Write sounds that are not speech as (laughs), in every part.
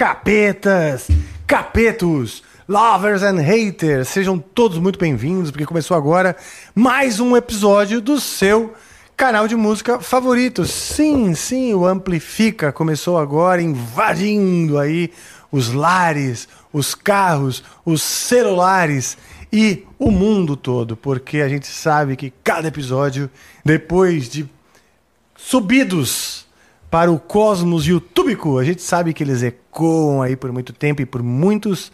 capetas, capetos, lovers and haters. Sejam todos muito bem-vindos, porque começou agora mais um episódio do seu canal de música favorito. Sim, sim, o Amplifica começou agora invadindo aí os lares, os carros, os celulares e o mundo todo, porque a gente sabe que cada episódio, depois de subidos para o cosmos youtúbico, a gente sabe que eles ecoam aí por muito tempo e por muitos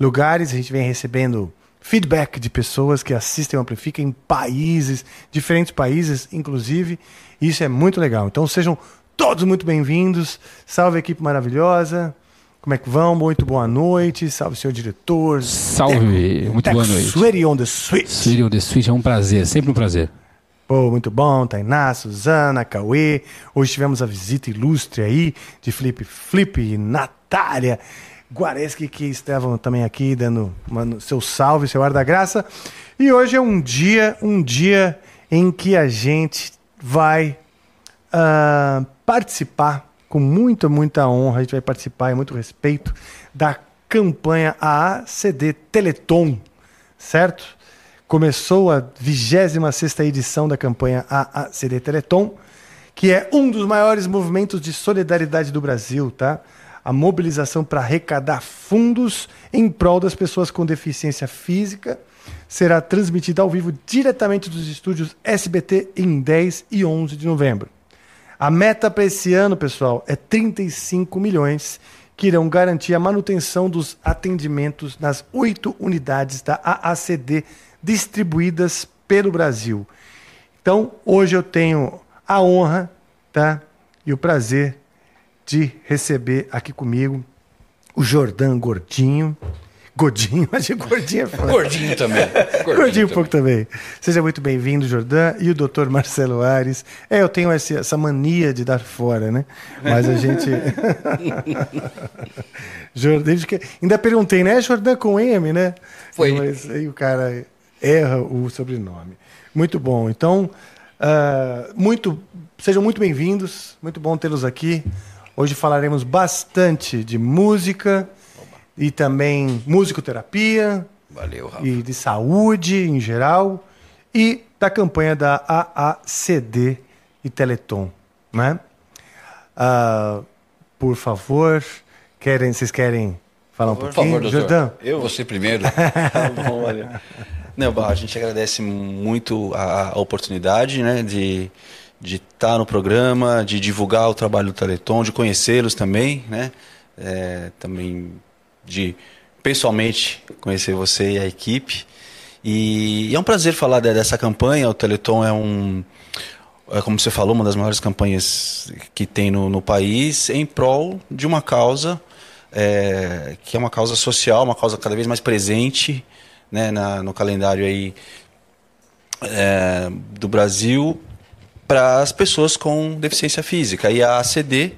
lugares. A gente vem recebendo feedback de pessoas que assistem o Amplifica em países, diferentes países, inclusive. Isso é muito legal. Então sejam todos muito bem-vindos. Salve equipe maravilhosa. Como é que vão? Muito boa noite. Salve, senhor diretor. Salve, Teco, muito Teco boa noite. Sweaty on the Switch. Sweet on the Switch é um prazer, sempre um prazer. Pô, muito bom. Tainá, Suzana, Cauê. Hoje tivemos a visita ilustre aí de Felipe Flip e Natália Guareschi, que estavam também aqui dando uma- seu salve, seu ar da graça. E hoje é um dia, um dia em que a gente vai ah, participar com muita, muita honra, a gente vai participar e muito respeito da campanha AACD Teleton, certo? Começou a 26ª edição da campanha AACD Teleton, que é um dos maiores movimentos de solidariedade do Brasil, tá? A mobilização para arrecadar fundos em prol das pessoas com deficiência física será transmitida ao vivo diretamente dos estúdios SBT em 10 e 11 de novembro. A meta para esse ano, pessoal, é 35 milhões que irão garantir a manutenção dos atendimentos nas oito unidades da AACD distribuídas pelo Brasil. Então, hoje eu tenho a honra tá, e o prazer de receber aqui comigo o Jordan Gordinho. Gordinho, mas gordinho é foda. Gordinho também. (laughs) Gordinho um pouco também. Seja muito bem-vindo, Jordan, e o Dr. Marcelo Ares. É, eu tenho essa mania de dar fora, né? Mas a gente. (laughs) (laughs) Jordan, ainda perguntei, né? Jordan com M, né? Foi. Mas aí o cara erra o sobrenome. Muito bom. Então, ah, muito, sejam muito bem-vindos. Muito bom tê-los aqui. Hoje falaremos bastante de música e também musicoterapia Valeu, Rafa. e de saúde em geral e da campanha da AACD e Teleton, né? Ah, por favor, querem, vocês querem falar um Por pouquinho? favor, doutor. Jordão, Eu? Você primeiro. (laughs) Tá bom, olha. Não, a gente agradece muito a, oportunidade né, de de estar no programa, de divulgar o trabalho do Teleton, de conhecê-los também, né? É, também de pessoalmente conhecer você e a equipe. E, e é um prazer falar de- dessa campanha. O Teleton é um, é, como você falou, uma das maiores campanhas que tem no, no país em prol de uma causa é, que é uma causa social, uma causa cada vez mais presente né, na- no calendário aí é, do Brasil para as pessoas com deficiência física. E a ACD,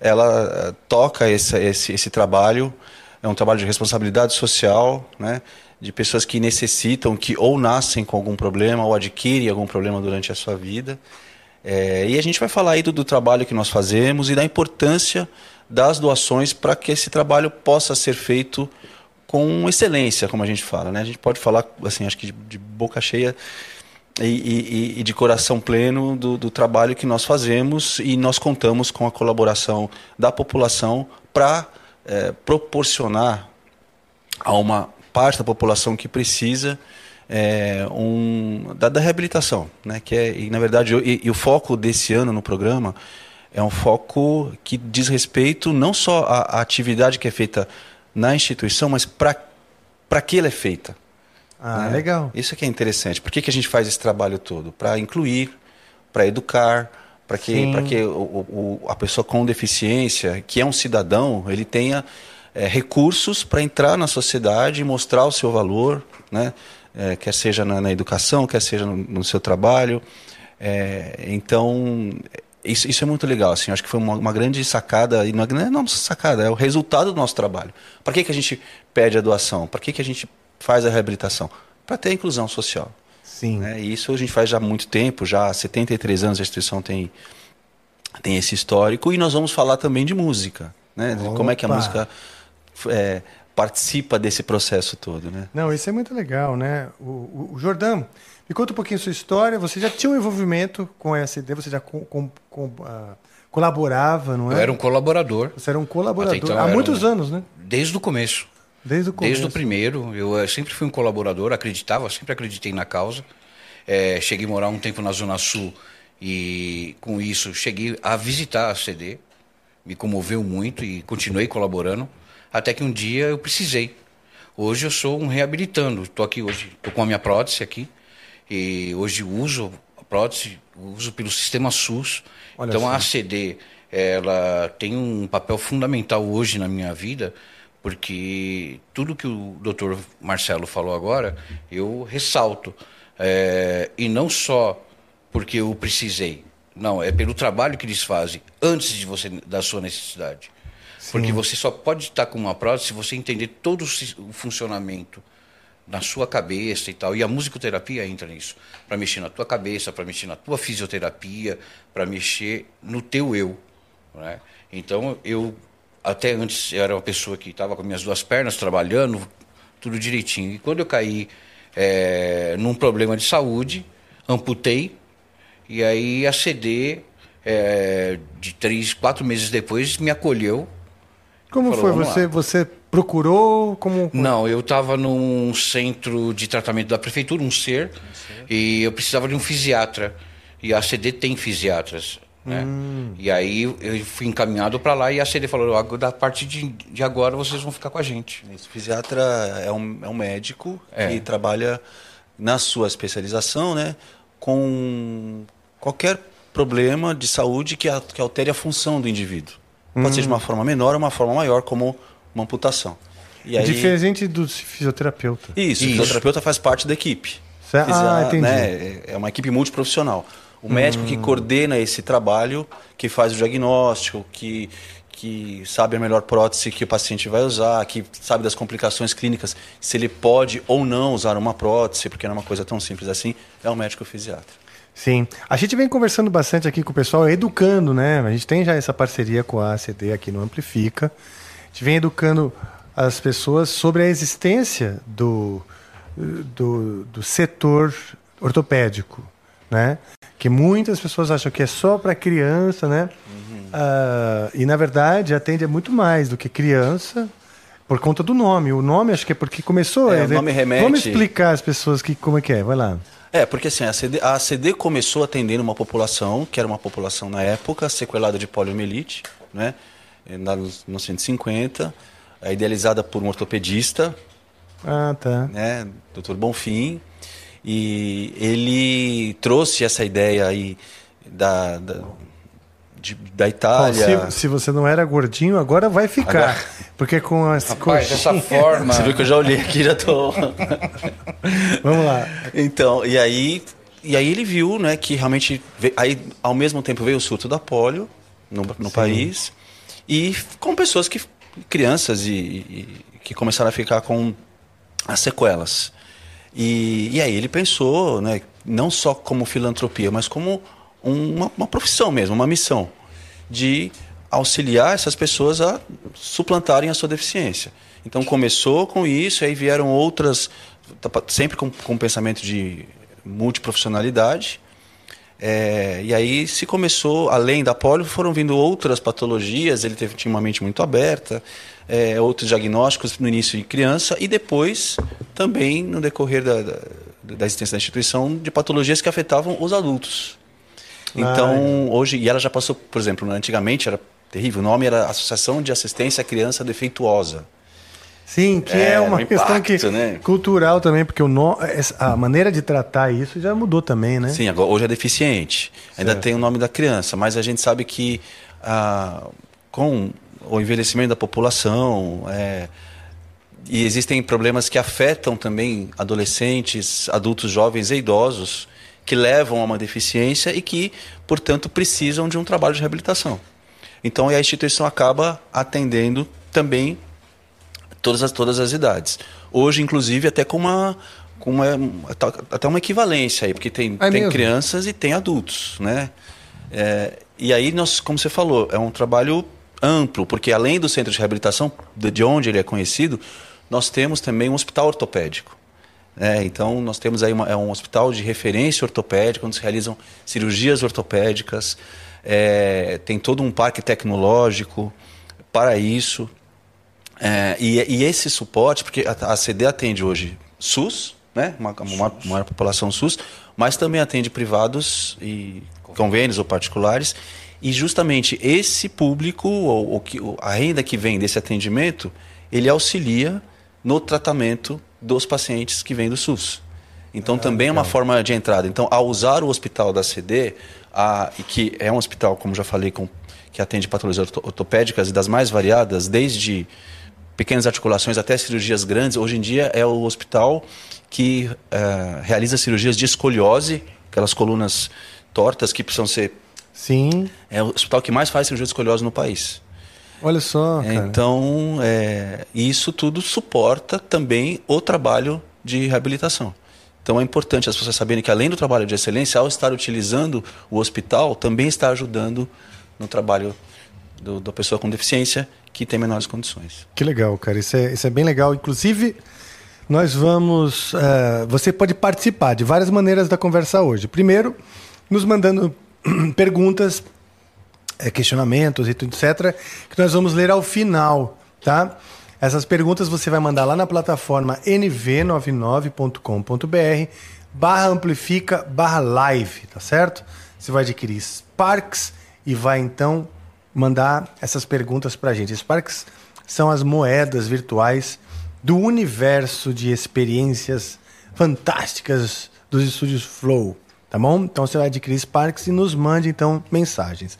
ela eh, toca esse, esse, esse trabalho, é um trabalho de responsabilidade social, né? de pessoas que necessitam, que ou nascem com algum problema ou adquirem algum problema durante a sua vida. É, e a gente vai falar aí do, do trabalho que nós fazemos e da importância das doações para que esse trabalho possa ser feito com excelência, como a gente fala. Né? A gente pode falar, assim, acho que de, de boca cheia e, e- e de coração pleno do, do trabalho que nós fazemos e nós contamos com a colaboração da população para proporcionar a uma parte da população que precisa é, um, da, da reabilitação, né? Que é, e, na verdade, eu- e, e o foco desse ano no programa é um foco que diz respeito não só à, à atividade que é feita na instituição, mas para que ela é feita. ah, né? legal. Isso que é interessante. Por que, que a gente faz esse trabalho todo? Para incluir, para educar, para que, pra que o, o- a pessoa com deficiência, que é um cidadão, ele tenha eh, recursos para entrar na sociedade e mostrar o seu valor, né? Eh, quer seja na, na educação, quer seja no, no seu trabalho. Eh, então, isso, isso é muito legal. Assim, acho que foi uma, uma grande sacada, e não é não é nossa sacada, é o resultado do nosso trabalho. Para que, que a gente pede a doação? Para que, que a gente faz a reabilitação? Para ter a inclusão social. Sim. né? E isso a gente faz já há muito tempo, já há 73 anos a instituição tem, tem esse histórico. E nós vamos falar também de música. né? Como é que a música é, participa desse processo todo, né? Não, isso é muito legal, né? O, o, o Jordão, me conta um pouquinho a sua história. Você já tinha um envolvimento com a SD, você já com- com- com- ah, colaborava, não é? Eu era um colaborador Você era um colaborador então há muitos um- anos, né? desde o começo. Desde o começo. Desde o primeiro, eu eh, sempre fui um colaborador, acreditava, sempre acreditei na causa. Eh, cheguei a morar um tempo na Zona Sul e com isso cheguei a visitar a CD, me comoveu muito e continuei colaborando, até que um dia eu precisei. Hoje eu sou um reabilitando, estou aqui hoje, estou com a minha prótese aqui e hoje uso a prótese, uso pelo sistema SUS. Olha então só. a ACD, ela tem um papel fundamental hoje na minha vida, porque tudo que o doutor Marcelo falou agora, eu ressalto. É, e não só porque eu precisei, não, é pelo trabalho que eles fazem antes de você da sua necessidade. Porque você só pode estar com uma prótese se você entender todo o funcionamento na sua cabeça e tal. E a musicoterapia entra nisso, para mexer na tua cabeça, para mexer na tua fisioterapia, para mexer no teu eu. Né? Então eu até antes eu era uma pessoa que estava com minhas duas pernas trabalhando tudo direitinho. E quando eu caí eh, num problema de saúde, amputei e aí a CD eh, de três, quatro meses depois me acolheu Como Falou, foi? Você, lá. você procurou como. Não, eu estava num centro de tratamento da prefeitura, um ser, e eu precisava de um fisiatra. E a CD tem fisiatras. Né? E aí eu fui encaminhado para lá e a CD falou: "Agora, da partir de, de agora vocês vão ficar com a gente. Isso, fisiatra é um, é um médico É. que trabalha na sua especialização, né, com qualquer problema de saúde que, a- que altere a função do indivíduo. Pode ser de uma forma menor ou uma forma maior, como uma amputação. E aí, Diferente do fisioterapeuta. isso, o Isso. fisioterapeuta faz parte da equipe. Certo? Ah, entendi. né, é uma equipe multiprofissional. O médico Hum. que coordena esse trabalho, que faz o diagnóstico, que, que sabe a melhor prótese que o paciente vai usar, que sabe das complicações clínicas, se ele pode ou não usar uma prótese, porque não é uma coisa tão simples assim, é o médico fisiatra. Sim. A gente vem conversando bastante aqui com o pessoal, educando, né? A gente tem já essa parceria com a ACD aqui no Amplifica. A gente vem educando as pessoas sobre a existência do, do, do setor ortopédico, né? Que muitas pessoas acham que é só para criança, né? Ah, e na verdade atende a muito mais do que criança. Por conta do nome. O nome acho que é porque começou. É, é, o nome remete- Vamos explicar às pessoas que, como é que é. Vai lá. É, porque assim, a ACD, a ACD começou atendendo uma população, que era uma população na época, sequelada de poliomielite, né? Eh, na- Nos 1950, é, idealizada por um ortopedista, Ah, tá. né, Dr. Bonfim, e ele trouxe essa ideia aí da, da, de- da Itália. se, se você não era gordinho, agora vai ficar. Agora- Porque com as Rapaz, dessa forma. Você viu que eu já olhei aqui, já tô. Vamos lá. Então, e aí, e aí ele viu, né, que realmente ve- aí ao mesmo tempo veio o surto da polio no, no país e com pessoas que crianças e, e- que começaram a ficar com as sequelas. E, e aí ele pensou, né, não só como filantropia, mas como uma, uma profissão mesmo, uma missão de auxiliar essas pessoas a suplantarem a sua deficiência. Então começou com isso, aí vieram outras, sempre com, com pensamento de multiprofissionalidade. É, e aí se começou, além da polio, foram vindo outras patologias, ele teve, tinha uma mente muito aberta, é, outros diagnósticos no início de criança e depois também no decorrer da, da, da existência da instituição de patologias que afetavam os adultos. Então, hoje, e ela já passou, por exemplo, antigamente era terrível, o nome era Associação de Assistência à Criança Defeituosa. Sim, que é, É, uma um questão que, né? cultural também, porque o no... a maneira de tratar isso já mudou também, né? Sim, agora, hoje é deficiente. Ainda Certo. tem o nome da criança, mas a gente sabe que ah, com o envelhecimento da população é, e existem problemas que afetam também adolescentes, adultos jovens e idosos que levam a uma deficiência e que, portanto, precisam de um trabalho de reabilitação. Então, a instituição acaba atendendo também todas as, todas as idades. Hoje, inclusive, até com uma, com uma até uma equivalência aí, porque tem, É tem mesmo? crianças e tem adultos, né? É, e aí nós, como você falou, é um trabalho amplo, porque além do centro de reabilitação, de de onde ele é conhecido, nós temos também um hospital ortopédico. né? então, nós temos aí uma- é um hospital de referência ortopédica, onde se realizam cirurgias ortopédicas, é, tem todo um parque tecnológico para isso. É, e, e esse suporte, porque a, a CD atende hoje SUS, né, uma, uma maior população SUS, mas também atende privados e convênios ou particulares. E justamente esse público, ou, ou que, a renda que vem desse atendimento, ele auxilia no tratamento dos pacientes que vêm do SUS. Então também é uma forma de entrada. Então, ao usar o hospital da CD, a, que é um hospital, como já falei, com, que atende patologias orto- ortopédicas e das mais variadas, desde pequenas articulações até cirurgias grandes. Hoje em dia é o hospital que eh, realiza cirurgias de escoliose, aquelas colunas tortas que precisam ser. Sim. É o hospital que mais faz cirurgia de escoliose no país. Olha só, cara. Então, é, isso tudo suporta também o trabalho de reabilitação. Então, é importante as pessoas saberem que, além do trabalho de excelência, ao estar utilizando o hospital, também está ajudando no trabalho do- da pessoa com deficiência que tem menores condições. Que legal, cara. Isso é, isso é bem legal. Inclusive, nós vamos. eh, você pode participar de várias maneiras da conversa hoje. Primeiro, nos mandando (clears throat) perguntas, eh, questionamentos etc., que nós vamos ler ao final, tá? Essas perguntas você vai mandar lá na plataforma nv99.com.br barra amplifica barra live, tá certo? Você vai adquirir Sparks e vai então mandar essas perguntas pra gente. Sparks são as moedas virtuais do universo de experiências fantásticas dos estúdios Flow, tá bom? Então você vai adquirir Sparks e nos mande então mensagens.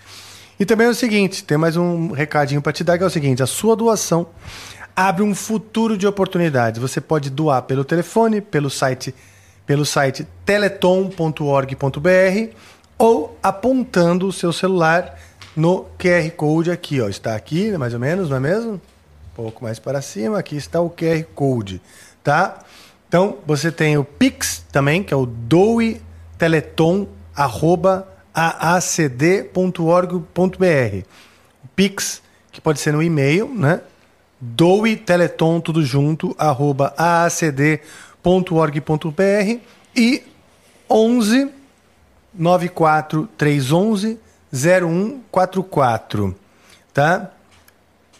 E também é o seguinte, tem mais um recadinho para te dar que é o seguinte, a sua doação abre um futuro de oportunidades. Você pode doar pelo telefone, pelo site, pelo site teleton.org.br ou apontando o seu celular no QR Code aqui, ó. Está aqui, mais ou menos, não é mesmo? Um pouco mais para cima, aqui está o QR Code, tá? Então, você tem o Pix também, que é o doeteleton@aacd.org.br. O Pix, que pode ser no e-mail, né? doeteleton tudo junto aacd.org.br e 11 94 311 0144, tá?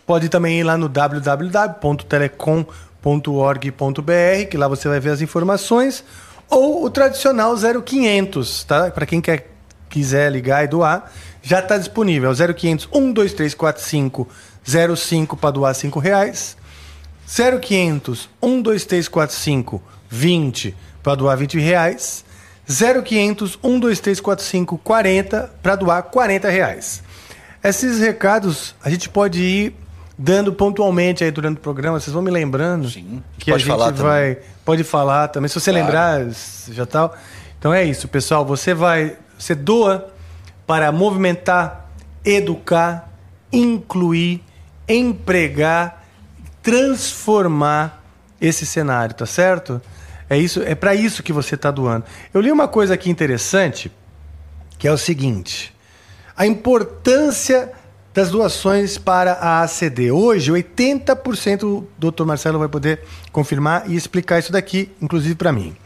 Pode também ir lá no www.telecom.org.br, que lá você vai ver as informações, ou o tradicional 0500, tá? Para quem quer quiser ligar e doar, já está disponível. É o 0500 12345 05 para doar 5 reais. 0500 12345 20 para doar 20 reais. 0500 12345 40 para doar 40 reais. Esses recados a gente pode ir dando pontualmente aí durante o programa. Vocês vão me lembrando Sim. que a gente falar também. vai pode falar também. Se você Claro. lembrar já tal. Então é isso, pessoal. Você vai você doa para movimentar, educar, incluir, empregar, transformar esse cenário, tá certo? É isso, é para isso que você está doando. Eu li uma coisa aqui interessante, que é o seguinte: a importância das doações para a ACD. Hoje, 80% o Dr. Marcelo vai poder confirmar e explicar isso daqui, inclusive para mim.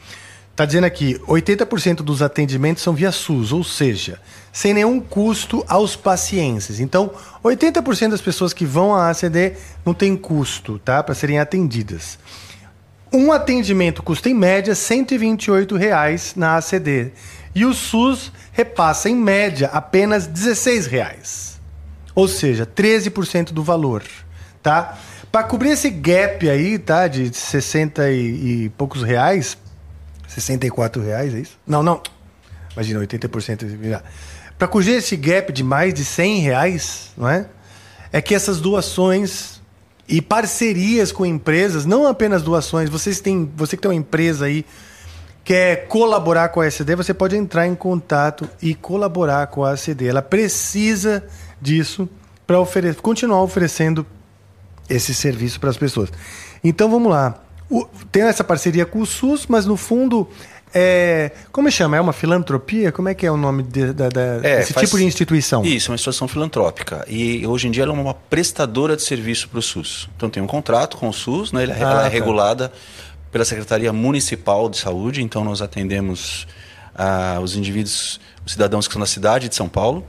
Está dizendo aqui, 80% dos atendimentos são via SUS, ou seja, sem nenhum custo aos pacientes. Então, 80% das pessoas que vão à ACD não tem custo, tá, para serem atendidas. Um atendimento custa em média 128 reais na ACD e o SUS repassa em média apenas 16 reais. Ou seja, 13% do valor, tá? Para cobrir esse gap aí, tá, de 60 e, e poucos reais, 64 reais, é isso? Não, não. Imagina, 80%. Para cobrir esse gap de mais de 100 reais, não é? É que essas doações e parcerias com empresas, não apenas doações, vocês têm, você que tem uma empresa aí, quer colaborar com a ACD, você pode entrar em contato e colaborar com a ACD. Ela precisa disso para ofere continuar oferecendo esse serviço para as pessoas. Então vamos lá. O- tem essa parceria com o SUS, mas no fundo É, como chama? É uma filantropia? Como é que é o nome de- da- da- É, desse faz- tipo de instituição? Isso, é uma instituição filantrópica. E hoje em dia ela é uma prestadora de serviço para o SUS. Então tem um contrato com o SUS, né? Ela, Ah, ela é tá. regulada pela Secretaria Municipal de Saúde, então nós atendemos ah, os indivíduos, os cidadãos que são da cidade de São Paulo,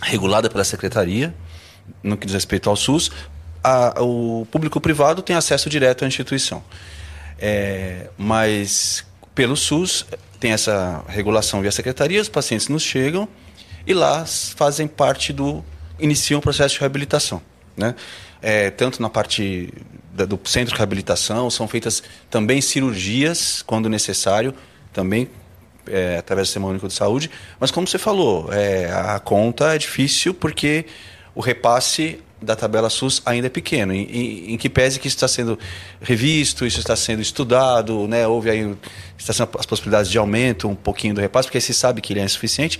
regulada pela Secretaria, no que diz respeito ao SUS. A- o público privado tem acesso direto à instituição. É, mas pelo SUS tem essa regulação via secretaria, os pacientes nos chegam e lá fazem parte do. iniciam o processo de reabilitação. Né? É, tanto na parte da- do centro de reabilitação, são feitas também cirurgias, quando necessário, também é, através do Sistema Único de Saúde. Mas como você falou, é, a conta é difícil porque o repasse da tabela SUS ainda é pequeno. Em, em- em que pese que isso está sendo revisto, isso está sendo estudado, né? houve aí está sendo as possibilidades de aumento um pouquinho do repasse, porque se sabe que ele é insuficiente,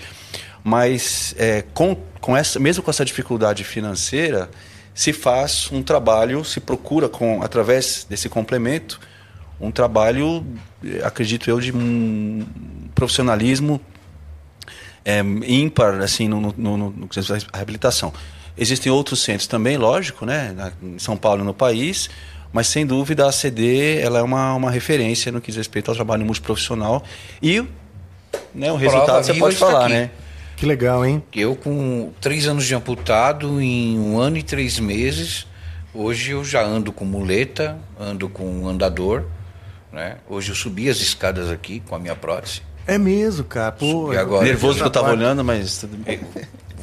mas é, com, com essa, mesmo com essa dificuldade financeira, se faz um trabalho, se procura com através desse complemento um trabalho, acredito eu, de um profissionalismo é, ímpar assim no, no, no, no respeito à reabilitação. Existem outros centros também, lógico, né, na- em São Paulo e no país, mas sem dúvida a CD ela é uma, uma referência no que diz respeito ao trabalho multiprofissional e né, o resultado você pode falar, né? Que legal, hein? Eu, com três anos de amputado, em um ano e três meses, hoje eu já ando com muleta, ando com andador. Né? Hoje eu subi as escadas aqui com a minha prótese. É mesmo, cara. Pô, agora? Nervoso que eu estava Rapaz, olhando, mas tudo bem.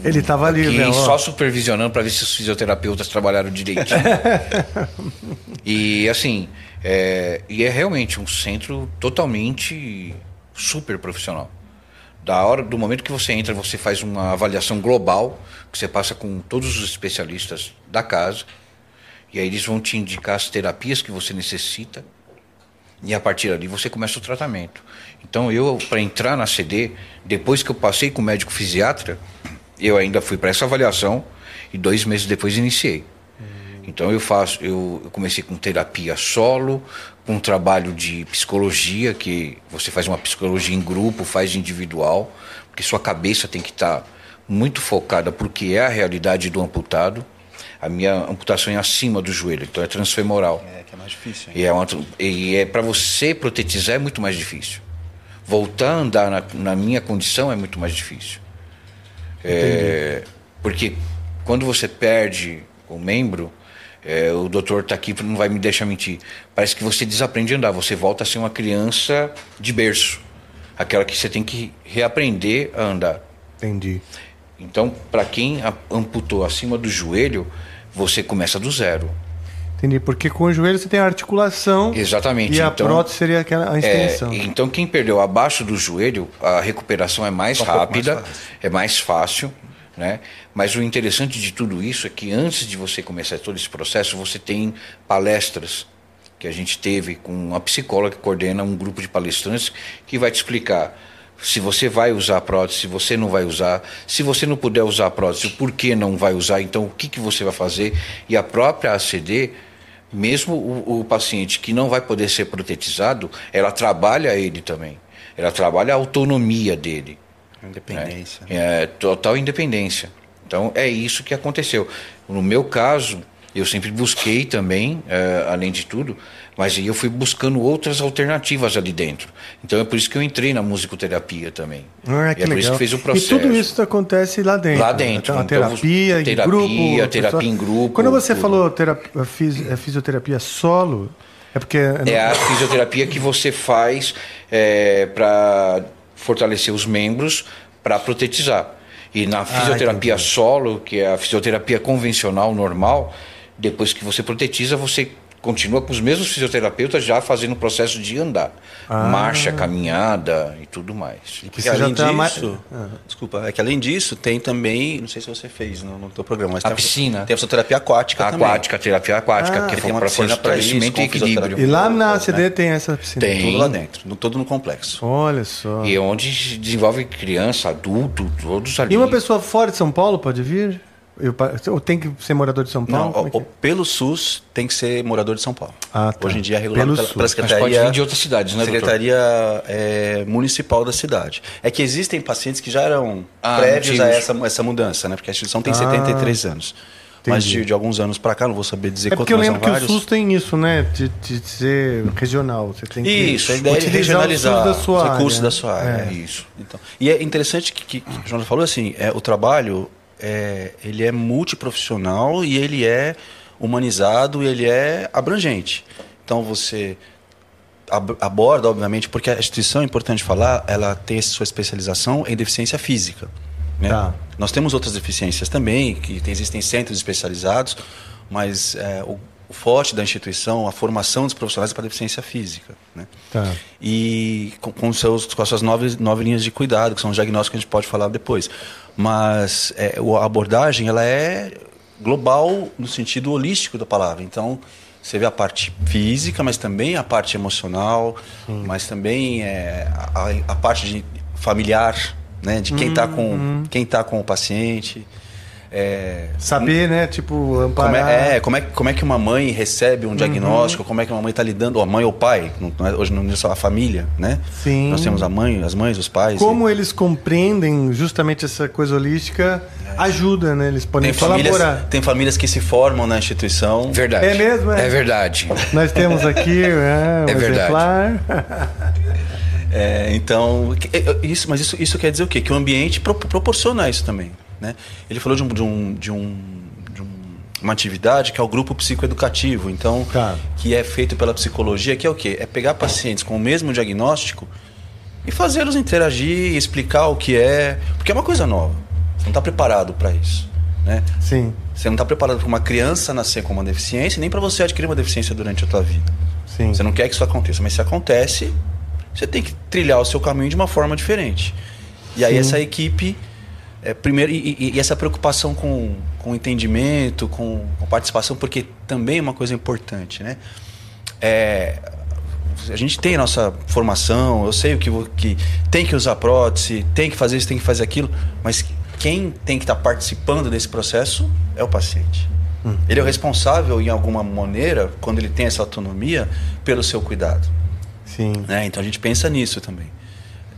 Ele tava ali, né? ó. só supervisionando para ver se os fisioterapeutas trabalharam direitinho. (laughs) e assim, é, e é realmente um centro totalmente super profissional. Da hora, do momento que você entra, você faz uma avaliação global, que você passa com todos os especialistas da casa, e aí eles vão te indicar as terapias que você necessita, e a partir dali você começa o tratamento. Então eu, para entrar na CD, depois que eu passei com o médico fisiatra, eu ainda fui para essa avaliação e dois meses depois iniciei. Então eu faço, eu, eu comecei com terapia solo, com um trabalho de psicologia, que você faz uma psicologia em grupo, faz individual, porque sua cabeça tem que estar muito focada porque é a realidade do amputado. A minha amputação é acima do joelho, então é transfemoral. É que é mais difícil. hein? E é, uma, e é para você protetizar é muito mais difícil. Voltar a andar na, na minha condição é muito mais difícil. É, porque quando você perde o membro, é, o doutor está aqui não vai me deixar mentir. Parece que você desaprende a andar, você volta a ser uma criança de berço, aquela que você tem que reaprender a andar. Entendi. Então, para quem amputou acima do joelho, você começa do zero. Entendi. Porque com o joelho você tem a articulação. Exatamente. E a Então, prótese seria aquela a É, extensão. então quem perdeu abaixo do joelho, a recuperação é mais Um mais rápida, fácil. é mais fácil, né? Mas o interessante de tudo isso é que antes de você começar todo esse processo, você tem palestras que a gente teve com uma psicóloga que coordena um grupo de palestrantes que vai te explicar se você vai usar a prótese, se você não vai usar, se você não puder usar a prótese, o porquê não vai usar, então o que, que você vai fazer. E a própria ACD, mesmo o, o paciente que não vai poder ser protetizado, ela trabalha ele também. Ela trabalha a autonomia dele. Independência. É, total independência. Então é isso que aconteceu. No meu caso, eu sempre busquei também, é, além de tudo, mas aí eu fui buscando outras alternativas ali dentro. Então é por isso que eu entrei na musicoterapia também. Ah, e que é por isso legal. que fez o E processo. tudo isso acontece lá dentro. Lá dentro. A Então, terapia, em terapia, grupo. terapia em grupo, Quando você tudo. falou terapia, é fisioterapia solo, é porque. É a fisioterapia que você faz para fortalecer os membros para protetizar. E na fisioterapia entendi. solo, que é a fisioterapia convencional, normal, depois que você protetiza, você continua com os mesmos fisioterapeutas já fazendo o processo de andar. Ah. Marcha, caminhada e tudo mais. E já além tá disso, mais- desculpa, é que além disso tem também, não sei se você fez no, no teu programa, mas A tem piscina. Tem a fisioterapia aquática também. aquática, terapia aquática, Ah, que tem foi uma para piscina isso, fortalecimento e equilíbrio. E lá na Né? CD tem essa piscina. Tem. Tudo lá dentro, no, todo no complexo. Olha só. E é onde desenvolve criança, adulto, todos ali. E uma pessoa fora de São Paulo pode vir? Eu Ou tem que ser morador de São Paulo? Não, é que o- pelo SUS tem que ser morador de São Paulo. Ah, tá. Hoje em dia é regulado Pelo pela, SUS. pela Mas Mas Secretaria, pode vir de outras cidades, né? Secretaria é, Municipal da cidade. É que existem pacientes que já eram Ah, prévios a essa, essa mudança, né? Porque a instituição tem Ah, 73 anos. Mas entendi. de, de alguns anos para cá, não vou saber dizer É porque eu mas lembro que são o vários. SUS tem isso, né? De, de ser regional. Você tem que Isso, a ideia é regionalizar da sua os recursos área. da sua área. É. Isso. Então, e é interessante que, que, que o Jonathan falou assim, é, o trabalho é, ele é multiprofissional e ele é humanizado e ele é abrangente. Então você ab- aborda, obviamente, porque a instituição, é importante falar, ela tem a sua especialização em deficiência física. Né? Tá. Nós temos outras deficiências também, que tem- existem centros especializados, mas é, o, o forte da instituição, a formação dos profissionais para deficiência física. Né? Tá. e com, com, seus, com as suas nove, nove linhas de cuidado, que são os diagnósticos que a gente pode falar depois. Mas é, a abordagem ela é global no sentido holístico da palavra. Então, você vê a parte física, mas também a parte emocional, mas também é, a, a parte de familiar, né, de quem está com, quem tá com o paciente. É, Saber, né? Tipo, como amparar. é, é, como, é, como é que uma mãe recebe um diagnóstico, como é que uma mãe está lidando, ou a mãe ou o pai, não, não é- hoje não é só a família, né? Sim. Nós temos a mãe, as mães, os pais. Como eles compreendem justamente essa coisa holística, ajuda, né? Eles podem tem famílias, colaborar. tem famílias que se formam na instituição. Verdade. É mesmo, é? É verdade. Nós temos aqui (laughs) é, um É verdade. exemplar. (laughs) É, então, que- é, isso, mas isso, isso quer dizer o quê? Que o ambiente pro- proporciona isso também. Né? Ele falou de, um, de, um, de, um, um- uma atividade que é o grupo psicoeducativo, então, Tá. que é feito pela psicologia, que é o quê? É pegar pacientes com o mesmo diagnóstico e fazê-los interagir, explicar o que é, porque é uma coisa nova. Você não está preparado para isso. Né? Sim, Você não está preparado para uma criança nascer com uma deficiência, nem para você adquirir uma deficiência durante a tua vida. sim. Você não quer que isso aconteça, mas se acontece, você tem que trilhar o seu caminho de uma forma diferente. E aí Sim. essa equipe, é, primeiro, e, e- e essa preocupação com, com entendimento, com, com participação, porque também é uma coisa importante, né? É, a gente tem a nossa formação, eu sei o que, que tem que usar prótese, tem que fazer isso, tem que fazer aquilo, mas quem tem que estar participando desse processo é o paciente. Ele é o responsável, em alguma maneira, quando ele tem essa autonomia, pelo seu cuidado. Sim. né? Então a gente pensa nisso também.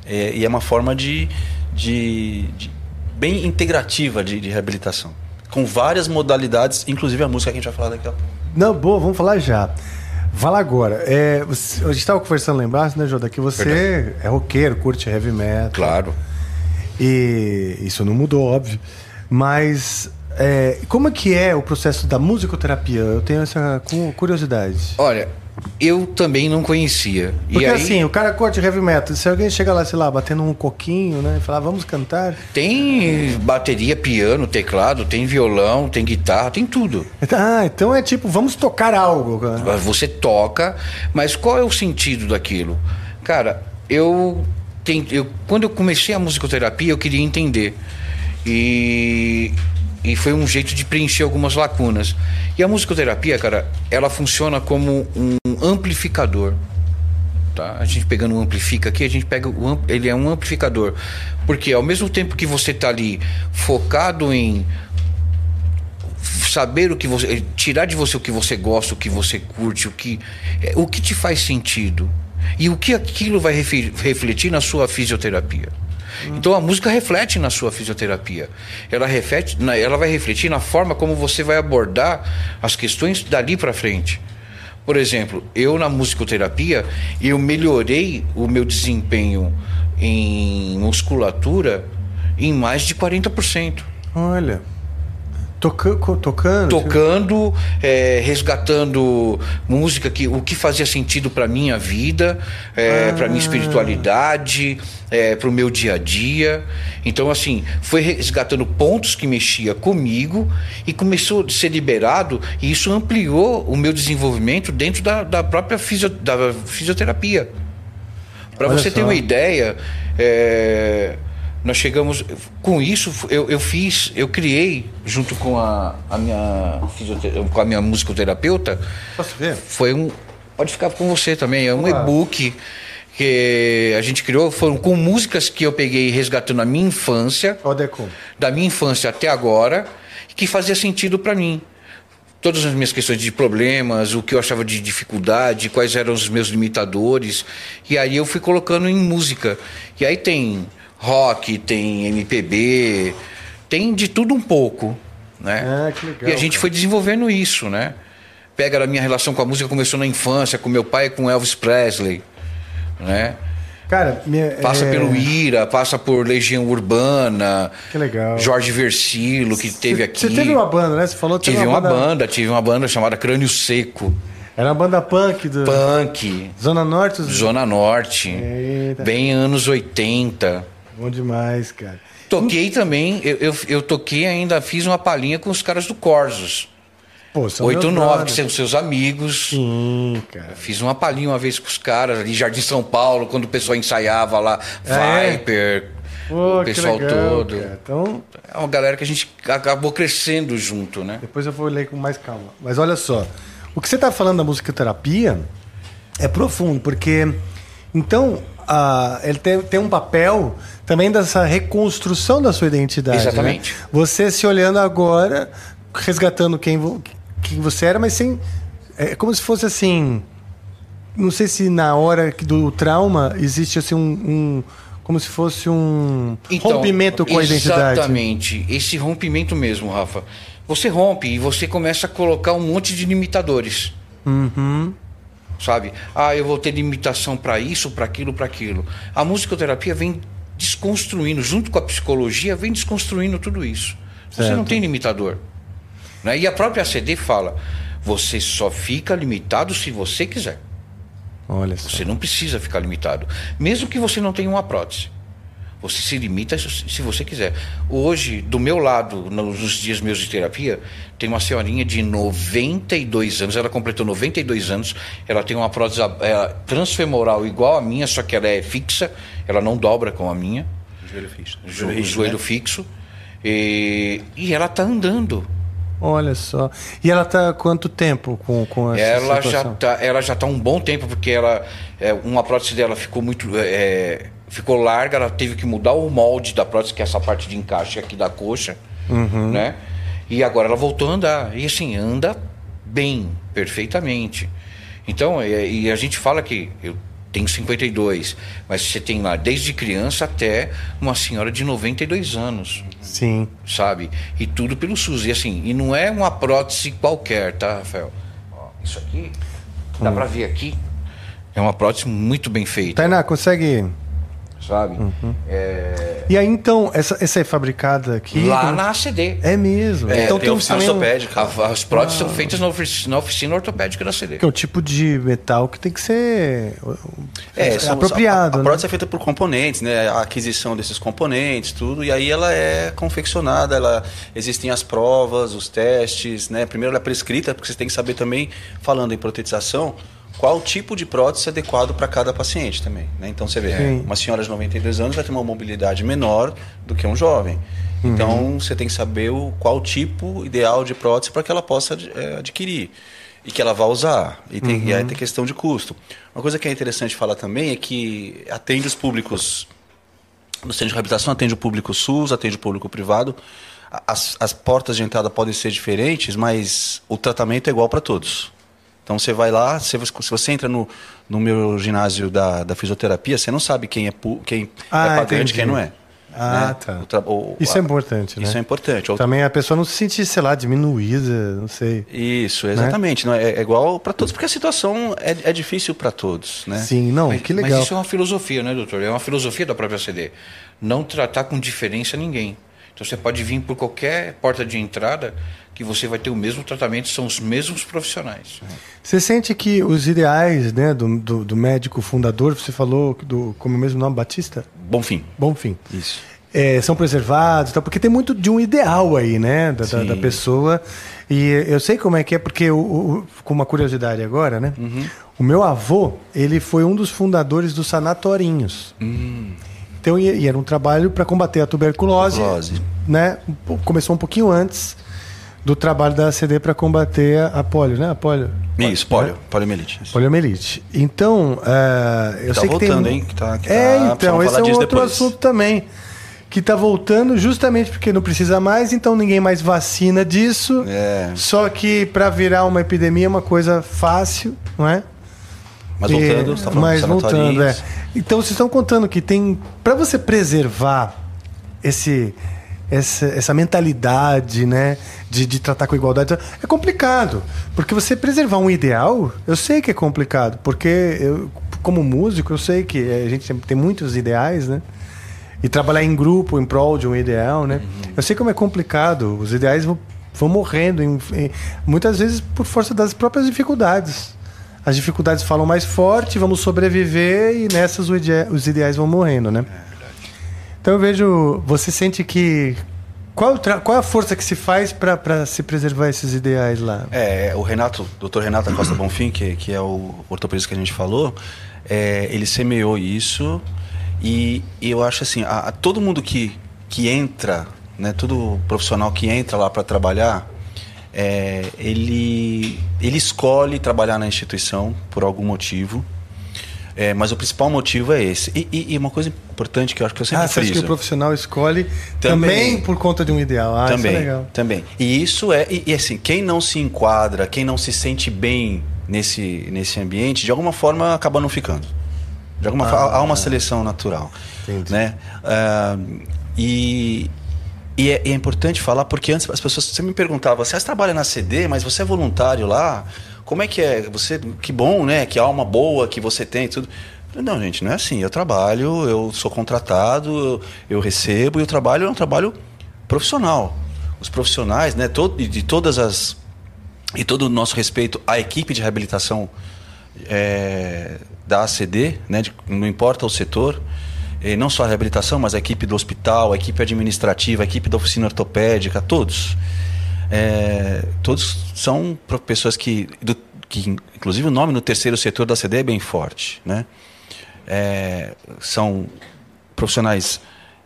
É, e é uma forma de, de, de- bem integrativa de, de reabilitação. Com várias modalidades, inclusive a música que a gente vai falar daqui a pouco. Não, boa, vamos falar já. Fala agora. É, a gente estava conversando embaixo, né, Joda? Que você é roqueiro, curte heavy metal. Claro. E isso não mudou, óbvio. Mas é, como é que é o processo da musicoterapia? Eu tenho essa cu- curiosidade. Olha, eu também não conhecia. Porque e aí, assim, o cara curte heavy metal. Se alguém chega lá, sei lá, batendo um coquinho, né? E falar, vamos cantar. tem bateria, piano, teclado, tem violão, tem guitarra, tem tudo. Ah, então é tipo, vamos tocar algo. cara. Você toca, mas qual é o sentido daquilo? Cara, eu, tem, eu quando eu comecei a musicoterapia, eu queria entender. E, e foi um jeito de preencher algumas lacunas. E a musicoterapia, cara, ela funciona como um amplificador. Tá? A gente pegando um amplifica aqui, a gente pega o ele é um amplificador. Porque ao mesmo tempo que você está ali focado em saber o que você tirar de você o que você gosta, o que você curte, o que é, o que te faz sentido e o que aquilo vai refletir na sua fisioterapia. Então a música reflete na sua fisioterapia. Ela reflete, ela vai refletir na forma como você vai abordar as questões dali para frente. Por exemplo, eu na musicoterapia, eu melhorei o meu desempenho em musculatura em mais de 40%. Olha. Toca, tocando. tocando, é, resgatando música que o que fazia sentido para minha vida, é, para minha espiritualidade, é, para o meu dia a dia. Então assim, foi resgatando pontos que mexia comigo e começou a ser liberado e isso ampliou o meu desenvolvimento dentro da, da própria fisio- da fisioterapia. Para você ter só. uma ideia, é, nós chegamos. Com isso, eu, eu fiz, eu criei, junto com a, a minha com a minha musicoterapeuta, Posso ver? foi um. Pode ficar com você também, é um e-book que a gente criou, foram com músicas que eu peguei resgatando a minha infância Deco. da minha infância até agora. que fazia sentido para mim. Todas as minhas questões de problemas, o que eu achava de dificuldade, quais eram os meus limitadores. E aí eu fui colocando em música. E aí tem rock, tem MPB, tem de tudo um pouco. Né? Ah, que legal, e a gente cara. foi desenvolvendo isso, né? Pega a minha relação com a música, começou na infância, com meu pai e com Elvis Presley. Né? Cara, minha, Passa é, pelo Ira, passa por Legião Urbana. Que legal. Jorge Versilo, que teve Você- aqui. Você teve uma banda, né? Você falou que Tive teve uma banda, tive uma banda chamada Crânio Seco, Era uma banda punk do punk, Zona Norte. Zona Norte, Eita. bem anos 80. Bom demais, cara. Toquei também, eu, eu, eu toquei ainda, fiz uma palhinha com os caras do Corsos. Pô, são 8 meus 9, que são seus amigos. Sim, cara. Fiz uma palhinha uma vez com os caras ali, Jardim São Paulo, quando o pessoal ensaiava lá, Ah, é? Viper, Pô, o pessoal legal, todo. cara. Então, É uma galera que a gente acabou crescendo junto, né? depois eu vou ler com mais calma. Mas olha só, o que você está falando da musicoterapia é profundo, porque então a- ele tem, tem um papel também dessa reconstrução da sua identidade. Exatamente. né? Você se olhando agora, resgatando quem, quem você era, mas sem. É como se fosse assim. Não sei se na hora do trauma existe assim um. um- como se fosse um rompimento com a identidade. Exatamente. Esse rompimento mesmo, Rafa. Você rompe e você começa a colocar um monte de limitadores. Uhum. Sabe? Ah, eu vou ter limitação para isso, para aquilo, para aquilo. A musicoterapia vem desconstruindo, junto com a psicologia, vem desconstruindo tudo isso. Você Certo. não tem limitador. Né? E a própria CD fala: você só fica limitado se você quiser. Olha só. Você não precisa ficar limitado. Mesmo que você não tenha uma prótese. Você se limita se você quiser. Hoje, do meu lado, nos dias meus de terapia, tem uma senhorinha de 92 anos. Ela completou 92 anos. Ela tem uma prótese é, transfemoral igual a minha, só que ela é fixa. Ela não dobra com a minha. Joelho fixo. Jo- rígido, joelho né? fixo. E, e ela está andando. Olha só. E ela tá há quanto tempo com, com essa Ela já situação? tá, ela já tá um bom tempo porque ela é, uma prótese dela ficou muito é, ficou larga, ela teve que mudar o molde da prótese que é essa parte de encaixe aqui da coxa, Uhum. né? E agora ela voltou a andar e assim anda bem, perfeitamente. Então é, e a gente fala que eu tenho 52, mas você tem lá desde criança até uma senhora de 92 anos Sim. sabe? E tudo pelo SUS. E assim, e não é uma prótese qualquer, tá, Rafael? Ó, isso aqui, dá Hum. pra ver aqui. É uma prótese muito bem feita, Tainá, consegue. Sabe? Uhum. É, E aí então, essa, essa é fabricada aqui? lá Como- na ACD. É mesmo. É, então tem tem um oficina um- ortopédica. A- As próteses são feitas na ofici- na oficina ortopédica da ACD. que é o tipo de metal que tem que ser É, são- apropriado. A, a né? prótese é feita por componentes, né? A aquisição desses componentes, tudo, e aí ela é confeccionada, ela existem as provas, os testes, né? Primeiro ela é prescrita, porque você tem que saber também, falando em protetização, qual tipo de prótese é adequado para cada paciente também, né? Então você vê, Sim. uma senhora de 92 anos vai ter uma mobilidade menor do que um jovem. Então você tem que saber o, qual tipo ideal de prótese para que ela possa eh, adquirir e que ela vai usar. E, tem, e aí tem questão de custo. Uma coisa que é interessante falar também é que atende os públicos no centro de reabilitação, atende o público SUS, atende o público privado. As, as portas de entrada podem ser diferentes, mas o tratamento é igual para todos. Então você vai lá, se você, se você entra no, no meu ginásio da, da fisioterapia, você não sabe quem é, quem Ah, é pagante e quem não é. Ah, né? tá. Isso a- é importante, né? Isso é importante. Também a pessoa não se sentir, sei lá, diminuída, não sei. Isso, exatamente. Não, é, é igual para todos, porque a situação é, é difícil para todos. Né? Sim, não, Mas, que mas legal. isso é uma filosofia, né, doutor? É uma filosofia da própria CD. Não tratar com diferença ninguém. Então você pode vir por qualquer porta de entrada que você vai ter o mesmo tratamento, são os mesmos profissionais. Você sente que os ideais né, do, do, do médico fundador, você falou do, como é o mesmo nome, Batista? Bom fim. Bom fim. Isso. É, são preservados, tal, porque tem muito de um ideal aí, né, da, da, da pessoa. E eu sei como é que é, porque, o, o- com uma curiosidade agora, né? Uhum. O meu avô, ele foi um dos fundadores dos sanatorinhos. Então, e, e era um trabalho para combater a tuberculose, Tuberculose. né? Começou um pouquinho antes do trabalho da ACD para combater a, polio, né? A polio. Isso, polio, poliomielite. Isso. Poliomielite. Então, é, eu Tá sei que tem... voltando, hein? Que tá- que é, tá- então, precisamos esse é um outro depois. assunto também. que tá voltando justamente porque não precisa mais, então ninguém mais vacina disso. É. Só que para virar uma epidemia é uma coisa fácil, não é? Mas E- voltando, você tá falando mas voltando, é. Então vocês estão contando que tem para você preservar esse essa, essa mentalidade, né, de, de tratar com igualdade é complicado, porque você preservar um ideal, eu sei que é complicado, porque eu, como músico eu sei que a gente sempre tem muitos ideais, né? E trabalhar em grupo em prol de um ideal, né? Eu sei como é complicado. Os ideais vão, vão morrendo, em- em- muitas vezes por força das próprias dificuldades. As dificuldades falam mais forte, vamos sobreviver e nessas os ideais vão morrendo, né? Então eu vejo. Você sente que. Qual, qual a força que se faz para se preservar esses ideais lá? É, o Renato, Dr. Renato Costa Bonfim, que, que é o ortopedista que a gente falou, é, ele semeou isso e, e eu acho assim, a, a todo mundo que, que entra, né, todo profissional que entra lá para trabalhar, é, ele, ele escolhe trabalhar na instituição por algum motivo. É, mas o principal motivo é esse. E, e- e uma coisa importante que eu acho que eu sempre Ah, você acha que friso. o profissional escolhe também, Também. por conta de um ideal? Ah, também, isso é legal. também. E isso é, e, e assim, quem não se enquadra, quem não se sente bem nesse, nesse ambiente, de alguma forma acaba não ficando. De alguma forma, há uma seleção natural. Ah. Entendi. Né? Ah, e e é, é importante falar porque antes as pessoas você me perguntavam, você trabalha na CD, mas você é voluntário lá? Como é que é? Você, que bom, né? Que alma boa que você tem, e tudo. Não, gente, não é assim. Eu trabalho, eu sou contratado, eu, eu recebo e o trabalho é um trabalho profissional. Os profissionais, né? Todo, de todas as e todo o nosso respeito à equipe de reabilitação é, da ACD, né, de- não importa o setor, e não só a reabilitação, mas a equipe do hospital, a equipe administrativa, a equipe da oficina ortopédica, todos. É, todos são pessoas que, do- que, inclusive, o nome no terceiro setor da ACD é bem forte. Né? É, são profissionais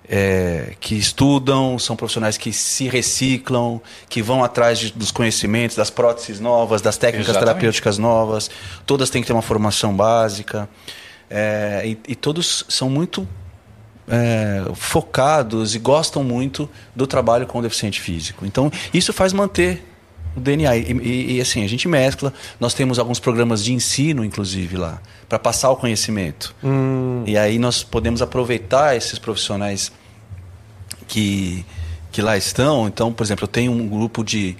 é, que estudam, são profissionais que se reciclam, que vão atrás de- dos conhecimentos, das próteses novas, das técnicas Exatamente. terapêuticas novas. Todas têm que ter uma formação básica. É, e, e todos são muito é, focados e gostam muito do trabalho com o deficiente físico. Então, isso faz manter o DNA. E, e- e, assim, a gente mescla. Nós temos alguns programas de ensino, inclusive, lá, para passar o conhecimento. E aí nós podemos aproveitar esses profissionais que, que lá estão. Então, por exemplo, eu tenho um grupo de.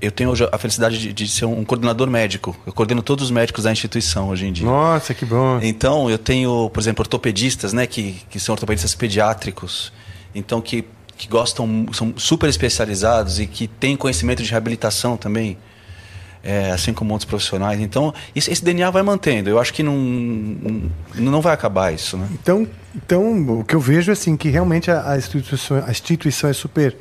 Eu tenho hoje a felicidade de, de ser um coordenador médico. Eu coordeno todos os médicos da instituição hoje em dia. Nossa, que bom. Então, eu tenho, por exemplo, ortopedistas, né, que, que são ortopedistas pediátricos, então que, que gostam, são super especializados e que têm conhecimento de reabilitação também, é, assim como outros profissionais. Então, isso- esse DNA vai mantendo. Eu acho que não, não, vai acabar isso, né? Então, então, o que eu vejo é assim, que realmente a, a instituição, a instituição é super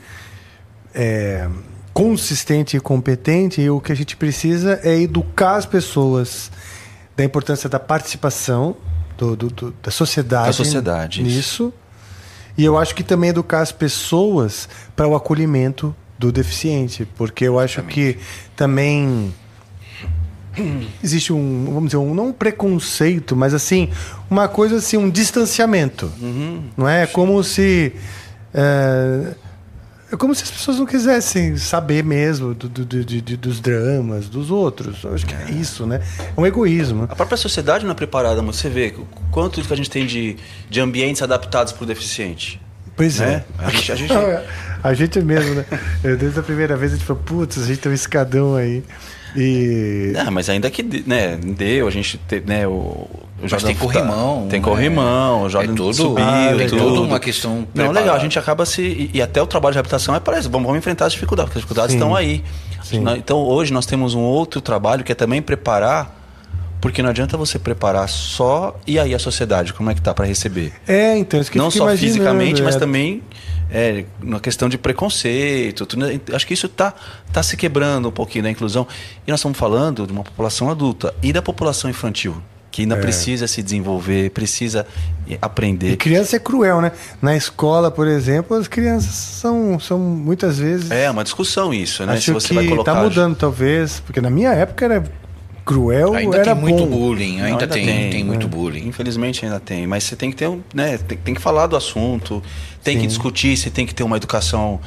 é, consistente e competente, e o que a gente precisa é educar as pessoas da importância da participação do, do- do- da sociedade, Da sociedade, isso. nisso. E eu acho que também educar as pessoas para o acolhimento do deficiente, porque eu acho que também existe um, vamos dizer, um, não um preconceito, mas assim, uma coisa assim, um distanciamento. Não é? É como se. É, é como se as pessoas não quisessem saber mesmo do, do- do- de- dos dramas dos outros. Eu acho que é isso, né? É um egoísmo. A própria sociedade não é preparada, mas você vê quanto que a gente tem de, de ambientes adaptados para o deficiente. Pois né? é. A gente, a gente- (laughs) A gente mesmo, né? Desde a primeira vez a gente falou, putz, a gente tem um escadão aí. E. É, mas ainda que né, deu, a gente teve, né, o, o Mas Jordan tem corrimão. Tem né? corrimão, o Jordan é tudo, subiu, Ah, é tudo uma questão Não, preparada. legal, a gente acaba se. E, e até o trabalho de reabilitação é para isso. Vamos, vamos enfrentar as dificuldades, porque as dificuldades Sim. estão aí. Sim. Então hoje nós temos um outro trabalho que é também preparar, porque não adianta você preparar só e aí a sociedade, como é que tá para receber? É, então, isso que não só fisicamente, mas é. também é, na questão de preconceito. tudo, né? Acho que isso está tá se quebrando um pouquinho da inclusão. E nós estamos falando de uma população adulta e da população infantil, que ainda É. precisa se desenvolver, precisa aprender. E criança é cruel, né? Na escola, por exemplo, as crianças são, são muitas vezes. É uma discussão isso, né? acho Se você que vai colocar. tá mudando, talvez. Porque na minha época era cruel Ainda era tem muito bom. bullying, Não, ainda, tem, tem, muito né? bullying. Infelizmente ainda tem, mas você tem que ter um, né, tem, tem que falar do assunto, tem Sim. que discutir, você tem que ter uma educação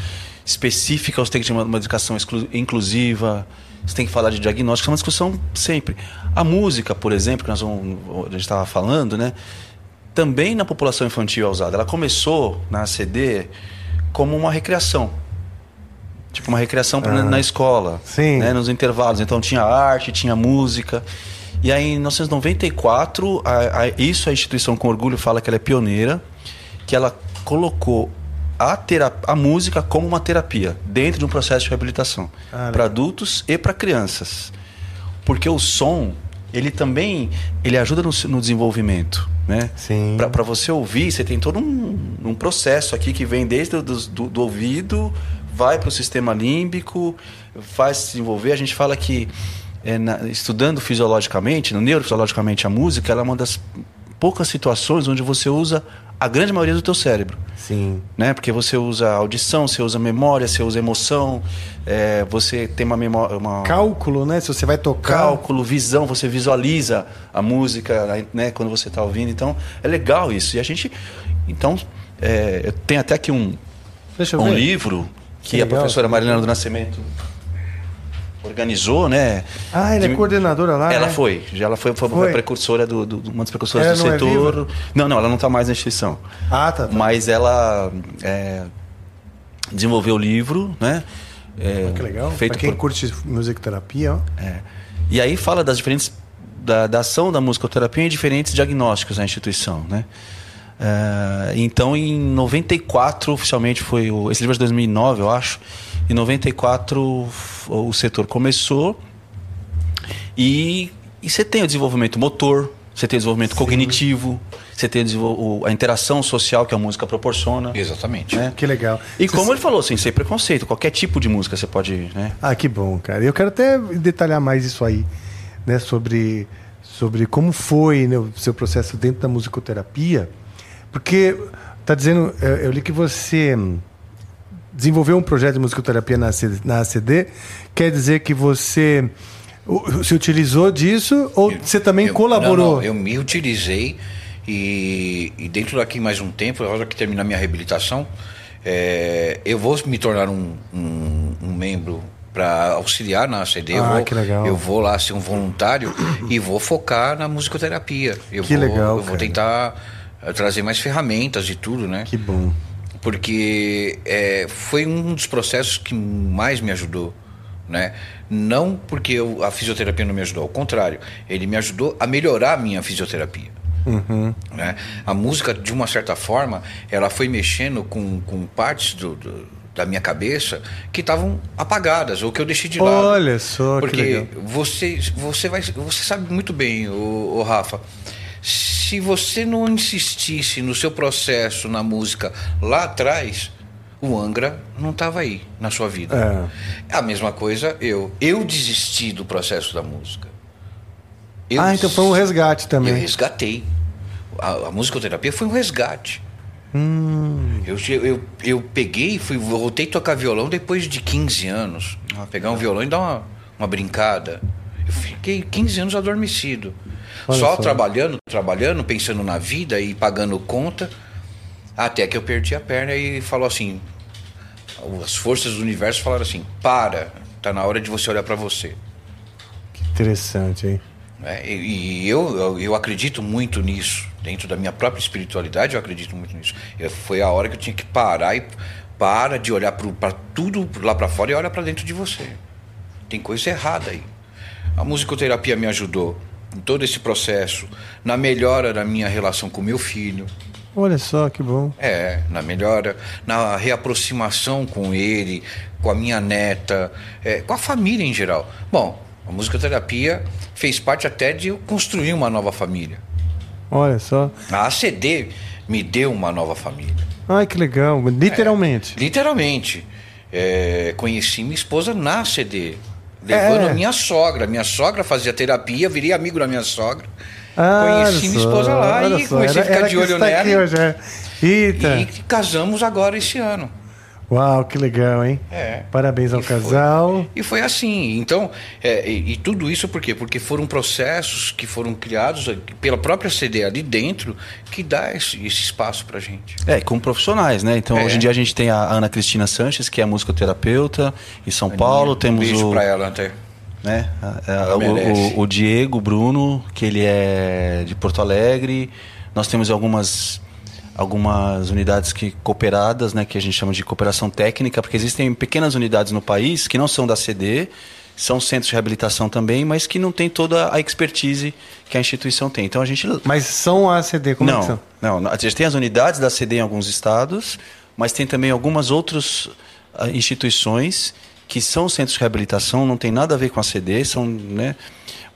específica, você tem que ter uma, uma educação exclu- inclusiva, você tem que falar de diagnóstico, é uma discussão sempre. A música, por exemplo, que nós vamos, a gente estava falando, né, também na população infantil é usada. Ela começou na ACD como uma recreação. Tipo uma recreação pra- na escola, Sim. né, nos intervalos. Então tinha arte, tinha música. E aí em 1994, a- a- isso a instituição com orgulho fala que ela é pioneira, que ela colocou a, terap- a música como uma terapia dentro de um processo de reabilitação Ah, para adultos e para crianças. Porque o som, ele também ele ajuda no, no desenvolvimento, né? Sim. Para você ouvir, você tem todo um, um processo aqui que vem desde o do, do, do ouvido, vai para o sistema límbico, faz se desenvolver. A gente fala que é, na- estudando fisiologicamente, no neurofisiologicamente a música, ela é uma das poucas situações onde você usa a grande maioria do teu cérebro Sim. né? Porque você usa audição, você usa memória, você usa emoção, é, você tem uma memória, uma Cálculo, né? Se você vai tocar. cálculo, visão, você visualiza a música, né? Quando você está ouvindo, então é legal isso. E a gente, então, é, eu tenho até aqui um um ver. livro que, Que a professora Marilena do Nascimento organizou, né? Ah, ela é De- coordenadora lá. ela né? foi, já ela foi, foi, Foi? precursora do, do- uma das precursoras Ela do não é setor. viva? não, não, ela não está mais na instituição. Ah, tá. tá. Mas ela é, desenvolveu o livro, né? É, Que legal. Feito pra quem por, curte musicoterapia, ó. é. E aí fala das diferentes da, da ação da musicoterapia em diferentes diagnósticos na instituição, né? É, então, em 94, oficialmente foi o, esse livro é de 2009, eu acho. Em 94 f- o setor começou e, e você tem o desenvolvimento motor, você tem o desenvolvimento cognitivo, você tem a interação social que a música proporciona. Exatamente. né? Que legal. E Você- como ele falou, assim, sem preconceito, qualquer tipo de música você pode, né? Ah, que bom, cara. Eu quero até detalhar mais isso aí, né? Sobre, sobre como foi né, o seu processo dentro da musicoterapia. Porque tá dizendo, eu, eu li que você desenvolveu um projeto de musicoterapia na, ACD, na ACD. Quer dizer que você se utilizou disso ou você também Eu- colaborou? Não, não, eu me utilizei e, e dentro daqui mais um tempo, na hora que terminar minha reabilitação, é, eu vou me tornar um, um- um membro para auxiliar na ACD. eu Ah, vou, que legal. Eu vou lá ser um voluntário e vou focar na musicoterapia. Eu Que vou, legal, Eu vou cara. tentar eh, trazer mais ferramentas e tudo, né? Que bom. Porque é, foi um dos processos que mais me ajudou, né? Não porque eu- a fisioterapia não me ajudou, ao contrário, ele me ajudou a melhorar a minha fisioterapia. Né? A música, de uma certa forma, ela foi mexendo com, com partes do, do- da minha cabeça que estavam apagadas ou que eu deixei de lado. Olha só, que porque legal. você você vai você sabe muito bem, o, Rafa. Se você não insistisse no seu processo na música lá atrás, o Angra não estava aí na sua vida. É. A mesma coisa eu. Eu desisti do processo da música. Eu Ah, então foi um resgate Eu também. resgatei. A, a musicoterapia foi um resgate. Hum. Eu, eu, eu peguei e fui, voltei a tocar violão depois de 15 anos. pegar um violão e dar uma, uma brincada. Eu fiquei 15 anos adormecido. Olha só só. trabalhando, trabalhando, pensando na vida e pagando conta. Até que eu perdi a perna e falou assim: as forças do universo falaram assim: para, tá na hora de você olhar para você. Que interessante, hein? É, e e eu, eu, eu acredito muito nisso. Dentro da minha própria espiritualidade, eu acredito muito nisso. Eu- foi a hora que eu tinha que parar e para de olhar para tudo lá para fora e olha para dentro de você. Tem coisa errada aí. A musicoterapia me ajudou em todo esse processo, na melhora da minha relação com meu filho. Olha só, que bom. É, na melhora, na reaproximação com ele, com a minha neta, é, com a família em geral. Bom, a musicoterapia fez parte até de eu construir uma nova família. Olha só. A ACD me deu uma nova família. Ai, que legal. Literalmente. Literalmente. É, conheci minha esposa na ACD, levando É. a minha sogra. Minha sogra fazia terapia, virei amigo da minha sogra. Ah, conheci minha só, esposa lá e só. comecei a ficar ela de olho aqui nela. hoje, é. Eita. E casamos agora esse ano. Uau, que legal, hein? É. Parabéns ao E foi. casal. E foi assim. Então, é, e, e tudo isso por quê? Porque foram processos que foram criados pela própria CD ali dentro que dá esse, esse espaço pra gente. É, com profissionais, né? Então, É. hoje em dia a gente tem a Ana Cristina Sanches, que é musicoterapeuta em São Paulo. Um Temos beijo o, pra ela até. né? Ela o, o- o Diego Bruno, que ele é de Porto Alegre. Nós temos algumas algumas unidades que cooperadas, né, que a gente chama de cooperação técnica, porque existem pequenas unidades no país que não são da CD, são centros de reabilitação também, mas que não tem toda a expertise que a instituição tem. Então a gente Mas são ACD, como é que não, são? não, a gente tem as unidades da CD em alguns estados, mas tem também algumas outras ah, instituições que são centros de reabilitação, não tem nada a ver com a CD, são, né,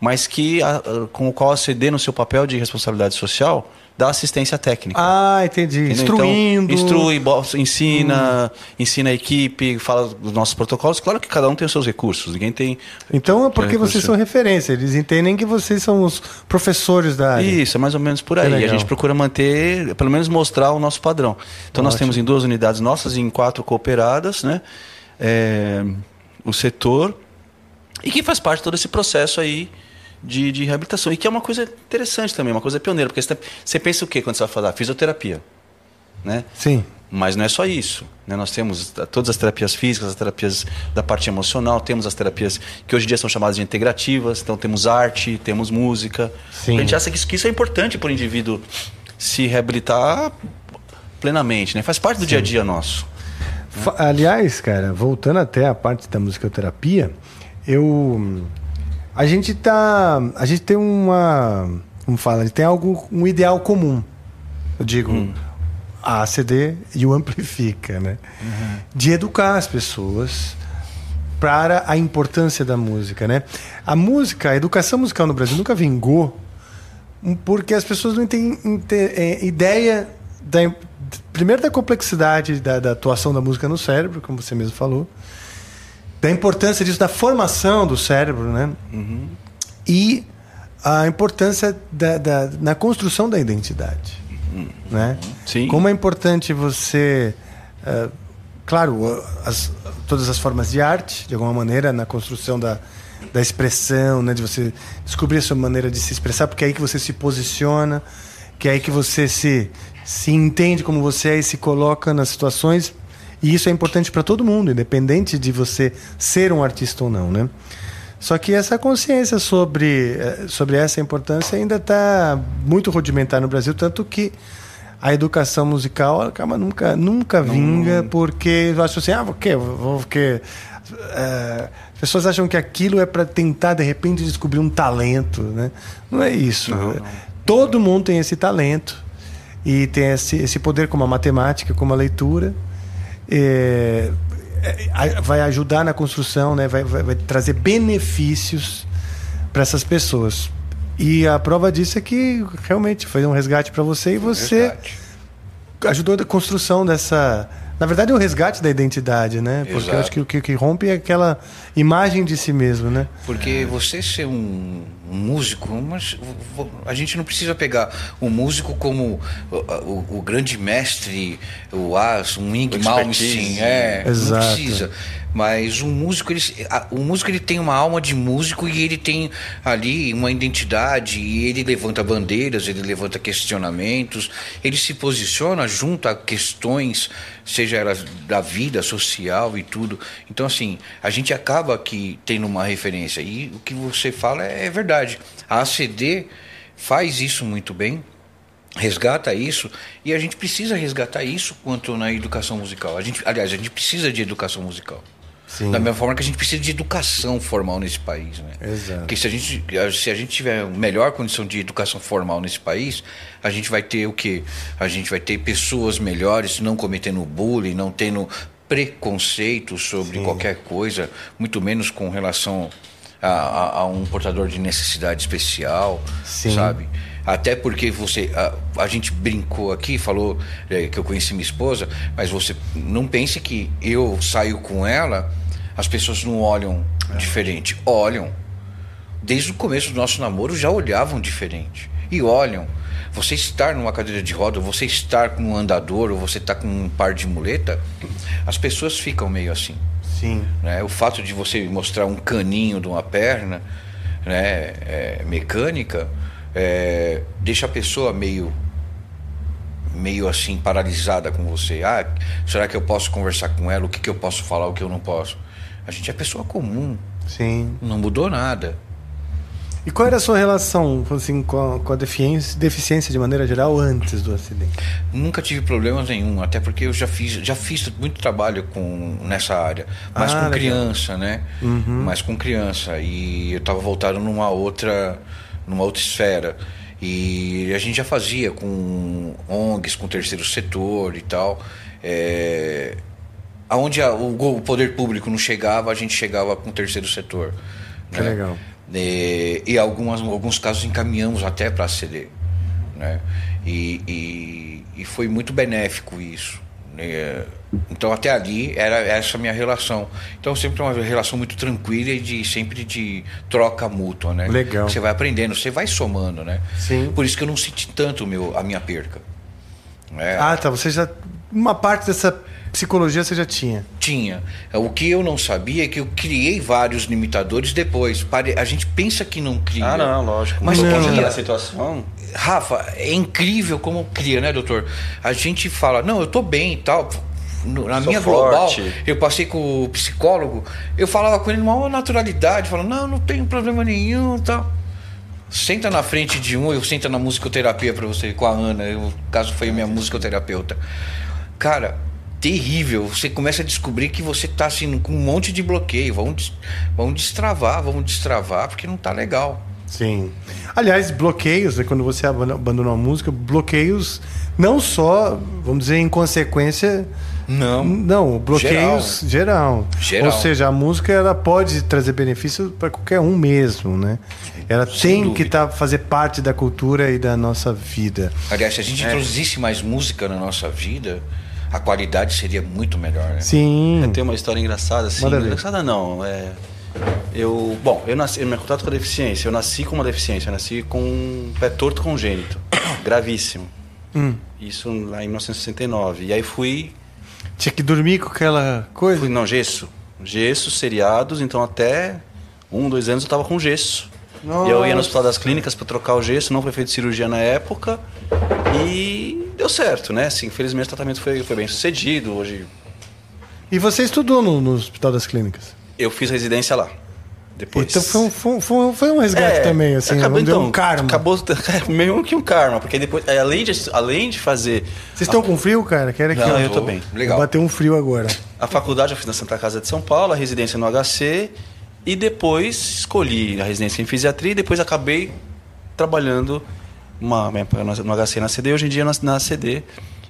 mas que ah, com o qual a CD no seu papel de responsabilidade social dá assistência técnica. Ah, entendi. Entendeu? Instruindo. Então, instrui, ensina, ensina a equipe, fala dos nossos protocolos. Claro que cada um tem os seus recursos, ninguém tem. Então é porque vocês são referência. Eles entendem que vocês são os professores da área. Isso, é mais ou menos por aí. A gente procura manter, pelo menos mostrar o nosso padrão. Então nós Ótimo. temos em duas unidades nossas e em quatro cooperadas, né? É, o setor e que faz parte de todo esse processo aí de, de reabilitação. E que é uma coisa interessante também, uma coisa pioneira, porque você, tá- você pensa o quê quando você vai falar? Fisioterapia. Né? Sim. Mas não é só isso. Né? Nós temos todas as terapias físicas, as terapias da parte emocional, temos as terapias que hoje em dia são chamadas de integrativas, então temos arte, temos música. Sim. A gente acha que isso, que isso é importante para o indivíduo se reabilitar plenamente, né? faz parte do dia a dia nosso. Fa- Aliás, cara, voltando até a parte da musicoterapia, eu. A gente tá. A gente tem uma. Como fala? A gente tem algo, um ideal comum. Eu digo, a ACD e o Amplifica, né? De educar as pessoas para a importância da música, né? A música, a educação musical no Brasil nunca vingou porque as pessoas não têm é, ideia da, primeiro da complexidade da, da atuação da música no cérebro, como você mesmo falou, da importância disso, da formação do cérebro, né? E a importância da, da- na construção da identidade, né? Sim. Como é importante você, eh, claro, as- todas as formas de arte, de alguma maneira, na construção da, da expressão, né? De você descobrir a sua maneira de se expressar, porque é aí que você se posiciona, que é aí que você se, se entende como você é e se coloca nas situações. E isso é importante para todo mundo, independente de você ser um artista ou não, né? Só que essa consciência sobre, eh, sobre essa importância ainda está muito rudimentar no Brasil, tanto que a educação musical acaba nunca, nunca vinga, porque eu acho assim, ah, porque, porque eh, as pessoas acham que aquilo é para tentar de repente descobrir um talento, né? Não é isso. Todo mundo tem esse talento e tem esse, esse poder como a matemática, como a leitura. É, é, vai ajudar na construção, né? vai, vai- vai trazer benefícios para essas pessoas. E a prova disso é que realmente foi um resgate para você e você Resgate. ajudou na construção dessa. Na verdade, é o resgate da identidade, né? Porque eu Exato. acho que o que, que rompe é aquela imagem de si mesmo, né? Porque você ser um músico, mas a gente não precisa pegar o músico como o, o- o grande mestre, o as, um Ing Malmsteen, é, Exato. não precisa. Mas o músico, ele, a- o músico ele tem uma alma de músico e ele tem ali uma identidade e ele levanta bandeiras, ele levanta questionamentos, ele se posiciona junto a questões, seja elas da vida social e tudo. Então assim, a gente acaba aqui tendo uma referência e o que você fala é, é verdade. A ACD faz isso muito bem resgata isso e a gente precisa resgatar isso quanto na educação musical. A gente, aliás, a gente precisa de educação musical. Sim. Da mesma forma que a gente precisa de educação formal nesse país, né? Exato. Porque se a gente se a gente tiver melhor condição de educação formal nesse país, a gente vai ter o quê? A gente vai ter pessoas melhores, não cometendo bullying, não tendo preconceito sobre qualquer coisa, muito menos com relação a, a- a um portador de necessidade especial, Sim. sabe? Até porque você. A, a gente brincou aqui, falou é, que eu conheci minha esposa, mas você não pense que eu saio com ela, as pessoas não olham diferente. Olham. Desde o começo do nosso namoro já olhavam diferente. e olham. Você estar numa cadeira de roda, você estar com um andador, ou você estar com um par de muleta, as pessoas ficam meio assim. Sim. Né? O fato de você mostrar um caninho de uma perna né, é, mecânica é, deixa a pessoa meio meio assim paralisada com você. Ah, será que eu posso conversar com ela? O que, que eu posso falar? O que eu não posso? A gente é pessoa comum, Sim. não mudou nada. E qual era a sua relação assim, com a, com a deficiência, deficiência de maneira geral antes do acidente? Nunca tive problemas nenhum, até porque eu já fiz, já fiz muito trabalho com nessa área, mas Ah, com legal. criança, né? Mas com criança e eu estava voltado numa outra, numa outra esfera e a gente já fazia com ONGs, com o terceiro setor e tal, é, aonde a- o, poder público não chegava, a gente chegava com o terceiro setor. Que legal. E, e algumas, alguns casos encaminhamos até para a CD. Né? E, e, e foi muito benéfico isso. né? Então até ali era essa minha relação. Então sempre uma relação muito tranquila e de sempre de troca mútua, né? Legal. Você vai aprendendo, você vai somando, né? Sim. Por isso que eu não senti tanto meu, a minha perca. né? Ah, tá. Você já. Uma parte dessa psicologia você já tinha. Tinha. O que eu não sabia é que eu criei vários limitadores depois. A gente pensa que não cria. Ah, não, lógico. Mas não. cria. na situação. Rafa, é incrível como cria, né, doutor? A gente fala, não, eu tô bem e tal. Na Sou minha global, forte. eu passei com o psicólogo, eu falava com ele numa naturalidade, falando, não, não tenho problema nenhum e tal. Senta na frente de um, eu senta na musicoterapia pra você, com a Ana, eu, no caso foi minha musicoterapeuta. Cara, terrível. Você começa a descobrir que você tá assim com um monte de bloqueio. Vamos, vamos destravar, vamos destravar, porque não tá legal. Sim. Aliás, bloqueios, né, quando você abandona uma música, bloqueios não só, vamos dizer, em consequência. Não. Não, bloqueios geral. Geral. Ou seja, a música ela pode trazer benefício para qualquer um mesmo, né? Ela tem dúvida. que tá, fazer parte da cultura e da nossa vida. Aliás, se a gente introduzisse mais música na nossa vida, a qualidade seria muito melhor, né? Sim. Tem uma história engraçada, assim. Engraçada não. É, eu, bom, eu nasci, meu contato com a deficiência, eu nasci com uma deficiência, eu nasci com um pé torto congênito, (coughs) gravíssimo. Hum. Isso lá em 1969. E aí fui, Tinha que dormir com aquela coisa. fui não, gesso. Gesso, seriados, então até um, dois anos eu tava com gesso. E eu ia no hospital das clínicas para trocar o gesso, não foi feito cirurgia na época. E deu certo, né? Assim, infelizmente o tratamento foi, foi bem sucedido. Hoje E você estudou no, no Hospital das Clínicas? eu fiz residência lá. Depois. Então foi um, foi, um- foi um- resgate É, também, assim. acabou, então, um karma. (laughs) Acabou meio que um karma, porque depois, é, além de, além de fazer. Vocês estão com frio, cara? Quero aqui, Não, ó. eu tô bem. Legal. Bateu um frio agora. A faculdade eu fiz na Santa Casa de São Paulo, a residência no HC, e depois escolhi a residência em fisiatria, e depois acabei trabalhando uma, no HC na CD, hoje em dia na, na CD,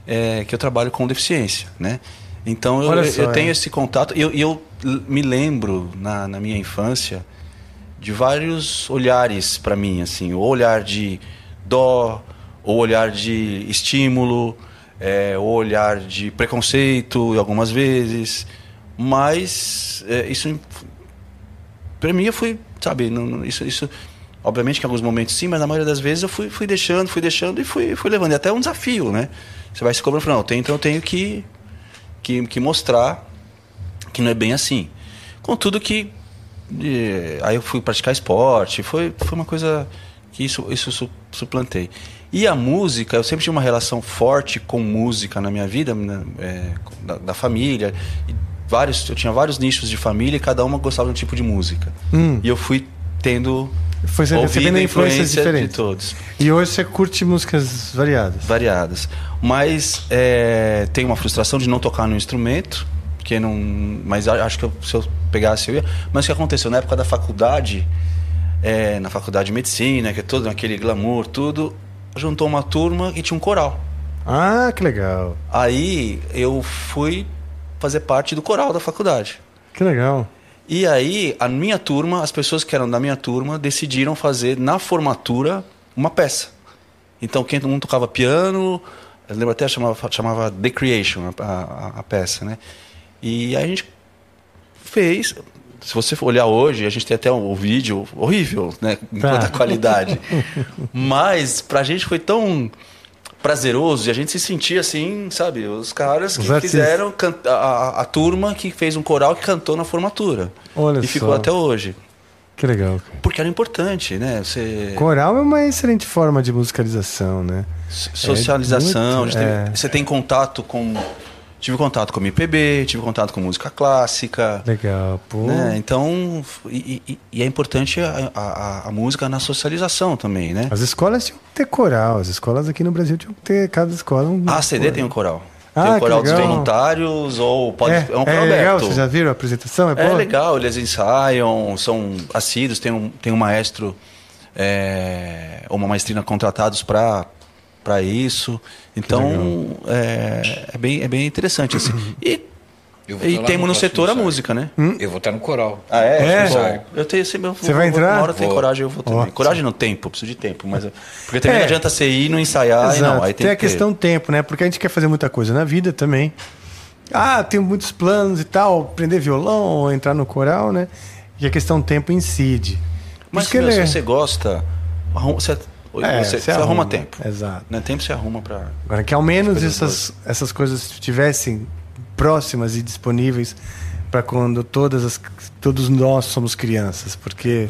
é, que eu trabalho com deficiência, né? Então eu, só, eu tenho é. esse contato, e eu, eu me lembro na, na minha infância de vários olhares para mim, assim, o olhar de dó, o olhar de estímulo, é, o olhar de preconceito, algumas vezes, mas é, isso para mim eu fui, sabe, não- isso, isso, obviamente que em alguns momentos sim, mas na maioria das vezes eu fui, fui deixando, fui deixando e fui, fui levando. E até um desafio, né? Você vai se cobrando, falando, não, eu tenho- então eu tenho que, que, que mostrar que não é bem assim. Contudo que eh, aí eu fui praticar esporte, foi, foi uma coisa que isso, isso su- suplantei. E a música, eu sempre tive uma relação forte com música na minha vida, né, eh, da, da família. E vários, eu tinha vários nichos de família e cada uma gostava de um tipo de música. Hum. E eu fui tendo Foi ouvido recebendo influências influência diferentes. de todos E hoje você curte músicas variadas. variadas. Mas é, tem uma frustração de não tocar no instrumento, que não. Mas acho que eu- se eu pegasse eu ia. Mas o que aconteceu na época da faculdade, é, na faculdade de medicina, que é todo aquele glamour, tudo, juntou uma turma e tinha um coral. Ah, que legal. Aí eu fui fazer parte do coral da faculdade. Que legal. E aí, a minha turma, as pessoas que eram da minha turma, decidiram fazer na formatura uma peça. Então, quem um tocava piano, eu lembro até chamava, chamava The Creation, a, a- a peça, né? E aí a gente fez, se você for olhar hoje, a gente tem até um, um vídeo horrível, né? (laughs) Em Tá. qualidade. (laughs) Mas pra gente foi tão prazeroso e a gente se sentia assim, sabe? Os caras que Os fizeram a, a- a turma que fez um coral que cantou na formatura. Olha e ficou só. até hoje. Que legal. Porque era importante, né? Você. Coral é uma excelente forma de musicalização, né? Socialização, É muito- é. você tem contato com. Tive contato com MPB, tive contato com música clássica. Legal, pô. Né? Então, e, e- e é importante a, a- a música na socialização também, né? As escolas tinham que ter coral. As escolas aqui no Brasil tinham que ter, cada escola um. A CD tem um coral. Ah, tem o coral dos voluntários, ou pode. É, É, um é coral legal, aberto. vocês já viram a apresentação? É, É legal, eles ensaiam, são assíduos, tem um, tem um maestro, é, uma maestrina contratados para para isso. Então, é, é, bem, é bem interessante. Assim. E, Eu e temos no setor a música, né? Eu vou estar no coral. Ah, é? É? Bom, eu tenho sempre. eu Você vai entrar? Uma hora tem Vou. coragem, eu vou também. Ótimo. Coragem no tempo, preciso de tempo. Mas, porque também É. não adianta você ir, não ensaiar, e não. Aí tem, tem a que questão tempo, né? Porque a gente quer fazer muita coisa na vida também. Ah, tem muitos planos e tal, aprender violão, entrar no coral, né? E a questão tempo incide. Mas meu, ele é- se você gosta, arruma, você, É, você, você arruma, arruma. tempo. Exato. Né? Tempo você arruma pra. Agora, que ao menos essas, essas coisas estivessem próximas e disponíveis para quando todas as, todos nós somos crianças, porque,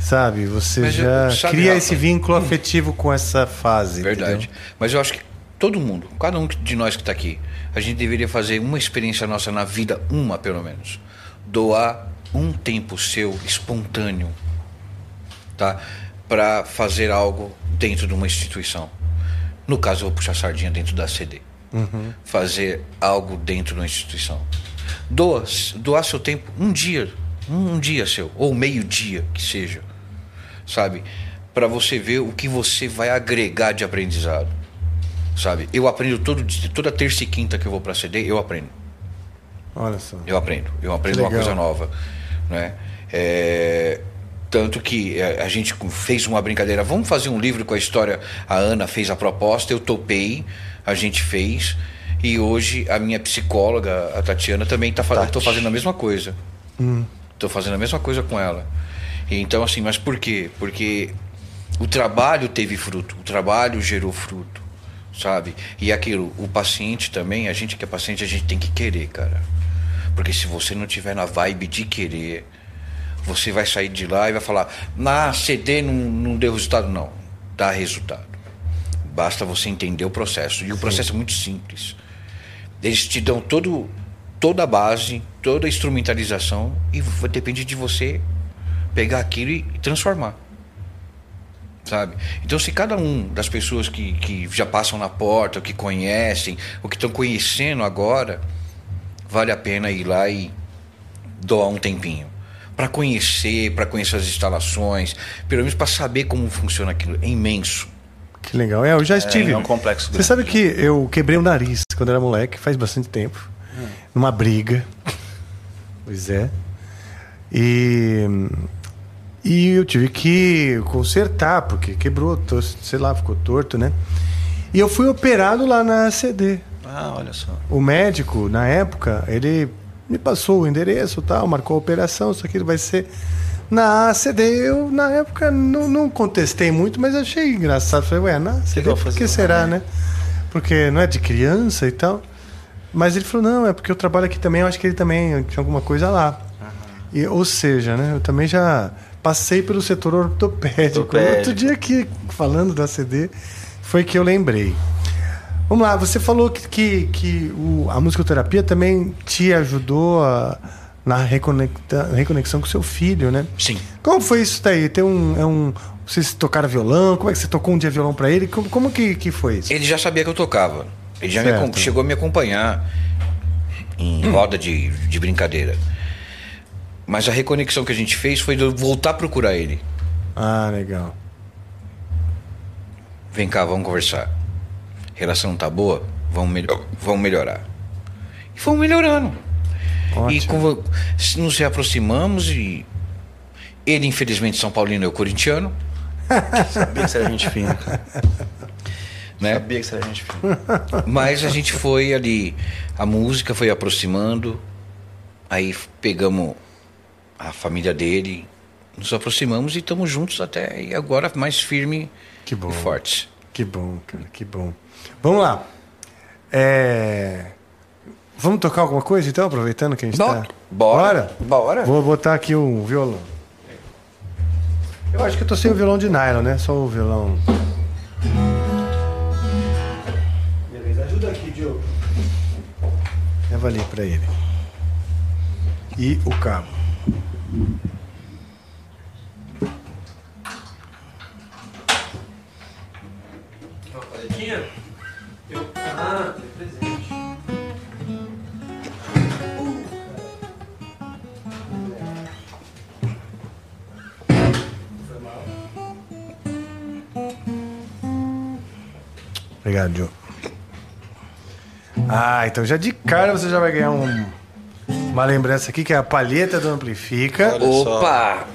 sabe, você Mas eu- já sabe, cria esse vínculo afetivo com essa fase. Verdade. entendeu? Mas eu acho que todo mundo, cada um de nós que está aqui, a gente deveria fazer uma experiência nossa na vida, uma pelo menos. Doar um tempo seu espontâneo, tá? Para fazer algo dentro de uma instituição. No caso, eu vou puxar sardinha dentro da CD. Fazer algo dentro de uma instituição. Doa, doar seu tempo um dia, um, dia seu, ou meio dia que seja, sabe? Para você ver o que você vai agregar de aprendizado, sabe? Eu aprendo todo toda terça e quinta que eu vou para CD, eu aprendo. Olha só. Eu aprendo, eu aprendo uma coisa nova, né? É, tanto que é, a gente fez uma brincadeira, vamos fazer um livro com a história. A Ana fez a proposta, eu topei, a gente fez. E hoje a minha psicóloga, a Tatiana, também está fazendo. Estou fazendo a mesma coisa. Estou fazendo a mesma coisa com ela. E Então, assim, mas por quê? Porque o trabalho teve fruto, o trabalho gerou fruto, sabe? E aquilo, o paciente também, a gente que é paciente, a gente tem que querer, cara. Porque se você não tiver na vibe de querer, você vai sair de lá e vai falar: na CD não, não deu resultado. Não, dá resultado. Basta você entender o processo. E o processo é muito simples. Eles te dão todo, toda a base, toda a instrumentalização e depende de você pegar aquilo e transformar. Sabe? Então, se cada um das pessoas que, que já passam na porta, ou que conhecem, ou que estão conhecendo agora, vale a pena ir lá e doar um tempinho. Para conhecer, para conhecer as instalações, pelo menos para saber como funciona aquilo. É imenso. Que legal. É, eu já estive. é um complexo Você grande. sabe que eu quebrei o nariz quando era moleque, faz bastante tempo. Numa briga. Pois é. E. E eu tive que consertar, porque quebrou, to- sei lá, ficou torto, né? E eu fui operado lá na CD. Ah, olha só. O médico, na época, ele me passou o endereço tal, marcou a operação, isso aqui vai ser na ACD. Eu, na época, não, não contestei muito, mas achei engraçado. Falei, ué, na ACD, por que será, né? né? Porque não é de criança e tal. Mas ele falou, não, é porque eu trabalho aqui também, eu acho que ele também tinha alguma coisa lá. E, ou seja, né, eu também já passei pelo setor ortopédico. Ortopédico. Outro dia aqui, falando da ACD, foi que eu lembrei. Vamos lá, você falou que, que, que o- a musicoterapia também te ajudou a- na reconecta, reconexão com seu filho, né? Sim. Como foi isso daí? Tem um, é um, vocês tocaram violão? Como é que você tocou um dia violão pra ele? Como, como que, que foi isso? Ele já sabia que eu tocava. Ele já me chegou a me acompanhar em roda de, de brincadeira. Mas a reconexão que a gente fez foi de eu voltar a procurar ele. Ah, legal. Vem cá, vamos conversar. Relação tá boa? Vamos, melhor, vamos melhorar. E fomos melhorando. E Ótimo. convo- nos reaproximamos e ele, infelizmente, São Paulino, eu corintiano, (laughs) Sabia que era gente fina. né? Sabia que era gente fina. Mas a gente foi ali, a música foi aproximando, aí pegamos a família dele. Nos aproximamos e estamos juntos até e agora mais firme Que bom. e fortes. Que bom, cara, que bom. Vamos lá. É, Vamos tocar alguma coisa então, aproveitando que a gente Bora. tá. Bora. Bora. Vou botar aqui um violão. Eu acho que eu tô sem o violão de nylon, né? Só o violão. Beleza, ajuda aqui, Diogo. Leva ali pra ele. E o cabo. Ah, presente. Obrigado, Diogo. Ah, então já de cara você já vai ganhar um- uma lembrança aqui que é a palheta do Amplifica. Olha. Opa!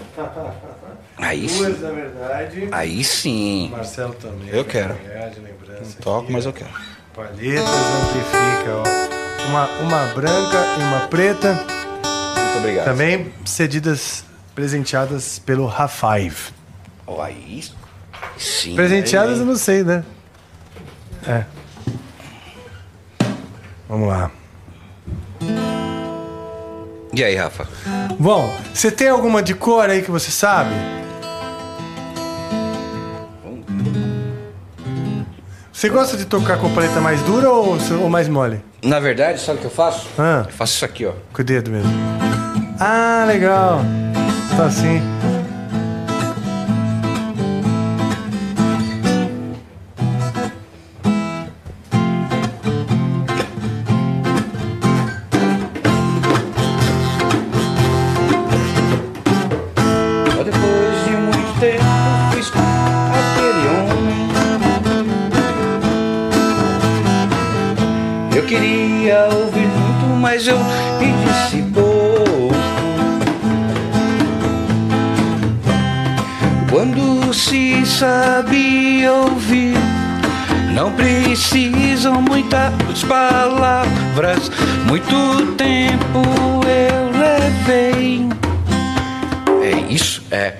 Aí sim. Duas, na verdade. Aí sim. Marcelo também. Eu quero. lembrança Toco, aqui, mas eu quero. Palhetas Amplifica, ó. Uma, uma branca e uma preta. Muito obrigado. Também cedidas, presenteadas pelo Ra5. Ó, aí sim. Presenteadas eu não sei, né? É. Vamos lá. E aí, Rafa? Bom, você tem alguma de cor aí que você sabe? Você gosta de tocar com paleta mais dura ou, ou mais mole? Na verdade, sabe o que eu faço? Ah. Eu faço isso aqui, ó. Com o dedo mesmo. Ah, legal. Tá assim. Precisam muitas palavras. Muito tempo eu levei. É isso, é.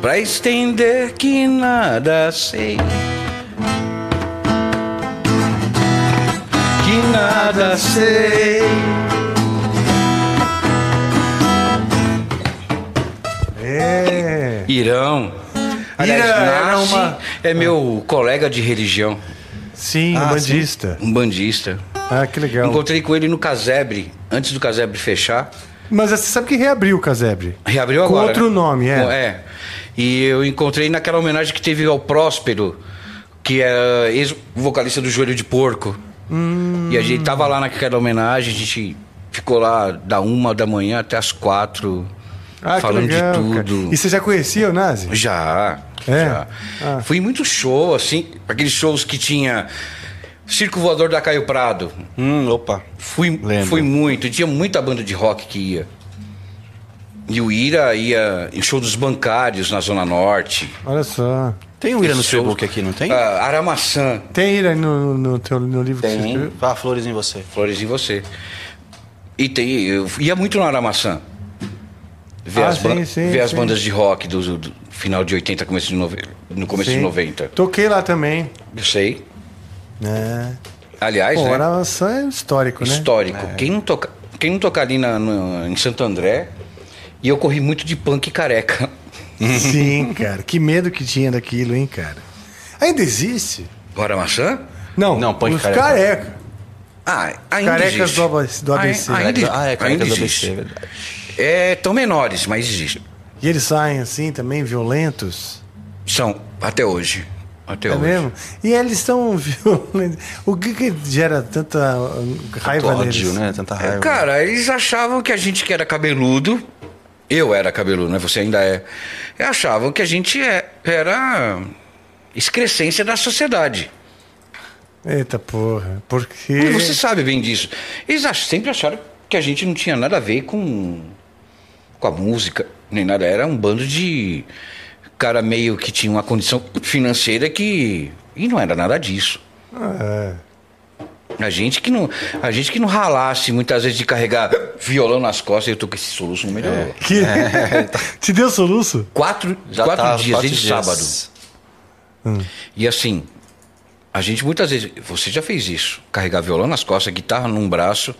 Pra estender que nada sei. Que nada sei. É. Irão. Aliás, Nasce uma- é meu colega de religião, Sim, Ah, bandista. um bandista. Ah, que legal. Encontrei com ele no casebre, antes do casebre fechar. Mas você sabe que reabriu o casebre. Reabriu Com agora. outro né? nome, é. Com- É. E eu encontrei naquela homenagem que teve ao Próspero, que é ex-vocalista do Joelho de Porco. Hum. E a gente tava lá naquela homenagem, a gente ficou lá da uma da manhã até as quatro, Ah, falando legal, de cara. tudo. E você já conhecia o Nazi? Já. É? já. Ah. Fui em muito show, assim, aqueles shows que tinha Circo Voador da Caio Prado. Hum, opa. Fui, Lembro. fui muito, tinha muita banda de rock que ia. E o Ira ia em show dos bancários na Zona Norte. Olha só. Tem um Ira no seu book aqui, não tem? Ah, Aramaçã, Tem aí no, no, teu, no livro que você Tem. escreveu? Ah, flores em você. Flores em Você. E tem, eu ia muito no Aramaçã. Ver, Ah, as, sim, sim, ver as sim. bandas de rock do, do final de 80, começo de 90, no começo de Sim. 90. Toquei lá também. Eu sei. É. Aliás, Pô, né? Araçã é histórico, né? histórico. Quem, não toca, quem não toca ali na, no- em Santo André, e eu corri muito de punk careca. (laughs) Sim, cara. Que medo que tinha daquilo, hein, cara. Ainda existe? Bora maçã? Não, Não, punk os careca. careca. Ah, ainda Carecas existe. do ABC, do ABC. Ai- Ainda, Ah, é, ainda do existe. ABC, é verdade. É, tão menores, mas existem. E eles saem assim também, violentos. São, até hoje. Até É hoje. mesmo? E eles estão (laughs) violentos. O que, que gera tanta uh, raiva Ódio, neles? né? Tanta É, raiva. Cara, eles achavam que a gente que era cabeludo, eu era cabeludo, né? Você ainda é. E achavam que a gente é- era excrescência da sociedade. Eita porra. Porque. E você sabe bem disso. Eles ach- sempre acharam que a gente não tinha nada a ver com, com a música, nem nada. Era um bando de cara meio que tinha uma condição financeira que. E não era nada disso. É. A gente que não, a gente que não ralasse muitas vezes de carregar violão nas costas, eu tô com esse soluço não melhorou. Que... (laughs) Te deu soluço? Quatro, Já quatro tá, dias, quatro desde dias. sábado. E assim, a gente muitas vezes. Você já fez isso? Carregar violão nas costas, guitarra num braço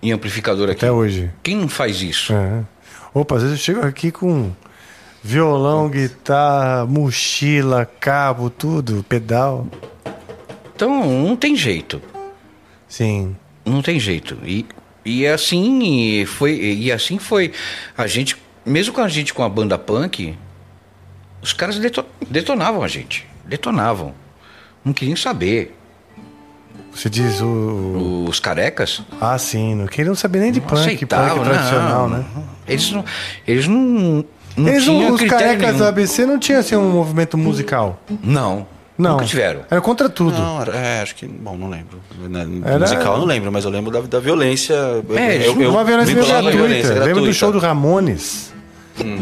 e amplificador aqui. Até hoje. Quem não faz isso? É. Opa, às vezes eu chego aqui com violão, guitarra, mochila, cabo, tudo, pedal. Então não tem jeito. Sim. Não tem jeito. E, e assim foi. E assim foi. A gente, mesmo com a gente com a banda punk, os caras deto- detonavam a gente. Detonavam. Não queriam saber. Você diz o. Os carecas Ah, sim. Não queriam saber nem de não punk, punk tradicional, não. né? Eles não. Eles não. não Eles os carecas nenhum. do ABC não tinham assim um movimento musical. Não. Não. Nunca tiveram. Era contra tudo. Não, era- é, acho que. Bom, não lembro. Na- Era- Musical eu não lembro, mas eu lembro da, da violência. É, eles não- Uma violência meio gratuita. violência Lembra do gratuita. show do Ramones?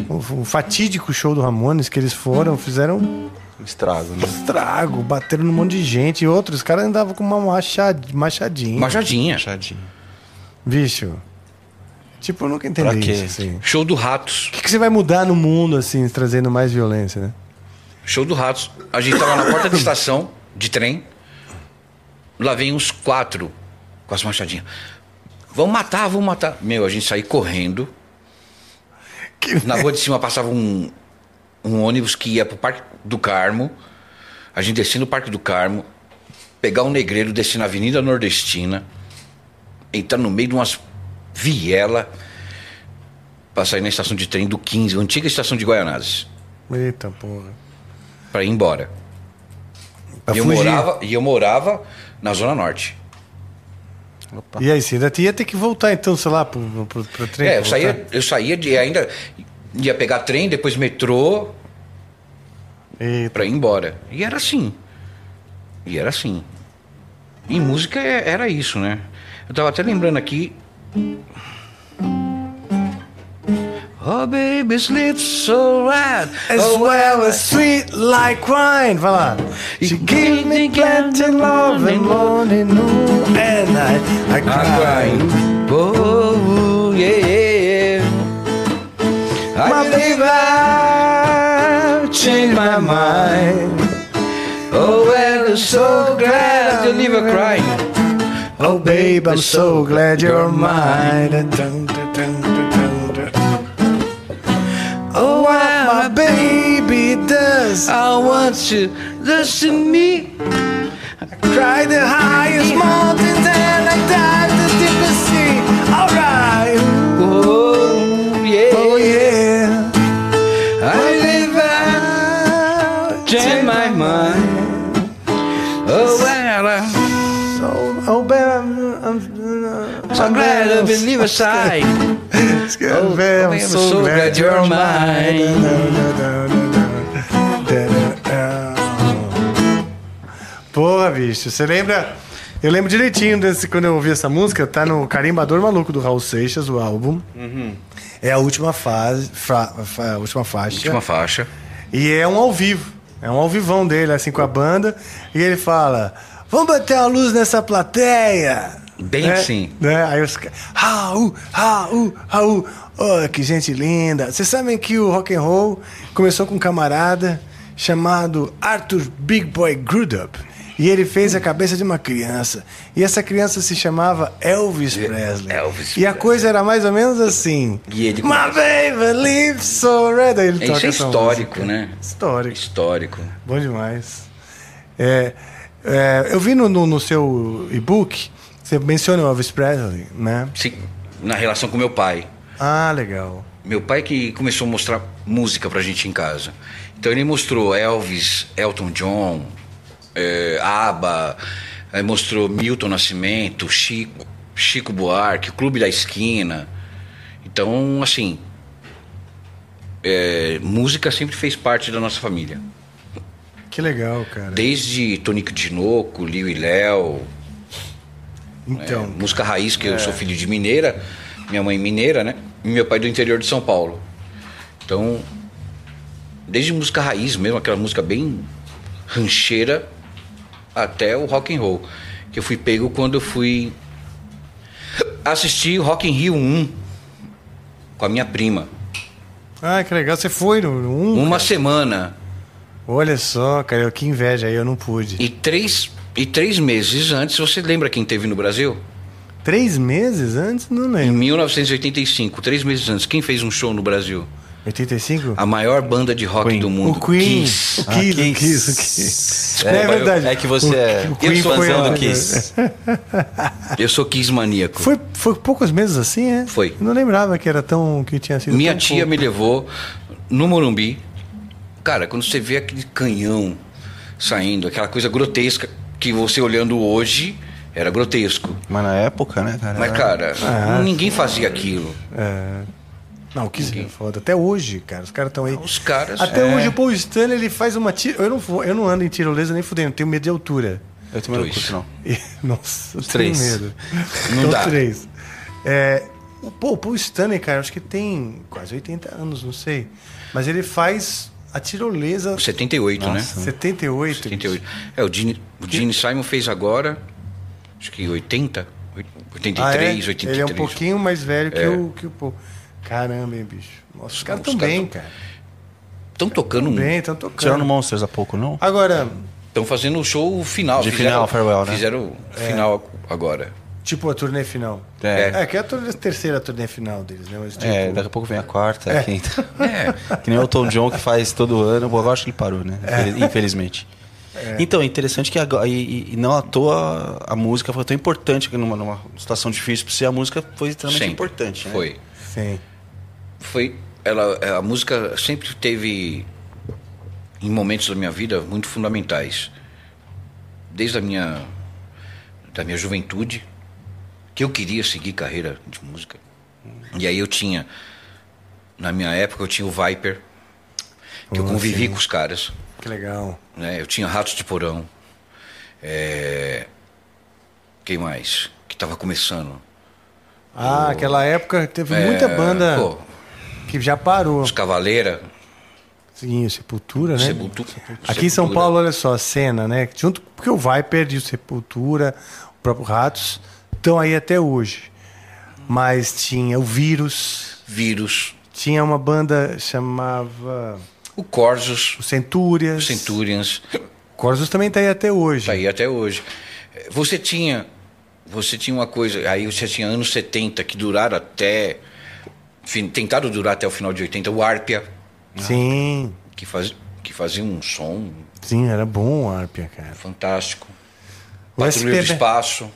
O, o fatídico show do Ramones que eles foram, fizeram um Estrago, né? estrago, bateram num monte de gente. E outros, os caras andavam com uma machad, machadinha. Machadinha. Machadinho. Bicho. Tipo, eu nunca entendi Pra quê? isso, assim. Show do Ratos. O que, que você vai mudar no mundo, assim, trazendo mais violência, né? Show do Ratos. A gente tava na porta da (coughs) estação de trem. Lá vem uns quatro com as machadinhas. Vamos matar, vamos matar. Meu, a gente saía correndo. Que- Na rua de cima passava um, um ônibus que ia pro Parque do Carmo. A gente descia no Parque do Carmo. Pegar um negreiro, descer na Avenida Nordestina. Entrar no meio de umas viela. Pra sair na estação de trem do 15, a antiga estação de Guaianazes. Eita porra. Pra ir embora. Pra E eu, fugir. morava, e eu morava na Zona Norte. E aí, você ainda ia ter que voltar, então, sei lá, pro, pro, pro trem? É, eu saía, eu saía de ainda. Ia pegar trem, depois metrô Pra ir embora. E era assim. E era assim. E música é- era isso, né? Eu tava até lembrando aqui. Oh, baby, sleep so right. As oh, well as sweet like wine. Vai lá. She gave me plenty love and morning, noon and night. I I'm cry. crying. Oh, yeah, yeah. I My baby, I changed my mind. Oh, well, I'm so glad you leave her crying. Oh, babe, I'm so glad you're mine. Oh, what my baby does. I want you, listen to me. I cry the highest mountains and I dive leave aside. Oh, babe, I'm so glad you're mine. Porra, bicho, você lembra? Eu lembro direitinho desse, quando eu ouvi essa música, tá no Carimbador Maluco do Raul Seixas, o álbum. É a última fase, fra- fa- a última faixa. Última faixa. E é um ao vivo. É um ao vivão dele, assim, com a banda. E ele fala: Vamos bater a luz nessa plateia. Bem né? assim. Né? Aí os. Raul, Raul, Raul. Oh, que gente linda. Vocês sabem que o rock and roll começou com um camarada chamado Arthur Big Boy Crudup. E ele fez a cabeça de uma criança. E essa criança se chamava Elvis Presley. Elvis e a coisa era mais ou menos assim. E ele My baby lives so red. Aí Ele toca Isso é essa histórico, música. né? Histórico. Histórico. Bom demais. É, é, eu vi no, no, no seu e-book, você menciona o Elvis Presley, né? Sim, na relação com meu pai. Ah, legal. Meu pai que começou a mostrar música pra gente em casa. Então ele mostrou Elvis, Elton John, é, ABBA, aí mostrou Milton Nascimento, Chico, Chico Buarque, Clube da Esquina. Então, assim, é, música sempre fez parte da nossa família. Que legal, cara. Desde Tonico Tinoco, Liu e Léo, Então, É, música raiz, que eu sou filho de mineira, minha mãe mineira, né? E meu pai do interior de São Paulo. Então, desde música raiz mesmo, aquela música bem rancheira, até o rock and roll. que eu fui pego quando eu fui assistir Rock in Rio 1 com a minha prima. Ah, que legal. Você foi no, no um, Uma cara? semana Olha só, cara, que inveja aí, eu não pude. e três, e três meses antes, você lembra quem teve no Brasil? Três meses antes? Não Em lembro. 1985, três meses antes, quem fez um show no Brasil? 85? A maior banda de rock Queen. do mundo. o Queen. Kiss. O Ah, Kiss, o Kiss. Kiss, o Kiss. É, É, verdade. é que você é o Queen fãzão foi do Kiss. Eu sou Kiss maníaco. Foi, foi poucos meses assim, é? Foi. Eu não lembrava que era tão. que tinha sido. Minha tão tia pouco. me levou no Morumbi. Cara, quando você vê aquele canhão saindo, aquela coisa grotesca que você olhando hoje era grotesco. Mas na época, né, cara? Mas, cara, Ah, ninguém fazia aquilo. É. Não, o Kiss é foda. Até hoje, cara. Os caras estão aí. Os caras. Até é, hoje o Paul Stanley ele faz uma tiro. Eu não, eu não ando em tirolesa nem fudendo, tenho medo de altura. Eu também não Dois. curto, não. E- (laughs) nossa, eu Os tenho três. medo. Não Então, dá. três. É, o, pô, o Paul Stanley, cara, acho que tem quase 80 anos, não sei. Mas ele faz a tirolesa 78, né? 78. 78. É, o Gene, o Gene Simon fez agora, acho que 80, 83, Ah, é? 83. Ele é um pouquinho mais velho que, É. o, que o Paul. Caramba, hein, bicho. Nossa, os caras Os estão caras bem, tão- cara. Estão tocando, Bem, estão tocando. Tiraram Monsters há pouco, não? Agora, estão fazendo o show final. De final, farewell, né? Fizeram o final agora. Tipo a turnê final. É. É, que é a, turnê- terceira turnê final deles, né? Mas, tipo, É, daqui a pouco vem a quarta, É. a quinta. É. Que nem o Tom John que faz todo ano. Bom, agora acho que ele parou, né? Infeliz- Infelizmente. Então, é interessante que agora, e, e- e não à toa a música foi tão importante que numa, numa situação difícil pra você, a música foi extremamente Sempre. importante. Né? Foi. Sim. Foi. Ela, a música sempre teve, em momentos da minha vida, muito fundamentais. Desde a minha, da minha juventude, que eu queria seguir carreira de música. E aí eu tinha, na minha época, eu tinha o Viper, que eu Oh, convivi sim. com os caras. Que legal. né? Eu tinha Ratos de Porão. É... Quem mais? Que estava começando. Ah, aquela época teve É, muita banda pô, que já parou. os Cavaleira, Sim, Sepultura, né? Sepultu- Aqui em São Sepultura. Paulo, olha só, a cena, né? Junto porque o Viper e o Sepultura, o próprio Ratos, estão aí até hoje. Mas tinha o Vírus, Vírus, tinha uma banda chamava o Corsos, o Centúrias. o Corsos também tá aí até hoje. tá aí até hoje. Você tinha, você tinha uma coisa, aí você tinha anos 70 que duraram até, tentaram durar até o final de 80, o Arpia, Sim, que, faz, que fazia um som sim, era bom o Arpia, cara. fantástico. O Patrulha do SPB. Espaço,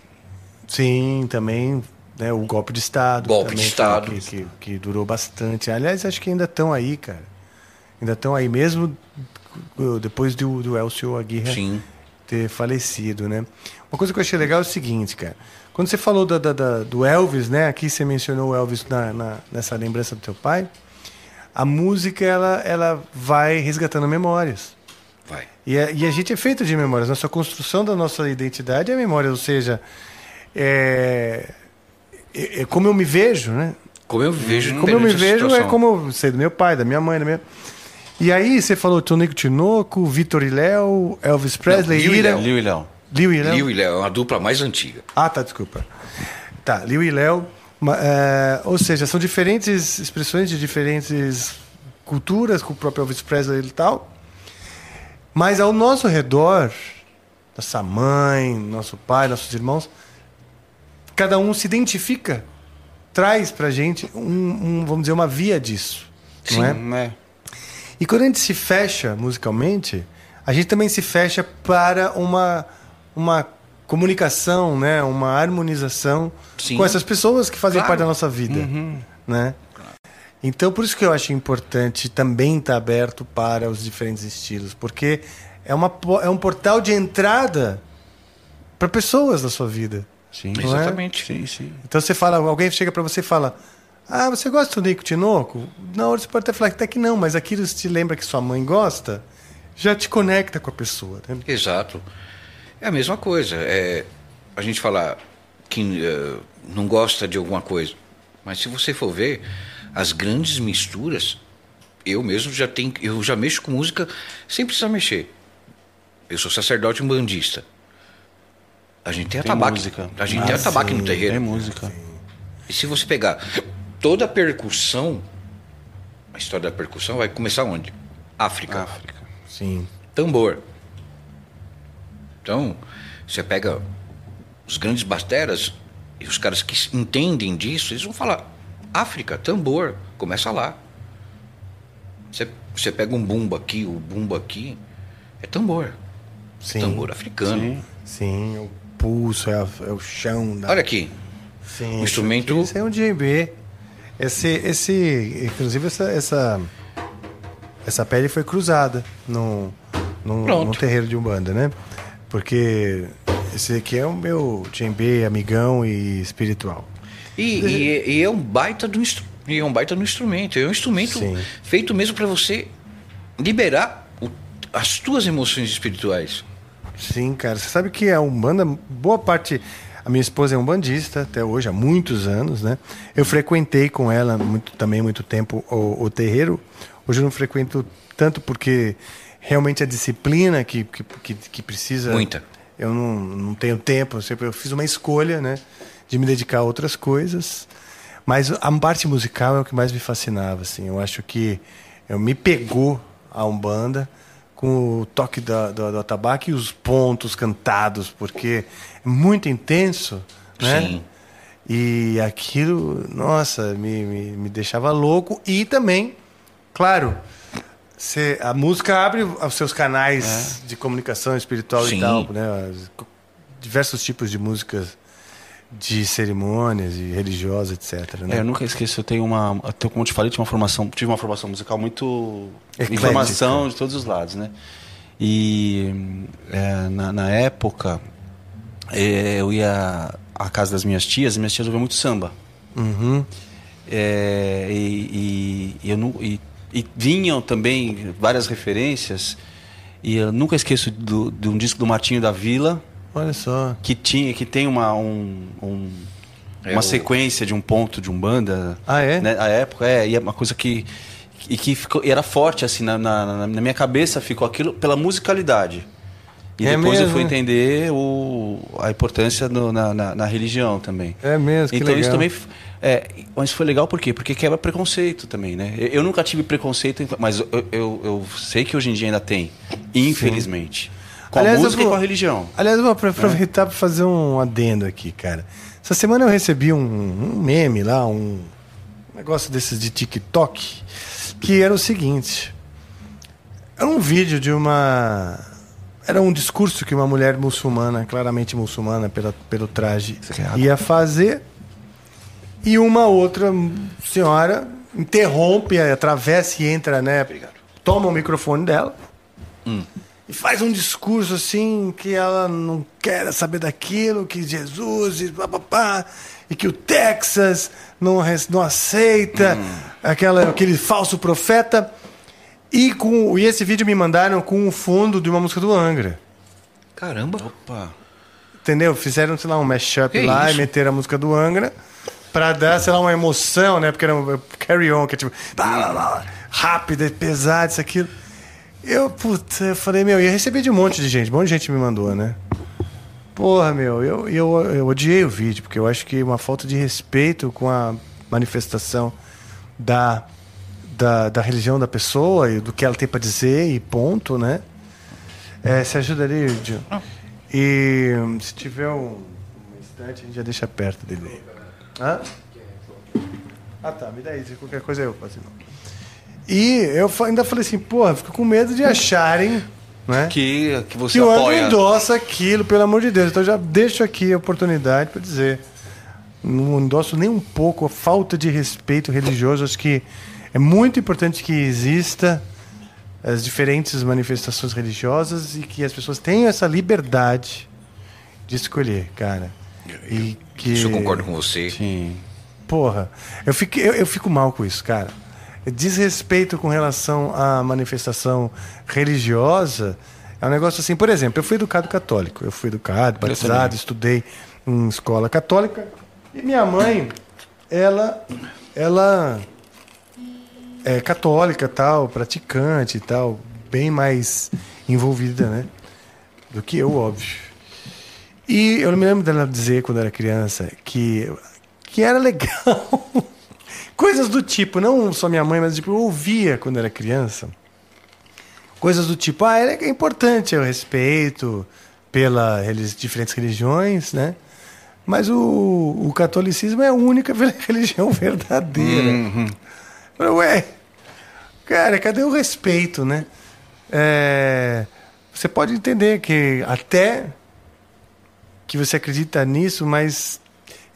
Sim, também, né, o golpe de Estado. Golpe de Estado. Que, que, que durou bastante. Aliás, acho que ainda estão aí, cara. Ainda estão aí, mesmo uh, depois do, do Elcio Aguirre sim. ter falecido, né? Uma coisa que eu achei legal é o seguinte, cara. Quando você falou da, da- da- do Elvis, né? Aqui você mencionou o Elvis na, na- nessa lembrança do teu pai. A música, ela, ela vai resgatando memórias. Vai. E a, e a gente é feito de memórias. Nossa construção da nossa identidade é memória. Ou seja, é, é- é como eu me vejo, né? Como eu vejo Como eu me vejo é situação. como eu sei do meu pai, da minha mãe, da minha... E aí você falou Tonico Tinoco, Vitor e Léo, Elvis Presley, Liu e Ira... Léo. Liu e Léo. Liu e Léo. Liu e Léo é uma dupla mais antiga. Ah, tá, desculpa. Tá, Liu e Léo. é, ou seja, são diferentes expressões de diferentes culturas, com o próprio Elvis Presley e tal. Mas ao nosso redor, nossa mãe, nosso pai, nossos irmãos, cada um se identifica, traz pra gente um, um, vamos dizer, uma via disso. Sim. Não é? É. E quando a gente se fecha musicalmente, a gente também se fecha para uma, uma comunicação, né? uma harmonização Sim. com essas pessoas que fazem Claro. parte da nossa vida. Né? Então, por isso que eu acho importante também estar aberto para os diferentes estilos, porque é, uma, é um portal de entrada para pessoas da sua vida. Sim. Não é? Exatamente. Sim, sim. Então você fala, alguém chega pra você e fala: Ah, você gosta do Nico Tinoco? Na hora você pode até falar até que não, mas aquilo te lembra que sua mãe gosta, já te conecta com a pessoa. Né? Exato. É a mesma coisa. É, a gente falar que eh, não gosta de alguma coisa. Mas se você for ver, as grandes misturas, eu mesmo já tenho. Eu já mexo com música sem precisar mexer. Eu sou sacerdote umbandista. A gente tem Tem atabaque. música. A gente Ah, tem atabaque sim, no Tem terreiro. música. E se você pegar toda a percussão, a história da percussão vai começar onde? África. África. Sim. Tambor. Então, você pega os grandes bateras e os caras que entendem disso, eles vão falar: África, tambor, começa lá. Você, você pega um bumbo aqui, o bumbo aqui, é tambor. Sim. Tambor africano. Sim. Sim, pulso, é, a- é o chão. Da... Olha aqui, Sim, o instrumento- Isso é um djembe. Esse, esse, inclusive essa, essa, essa pele foi cruzada no, no, no terreiro de Umbanda, né? Porque esse aqui é o meu djembe amigão e espiritual. E, e- e é um baita do e é um baita no instrumento. É um instrumento Sim. feito mesmo para você liberar o- as tuas emoções espirituais. Sim, cara. Você sabe que a Umbanda, boa parte. A minha esposa é umbandista até hoje, há muitos anos, né? Eu frequentei com ela muito, também muito tempo o, o terreiro. Hoje eu não frequento tanto porque realmente a disciplina que, que, que, que precisa. Muita. Eu não, não tenho tempo. Eu, sempre, eu fiz uma escolha, né? De me dedicar a outras coisas. Mas a parte musical é o que mais me fascinava, assim. Eu acho que eu me pegou a Umbanda com o toque da, do, do atabaque e os pontos cantados, porque é muito intenso, né? Sim. E aquilo, nossa, me, me, me deixava louco. E também, claro, cê- a música abre os seus canais de comunicação espiritual Sim. e tal, né? Diversos tipos de músicas de cerimônias e religiosas, etc. Né? É, eu nunca esqueço, eu tenho uma. tenho, como te falei, tive uma formação, tive uma formação musical muito. Eclética. Informação de todos os lados, né? E é, na, na época é, eu ia à casa das minhas tias, e minhas tias ouviam muito samba. Uhum. É, e, e- eu e- e vinham também várias referências. E eu nunca esqueço do- de um disco do Martinho da Vila, Olha só. que tinha que tem uma um, um- É uma o- sequência de um ponto de umbanda Ah, é? né? a época é e é uma coisa que e que ficou, e era forte assim na, na, na minha cabeça ficou aquilo pela musicalidade e É depois eu mesmo, fui né? entender o, a importância no- na, na, na religião também É mesmo, que então legal. isso também é, mas foi legal por quê? Porque quebra preconceito também, né? Eu, eu nunca tive preconceito, mas eu, eu, eu sei que hoje em dia ainda tem, infelizmente. Com Aliás, a música e vou- com a religião. Aliás, eu vou apro- aproveitar para fazer um adendo aqui, cara. Essa semana eu recebi um, um meme lá, um negócio desses de TikTok, que era o seguinte: era um vídeo de uma. Era um discurso que uma mulher muçulmana, claramente muçulmana pela, pelo traje, ia fazer. E uma outra senhora interrompe, atravessa e entra, né? Toma o microfone dela e faz um discurso assim que ela não quer saber daquilo, que Jesus e papapá, e que o Texas não, não aceita aquela, aquele falso profeta. E, com, e esse vídeo me mandaram com o fundo de uma música do Angra. Caramba. Opa. Entendeu? Fizeram, sei lá, um mashup Que lá isso? e meteram a música do Angra pra dar, sei lá, uma emoção, né? Porque era um carry on, que é tipo, blá, blá, blá, rápido, é pesado, isso, aquilo. Eu, puta, eu falei, meu, eu recebi de um monte de gente, um monte de gente me mandou, né? Porra, meu, eu, eu, eu odiei o vídeo, porque eu acho que uma falta de respeito com a manifestação da, da, da religião da pessoa e do que ela tem pra dizer e ponto, né? É, você ajuda ali, Gil? E se tiver um, um instante, a gente já deixa perto dele. Hã? Ah tá, me dá aí, qualquer coisa eu faço. E eu ainda falei assim, porra, fico com medo de acharem, né? Que, que você que o apoia. endossa aquilo, pelo amor de Deus. Então eu já deixo aqui a oportunidade para dizer. Não endosso nem um pouco a falta de respeito religioso. Acho que é muito importante que exista as diferentes manifestações religiosas e que as pessoas tenham essa liberdade de escolher, cara. E que Isso eu concordo com você. Sim. Porra, eu fico, eu, eu fico mal com isso, cara. Desrespeito com relação à manifestação religiosa é um negócio assim. Por exemplo, eu fui educado católico. Eu fui educado, batizado, estudei em escola católica. E minha mãe, ela, ela é católica, tal, praticante tal, bem mais envolvida, né? Do que eu, óbvio. E eu me lembro dela dizer, quando era criança, que, que era legal. (laughs) Coisas do tipo, não só minha mãe, mas tipo, eu ouvia quando era criança. Coisas do tipo, ah, é importante o respeito pelas diferentes religiões, né? Mas o, o catolicismo é a única (laughs) religião verdadeira. Uhum. Ué, cara, cadê o respeito, né? É, você pode entender que até que você acredita nisso, mas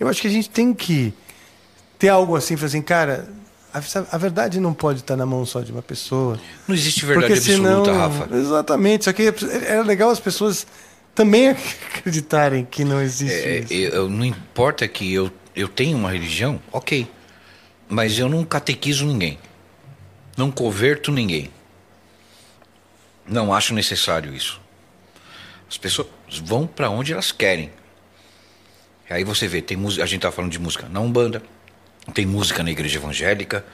eu acho que a gente tem que ter algo assim, falar assim, cara, a, verdade não pode estar na mão só de uma pessoa. Não existe verdade porque senão, absoluta, Rafa. Exatamente. Só que era legal as pessoas também (laughs) acreditarem que não existe é, isso. Eu, não importa que eu, eu tenha uma religião, ok. Mas eu não catequizo ninguém. Não converto ninguém. Não acho necessário isso. As pessoas vão para onde elas querem. Aí você vê, tem música, a gente tá falando de música na Umbanda, tem música na igreja evangélica,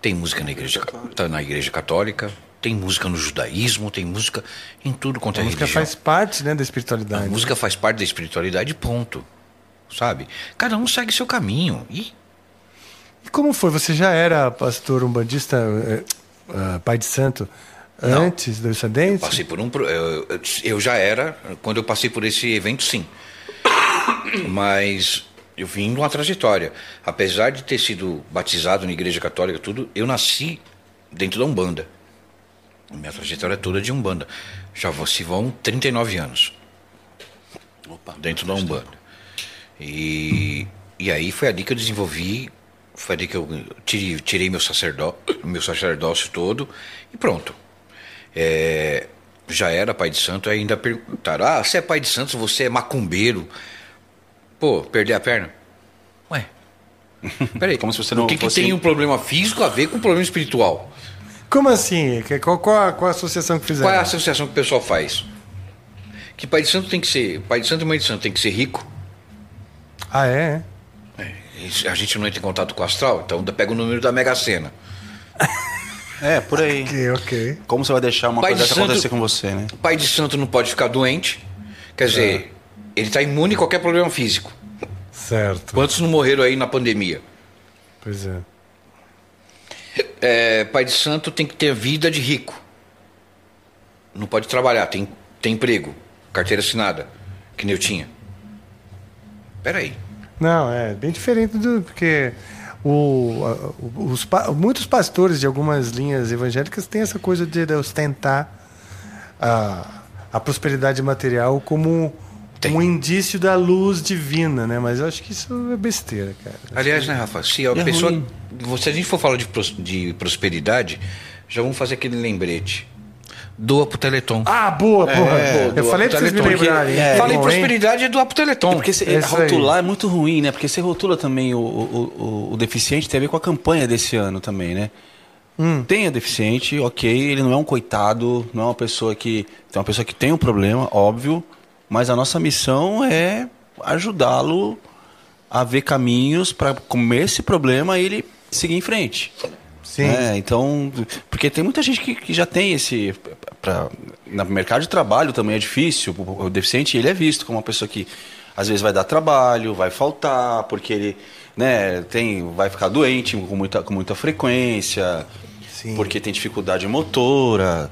tem música na igreja, tá na igreja católica, tem música no judaísmo, tem música em tudo quanto a é religião. A música faz parte né, da espiritualidade. A música faz parte da espiritualidade, ponto. Sabe? Cada um segue seu caminho. E, e como foi? Você já era pastor umbandista, uh, pai de santo, Não, antes do Descendente? Passei por um. Eu, eu já era, quando eu passei por esse evento, sim. (coughs) Mas eu vim de uma trajetória. Apesar de ter sido batizado na igreja católica, tudo, eu nasci dentro da Umbanda. Minha trajetória é toda de Umbanda. Já se vão 39 anos. Opa, dentro da Umbanda. E, e aí foi ali que eu desenvolvi, foi ali que eu tirei, tirei meu, sacerdó, meu sacerdócio todo e pronto. É, já era pai de santo, ainda perguntaram: ah, você é pai de santo, você é macumbeiro. Pô, perder a perna? Ué. (laughs) Peraí, Como se você não o que, fosse... que tem um problema físico a ver com um problema espiritual? Como assim? Qual, qual, qual a associação que fizeram? Qual é a associação que o pessoal faz? Que pai de santo tem que ser. Pai de santo e mãe de santo tem que ser rico. Ah, é? é a gente não entra em contato com o astral, então pega o número da Mega Sena. (laughs) É, por aí. ok, ok. Como você vai deixar uma pai coisa de santo, acontecer com você, né? Pai de santo não pode ficar doente. Quer dizer, é. Ele está imune a qualquer problema físico. Certo. Quantos não morreram aí na pandemia? Pois é é, pai de santo tem que ter vida de rico. Não pode trabalhar, tem, tem emprego, carteira assinada, que nem eu tinha. Peraí. Não, é bem diferente do. Porque o, os, muitos pastores de algumas linhas evangélicas têm essa coisa de ostentar a, a prosperidade material como tem. um indício da luz divina, né? Mas eu acho que isso é besteira, cara. Aliás, né, Rafa? Se a é pessoa. Ruim. Se a gente for falar de, de prosperidade, já vamos fazer aquele lembrete. Doa pro Teleton. Ah, boa, é, porra. É, eu falei pra vocês me lembrarem. É, Falei prosperidade e doar pro Teleton. É porque se, é rotular aí. é muito ruim, né? Porque você rotula também o, o, o, o, deficiente, tem a ver com a campanha desse ano também, né? Hum. Tem a deficiente, ok, ele não é um coitado, não é uma pessoa que. É uma pessoa que tem um problema, óbvio, mas a nossa missão é ajudá-lo a ver caminhos para comer esse problema e ele seguir em frente. Sim. É, então, porque tem muita gente que, que já tem esse. Pra, no mercado de trabalho também é difícil. O, o deficiente ele é visto como uma pessoa que às vezes vai dar trabalho, vai faltar, porque ele né, tem, vai ficar doente com muita, com muita frequência, Sim. porque tem dificuldade motora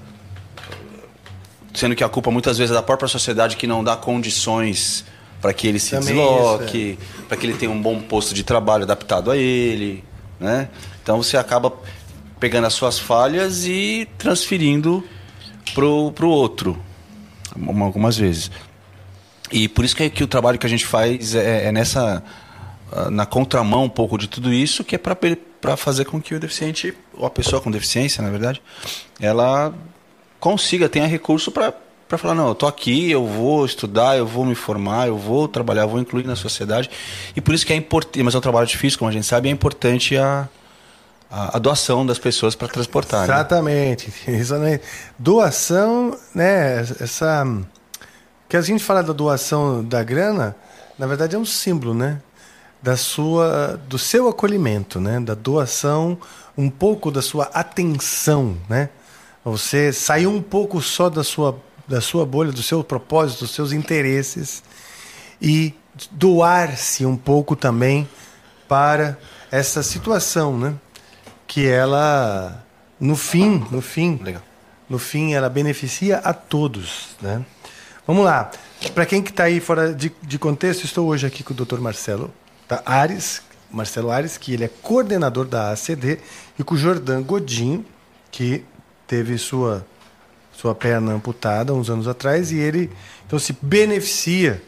sendo que a culpa muitas vezes é da própria sociedade que não dá condições para que ele se Também desloque, é. para que ele tenha um bom posto de trabalho adaptado a ele, né? Então você acaba pegando as suas falhas e transferindo pro, pro outro, algumas vezes. E por isso que, é que o trabalho que a gente faz é, é nessa ah, na contramão um pouco de tudo isso, que é para fazer com que o deficiente, ou a pessoa com deficiência, na verdade, ela consiga, tenha recurso para para falar, não, eu tô aqui, eu vou estudar, eu vou me formar, eu vou trabalhar, eu vou incluir na sociedade. E por isso que é importante, mas é um trabalho difícil, como a gente sabe, é importante a, a, a doação das pessoas para transportar. Né? Exatamente, né? (laughs) exatamente. Doação, né, essa... Que a gente fala da doação da grana, na verdade é um símbolo, né? Da sua, do seu acolhimento, né? Da doação, um pouco da sua atenção, né? Você saiu um pouco só da sua, da sua bolha, do seu propósito, dos seus interesses e doar-se um pouco também para essa situação, né? Que ela, no fim, no fim, Legal. no fim, ela beneficia a todos, né? Vamos lá. Para quem que está aí fora de, de contexto, estou hoje aqui com o Dr. Marcelo tá? Ares, Marcelo Ares, que ele é coordenador da ACD, e com o Jordan Godinho, que teve sua sua perna amputada uns anos atrás e ele então se beneficia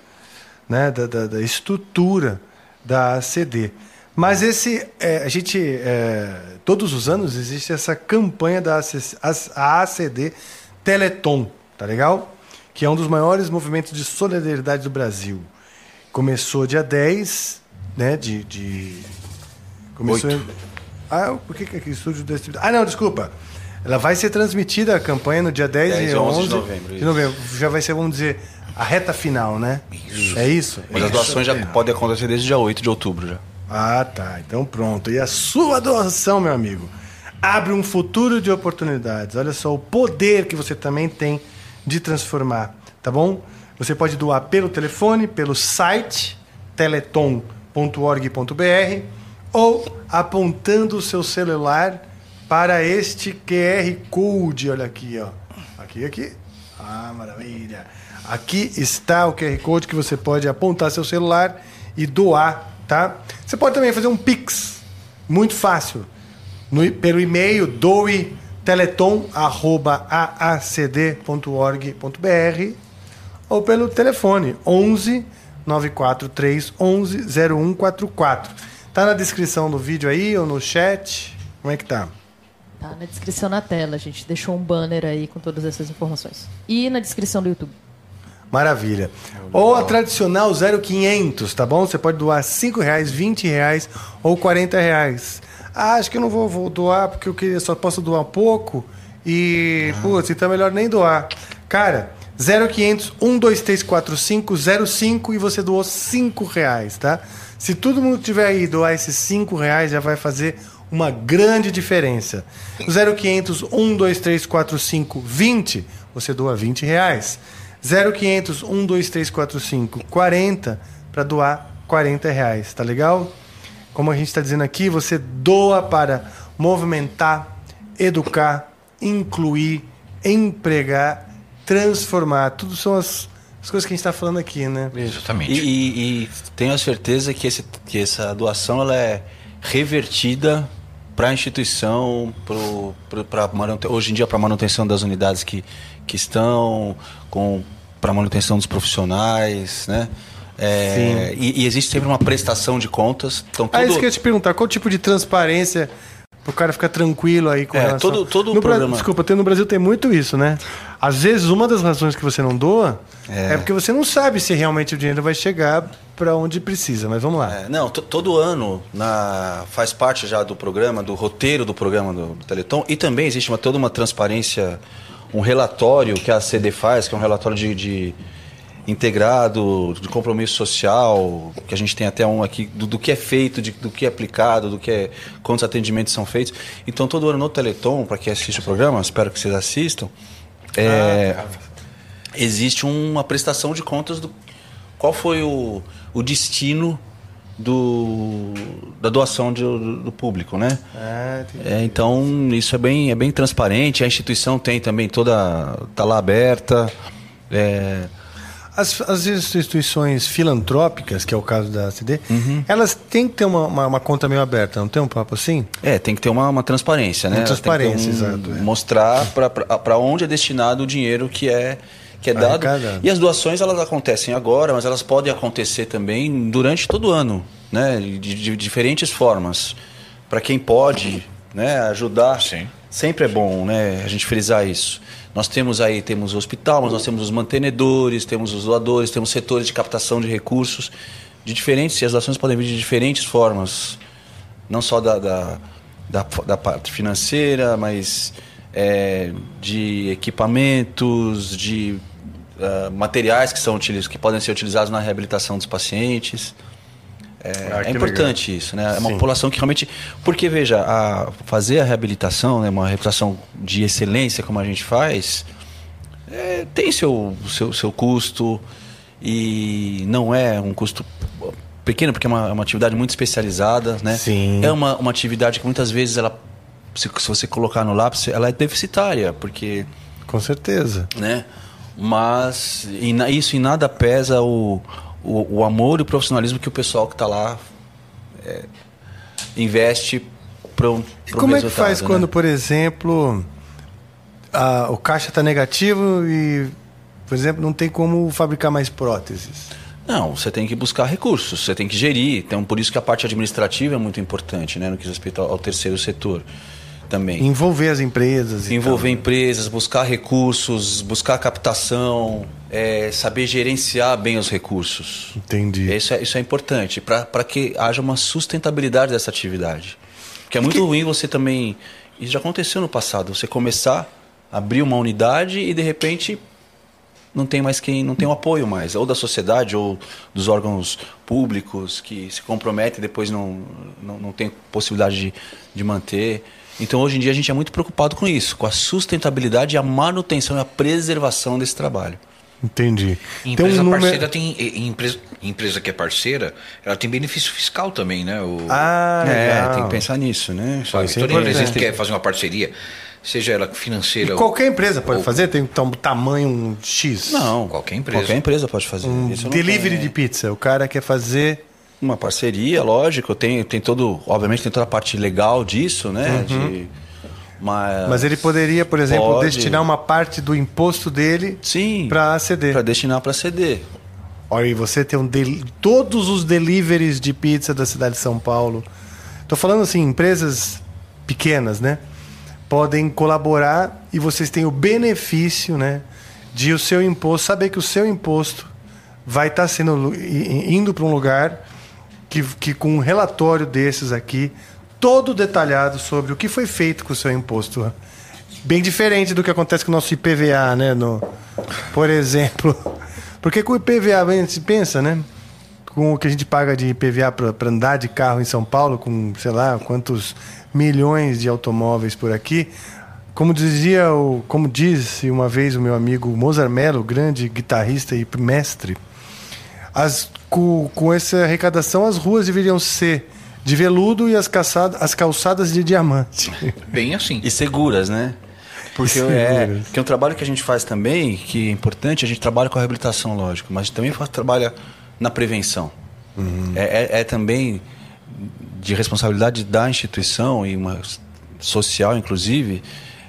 né, da, da, da estrutura da ACD. Mas esse, é, a gente, é, todos os anos existe essa campanha da a ACD Teleton, tá legal? Que é um dos maiores movimentos de solidariedade do Brasil. Começou dia 10, né, de... de começou em- Ah, por que que aqui estúdio desse... Ah, não, desculpa. Ela vai ser transmitida a campanha no dia 10, 10 e e 11 11 de novembro, de isso. novembro. Já vai ser, vamos dizer, a reta final, né? É isso? Mas as doações já podem acontecer desde dia 8 de outubro já. Ah, tá. Então pronto. E a sua doação, meu amigo, abre um futuro de oportunidades. Olha só o poder que você também tem de transformar, tá bom? Você pode doar pelo telefone, pelo site teleton.org.br ou apontando o seu celular para este QR Code. Olha aqui, ó. Aqui, aqui. Ah, maravilha. Aqui está o QR Code que você pode apontar seu celular e doar, tá? Você pode também fazer um Pix, muito fácil, no, pelo e-mail doe teleton@aacd.org.br ou pelo telefone 11 943 11 0144. Tá na descrição do vídeo aí ou no chat? Como é que tá? Tá na descrição na tela, a gente deixou um banner aí com todas essas informações. E na descrição do YouTube. Maravilha. Ou a tradicional 0500, tá bom? Você pode doar 5 reais, 20 reais ou 40 reais. Ah, acho que eu não vou, vou doar porque eu queria, só posso doar pouco e, putz, então é melhor nem doar. Cara, 0500 12345 05 e você doou 5 reais, tá? Se todo mundo tiver aí doar esses 5 reais, já vai fazer uma grande diferença. 0500 12345 20, você doa 20 reais. 0500 12345 40 para doar 40 reais, tá legal? Como a gente está dizendo aqui, você doa para movimentar, educar, incluir, empregar, transformar. Tudo são as, as coisas que a gente está falando aqui, né? Exatamente. E, e- e tenho a certeza que, esse, que essa doação ela é revertida para a instituição, manute- hoje em dia para manutenção das unidades que, que estão, para manutenção dos profissionais, né? É, e, e existe sempre uma prestação de contas. Então, Ah, tudo, isso que eu ia te perguntar, qual tipo de transparência pro cara ficar tranquilo aí com É, relação... todo- todo no Bra- programa- Desculpa, tem, no Brasil tem muito isso, né? Às vezes, uma das razões que você não doa é, É. porque você não sabe se realmente o dinheiro vai chegar para onde precisa, mas vamos lá. É, não, to- todo ano na, faz parte já do programa, do roteiro do programa do, do Teleton, e também existe uma, toda uma transparência, um relatório que a CD faz, que é um relatório de, de integrado, de compromisso social, que a gente tem até um aqui, do, do que é feito, de- do que é aplicado, do que é, quantos atendimentos são feitos. Então, todo ano no Teleton, para quem assiste o programa, espero que vocês assistam, é, existe uma prestação de contas do qual foi o, o destino do, da doação de- do, do público, né? Ah. É, então isso é bem, é bem transparente. A instituição tem também toda tá lá aberta. É, As, as instituições filantrópicas, que é o caso da CD, Uhum. elas têm que ter uma, uma, uma conta meio aberta, não tem um papo assim? é, tem que ter uma, uma transparência, né? Uma transparência, Tem que ter exato, é. Mostrar para onde é destinado o dinheiro que é que é dado. Arrecadado. E as doações elas acontecem agora, mas elas podem acontecer também durante todo o ano, né? De, de diferentes formas. Para quem pode, né? Ajudar. Sim. Sempre é bom, né? A gente frisar isso. Nós temos aí temos o hospital, mas nós temos os mantenedores, temos os doadores, temos setores de captação de recursos de diferentes. E as doações podem vir de diferentes formas, não só da, da, da, da parte financeira, mas é, de equipamentos, de ah, materiais que, são utilizados, que podem ser utilizados na reabilitação dos pacientes. É, Ah, é importante isso, né? É uma Sim. população que realmente. Porque, veja, a, fazer a reabilitação, né, uma reabilitação de excelência, como a gente faz, é, tem seu, seu, seu custo. e não é um custo pequeno, porque é uma, é uma atividade muito especializada, né? Sim. É uma, uma atividade que muitas vezes ela, se, se você colocar no lápis, ela é deficitária, porque Com certeza. né? Mas e na- isso em nada pesa o, o, o amor e o profissionalismo que o pessoal que está lá é, investe para um, E como é que faz né? quando, por exemplo, a- o caixa está negativo e, por exemplo, não tem como fabricar mais próteses? Não, você tem que buscar recursos, você tem que gerir. Então, por isso que a parte administrativa é muito importante, né? No que diz respeito ao, ao terceiro setor também. Envolver as empresas. Envolver empresas, buscar recursos, buscar captação, é, saber gerenciar bem os recursos. Entendi. Isso é, isso é importante para que haja uma sustentabilidade dessa atividade. Porque é muito ruim você também. Isso já aconteceu no passado. Você começar abrir uma unidade e de repente não tem mais quem, não tem o apoio mais, ou da sociedade ou dos órgãos públicos que se comprometem e depois não, não, não tem possibilidade de, de manter. Então hoje em dia a gente é muito preocupado com isso, com a sustentabilidade e a manutenção e a preservação desse trabalho. Entendi. E Tem um Empresa número- parceira tem. e- e Empresa, empresa que é parceira, ela tem benefício fiscal também, né? O, Ah, é, legal. tem que pensar nisso, né? sabe? isso é Toda empresa que quer fazer uma parceria, seja ela financeira E ou qualquer empresa pode ou- fazer? Tem um tamanho X? Não, Qualquer empresa. Qualquer empresa pode fazer. Um delivery tem- de pizza. O cara quer fazer. Uma parceria, lógico, tem, tem todo, obviamente tem toda a parte legal disso, né? De, mas, Mas ele poderia, por exemplo, Pode. destinar uma parte do imposto dele para aceder. para destinar para CD. Olha, e você tem um del- todos os deliveries de pizza da cidade de São Paulo. Tô falando assim, empresas pequenas, né? Podem colaborar e vocês têm o benefício, né? De o seu imposto, saber que o seu imposto vai estar sendo i- i- indo para um lugar que, que com um relatório desses aqui, todo detalhado sobre o que foi feito com o seu imposto. Bem diferente do que acontece com o nosso IPVA, né? No, por exemplo. (laughs) Porque com o IPVA, a gente pensa, né? Com o que a gente paga de IPVA para andar de carro em São Paulo, com sei lá quantos milhões de automóveis por aqui. Como dizia o, como disse uma vez o meu amigo Mozart Mello, grande guitarrista e mestre, as, com, com essa arrecadação as ruas deveriam ser de veludo e as, caçadas, as calçadas de diamante. (laughs) bem assim. E seguras, né? Porque é, que é um trabalho que a gente faz também, que é importante, a gente trabalha com a reabilitação, lógico, mas também faz, trabalha na prevenção. É, é- é também de responsabilidade da instituição e uma social, inclusive,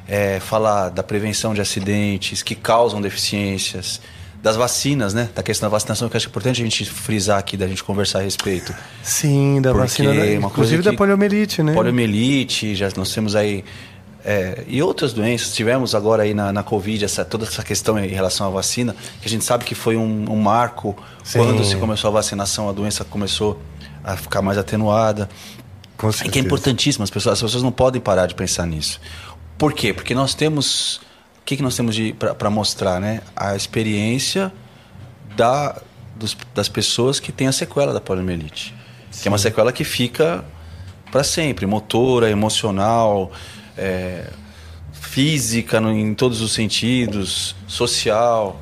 é, falar da prevenção de acidentes que causam deficiências, das vacinas, né? Da questão da vacinação, que acho importante a gente frisar aqui, da gente conversar a respeito. Sim, da Porque vacina, da, uma inclusive da que- poliomielite, né? Poliomielite, já nós temos aí. é, e outras doenças. Tivemos agora aí na, na Covid essa, toda essa questão em relação à vacina, que a gente sabe que foi um, um marco Sim. quando se começou a vacinação, a doença começou a ficar mais atenuada. Com E que é certeza. importantíssimo, as pessoas, as pessoas não podem parar de pensar nisso. Por quê? Porque nós temos. O que, que nós temos para mostrar? Né? A experiência da, dos- das pessoas que têm a sequela da poliomielite. Que é uma sequela que fica para sempre motora, emocional, é, física no- em todos os sentidos, social.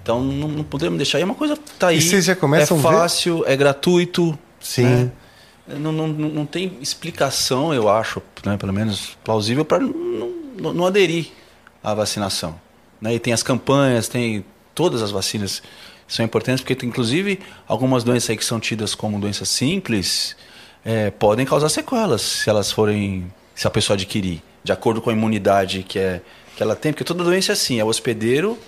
Então não, não podemos deixar. E é uma coisa tá aí. E vocês já começam é fácil, é gratuito. Sim. né? Não, não, não, tem explicação, eu acho, né, pelo menos plausível, para não, não aderir à vacinação. Né? E tem as campanhas, tem todas as vacinas são importantes, porque tem, inclusive algumas doenças aí que são tidas como doenças simples é, podem causar sequelas se elas forem, se a pessoa adquirir, de acordo com a imunidade que, é, que ela tem, porque toda doença é assim, é o hospedeiro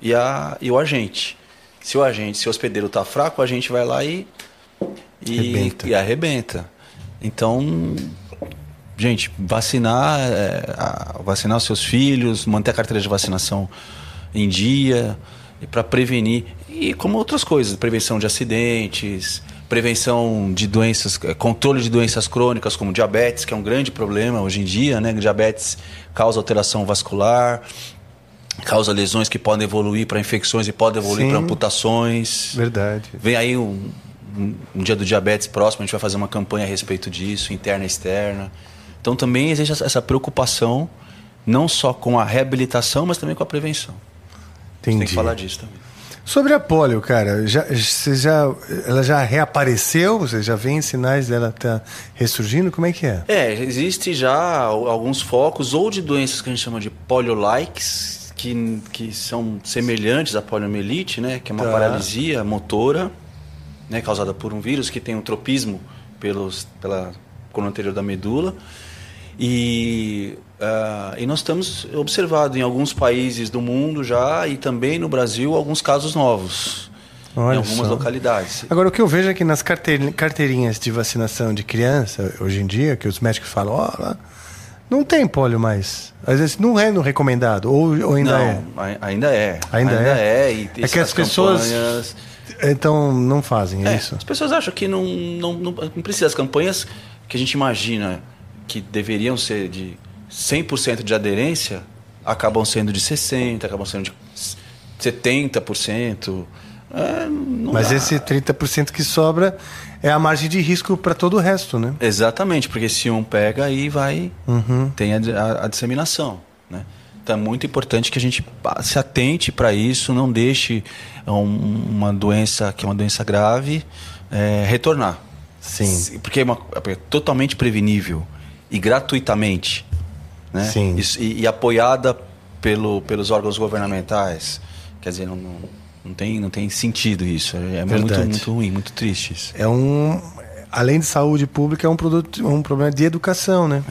e, a, e o agente. Se o agente, se o hospedeiro está fraco, o agente vai lá e e Arrebenta. e arrebenta. Então, gente, vacinar, é, vacinar os seus filhos, manter a carteira de vacinação em dia, para prevenir. E como outras coisas, prevenção de acidentes, prevenção de doenças, eh, controle de doenças crônicas como diabetes, que é um grande problema hoje em dia, né? Diabetes causa alteração vascular, causa lesões que podem evoluir para infecções e podem evoluir para amputações. Verdade. Vem aí um, um, um dia do diabetes próximo, a gente vai fazer uma campanha a respeito disso, interna e externa. Então também existe essa- preocupação, não só com a reabilitação, mas também com a prevenção. Entendi. tem que falar disso também. Sobre a polio, cara, já, você já, ela já reapareceu? Você já vê sinais dela tá ressurgindo? Como é que é? É, existe já alguns focos ou de doenças que a gente chama de poliolikes, que, que são semelhantes à poliomielite, né? Que é uma Tá. paralisia motora, né? Causada por um vírus que tem um tropismo pelos, pela coluna anterior da medula. E, ah, e nós estamos observando em alguns países do mundo já e também no Brasil alguns casos novos Olha em algumas só. localidades. Agora, o que eu vejo é que nas carteir- carteirinhas de vacinação de criança, hoje em dia, que os médicos falam, ó, lá, não tem polio mais. Às vezes não é no recomendado, ou, ou ainda Não, é. ai- ainda é. Ainda é? e É que as pessoas- campanhas- Então não fazem É, isso. As pessoas acham que não, não, não, não precisa. As campanhas que a gente imagina que deveriam ser de 100% de aderência acabam sendo de 60%, acabam sendo de 70%. É, Mas dá. esse 30% que sobra é a margem de risco para todo o resto, né? Exatamente, porque se um pega aí vai Uhum. tem a, a- a disseminação, né? Então é muito importante que a gente se atente para isso, não deixe um- uma doença que é uma doença grave é, retornar. Sim. Porque é, uma, é totalmente prevenível e gratuitamente, né? Sim. E, e apoiada pelo, pelos órgãos governamentais. Quer dizer, não, não, tem, não tem sentido isso. É muito, Verdade. muito ruim, muito triste isso. É um. Além de saúde pública, é um, produto, um problema de educação, né?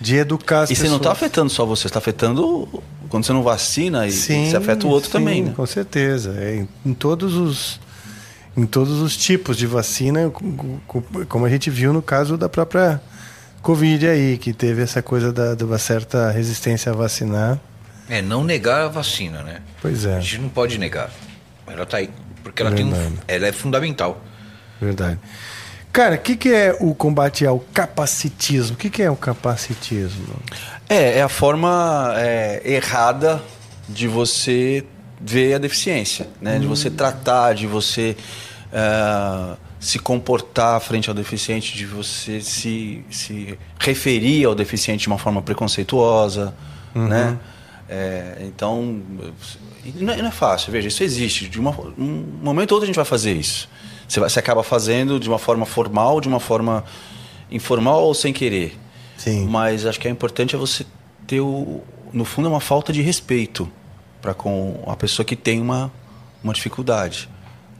De educar as É. E você não está afetando só você, está afetando quando você não vacina e Sim, você afeta o outro sim, também, né? Com certeza. É, em, todos os em todos os tipos de vacina, co- co- como a gente viu no caso da própria Covid aí, que teve essa coisa da, de uma certa resistência a vacinar. É não negar a vacina, né? Pois é, A gente não pode negar. Ela tá aí. Porque ela, tem um, ela é fundamental. verdade. Cara, o que, que é o combate ao capacitismo? O que, que é o capacitismo? É, é a forma é, errada de você ver a deficiência, né? De você tratar, de você ah, se comportar frente ao deficiente, de você se, se referir ao deficiente de uma forma preconceituosa, né? É, então, não é, não é fácil, veja, isso existe. De uma, um momento ou outro a gente vai fazer isso. Você, vai, você acaba fazendo de uma forma formal, de uma forma informal ou sem querer. Sim. Mas acho que é importante é você ter o, no fundo é uma falta de respeito para com a pessoa que tem uma, uma dificuldade,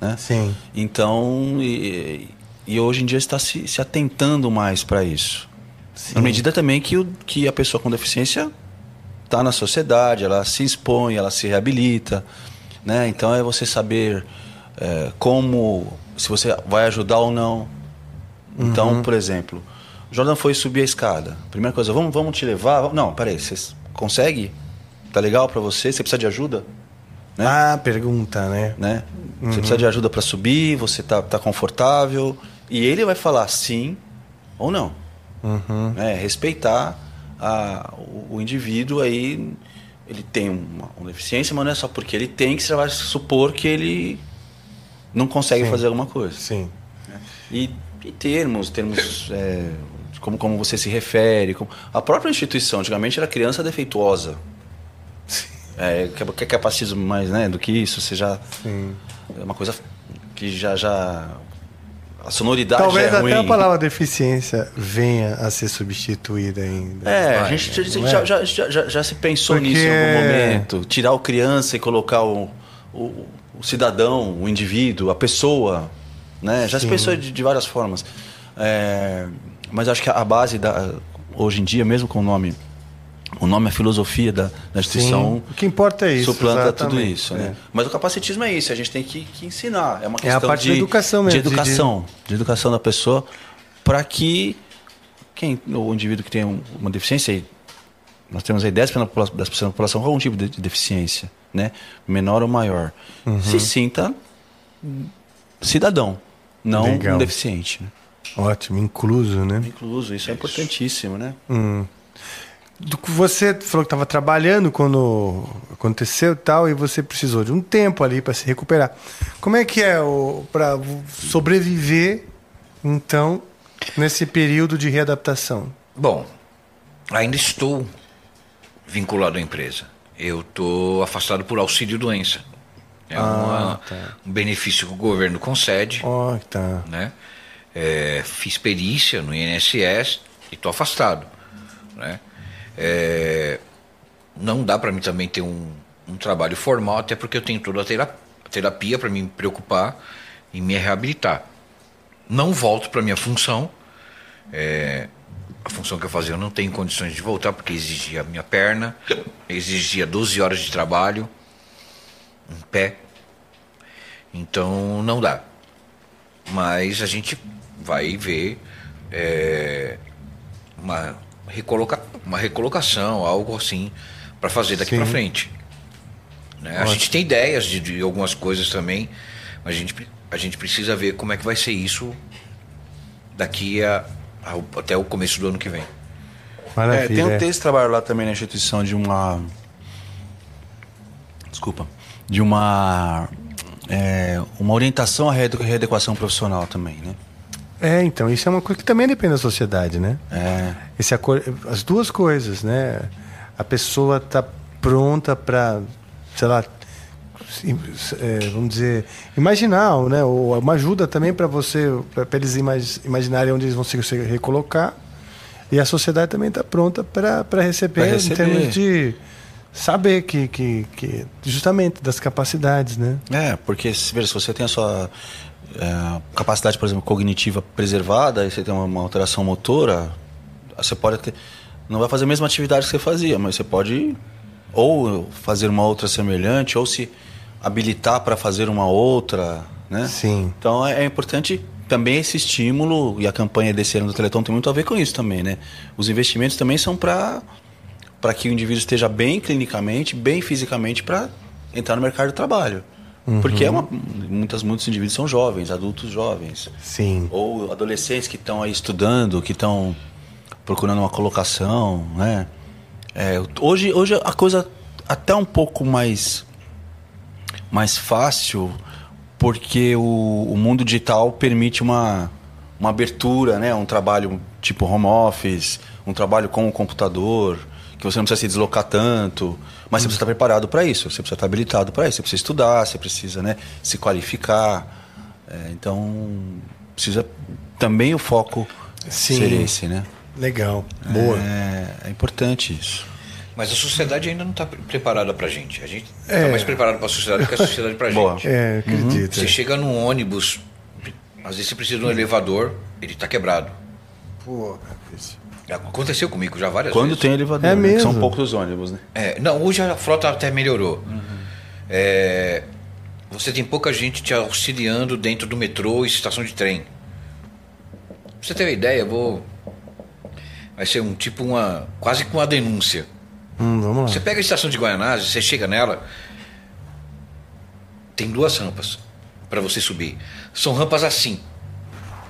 né? Sim. Então e, e hoje em dia está se, se atentando mais para isso. Na medida também que, o, que a pessoa com deficiência está na sociedade, ela se expõe, ela se reabilita, né? Então é você saber é, como, se você vai ajudar ou não. Então, por exemplo, o Jordan foi subir a escada. Primeira coisa, vamos, vamos te levar? Vamos- Não, peraí, você consegue? Tá legal para você? Você precisa de ajuda? Né? Ah, pergunta, né? né? Você precisa de ajuda para subir, você tá, tá confortável. E ele vai falar sim ou não. Uhum. Né? Respeitar a, o, o indivíduo aí. Ele tem uma, uma deficiência, mas não é só porque ele tem que você vai supor que ele não consegue Sim. fazer alguma coisa. Sim. E, e termos, termos é, como, como você se refere. Como, a própria instituição, antigamente era criança defeituosa. É, que, que capacitismo mais né, do que isso, você já. Sim. É uma coisa que já. já a sonoridade Talvez já é até a palavra deficiência venha a ser substituída ainda. É, a Vai, gente já, não já, é? já, já, já- já se pensou Porque- nisso em algum momento. Tirar o criança e colocar o, o, o cidadão, o indivíduo, a pessoa. Né? Já se Sim. pensou de, de várias formas. É, mas acho que a base, da, hoje em dia, mesmo com o nome, o nome, a filosofia da, da instituição Sim. O que importa é isso. suplanta tudo exatamente, isso. Né? é. Mas o capacitismo é isso, a gente tem que, que ensinar. É uma É a questão parte de da educação mesmo, De de- educação, de, educação da pessoa, para que quem, o indivíduo que tem um- uma deficiência, nós temos aí 10% da popula- das pessoas da população com algum tipo de, de deficiência, né? menor ou maior, Uhum. se sinta cidadão, não Legal. um deficiente. Né? Ótimo, incluso, né? Incluso, isso é importantíssimo, né? Hum. Do que Você falou que estava trabalhando quando aconteceu e tal, e você precisou de um tempo ali para se recuperar. Como é que é para sobreviver, então, nesse período de readaptação? Bom, ainda estou vinculado à empresa. Eu estou afastado por auxílio doença. É Ah, uma- tá. um benefício que o governo concede. Ó, tá. né? É, fiz perícia no INSS e estou afastado, né? É, não dá para mim também ter um, um trabalho formal, até porque eu tenho toda a tera- a terapia para me preocupar e me reabilitar. Não volto para minha função. é, a função que eu fazia eu não tenho condições de voltar porque exigia a minha perna, exigia 12 horas de trabalho em pé. Então não dá. Mas a gente vai ver é, uma, recoloca, uma recolocação, algo assim, para fazer daqui para frente. Né? A gente tem ideias de, de algumas coisas também, mas a gente, a gente precisa ver como é que vai ser isso daqui a, ao- até o começo do ano que vem. É, tem, um- esse trabalho lá também na instituição de uma. Desculpa. De uma. é, uma orientação à reade- readequação profissional também, né? É, então, isso é uma coisa que também depende da sociedade, né? É. Esse acor... As duas coisas, né? A pessoa tá pronta para, sei lá, é, vamos dizer, imaginar, né? Ou uma ajuda também para você, para eles imag- imaginarem onde eles vão se recolocar. E a sociedade também está pronta para receber, Pra em receber. termos de saber que, que, que justamente das capacidades, né? É, porque se você tem a sua é, capacidade, por exemplo, cognitiva preservada, e você tem uma, uma alteração motora, você pode ter. Não vai fazer a mesma atividade que você fazia, mas você pode ou fazer uma outra semelhante, ou se habilitar para fazer uma outra, né? Sim. Então é, é importante também esse estímulo, e a campanha desse ano do Teleton tem muito a ver com isso também, né? Os investimentos também são para para que o indivíduo esteja bem clinicamente, bem fisicamente para entrar no mercado de trabalho. Porque é uma, muitas, muitos indivíduos são jovens, adultos jovens, Sim. ou adolescentes que estão aí estudando, que estão procurando uma colocação, né? É, hoje, hoje a coisa até um pouco mais mais fácil porque o, o mundo digital permite uma, uma abertura, né? Um trabalho tipo home office, um trabalho com o computador, você não precisa se deslocar tanto, mas você precisa estar preparado para isso, você precisa estar habilitado para isso, você precisa estudar, você precisa, né, se qualificar. É, então precisa também o foco Sim. ser esse, né? Legal. Boa. É, é importante isso. Mas a sociedade ainda não está preparada para a gente. A gente está É. mais preparado para a sociedade do que a sociedade para a (laughs) Boa. gente. É, acredito. Você chega num ônibus, às vezes você precisa de um elevador, ele está quebrado. Pô, isso. Aconteceu comigo já várias Quando vezes. tem elevador, É né? Que são mesmo? poucos os ônibus, né? É, não, hoje a frota até melhorou. É, você tem pouca gente te auxiliando dentro do metrô e estação de trem. Pra você ter uma ideia, eu vou. Vai ser um tipo uma. quase que uma denúncia. Hum, vamos lá. Você pega a estação de Guaianazes, você chega nela, tem duas rampas para você subir. São rampas assim.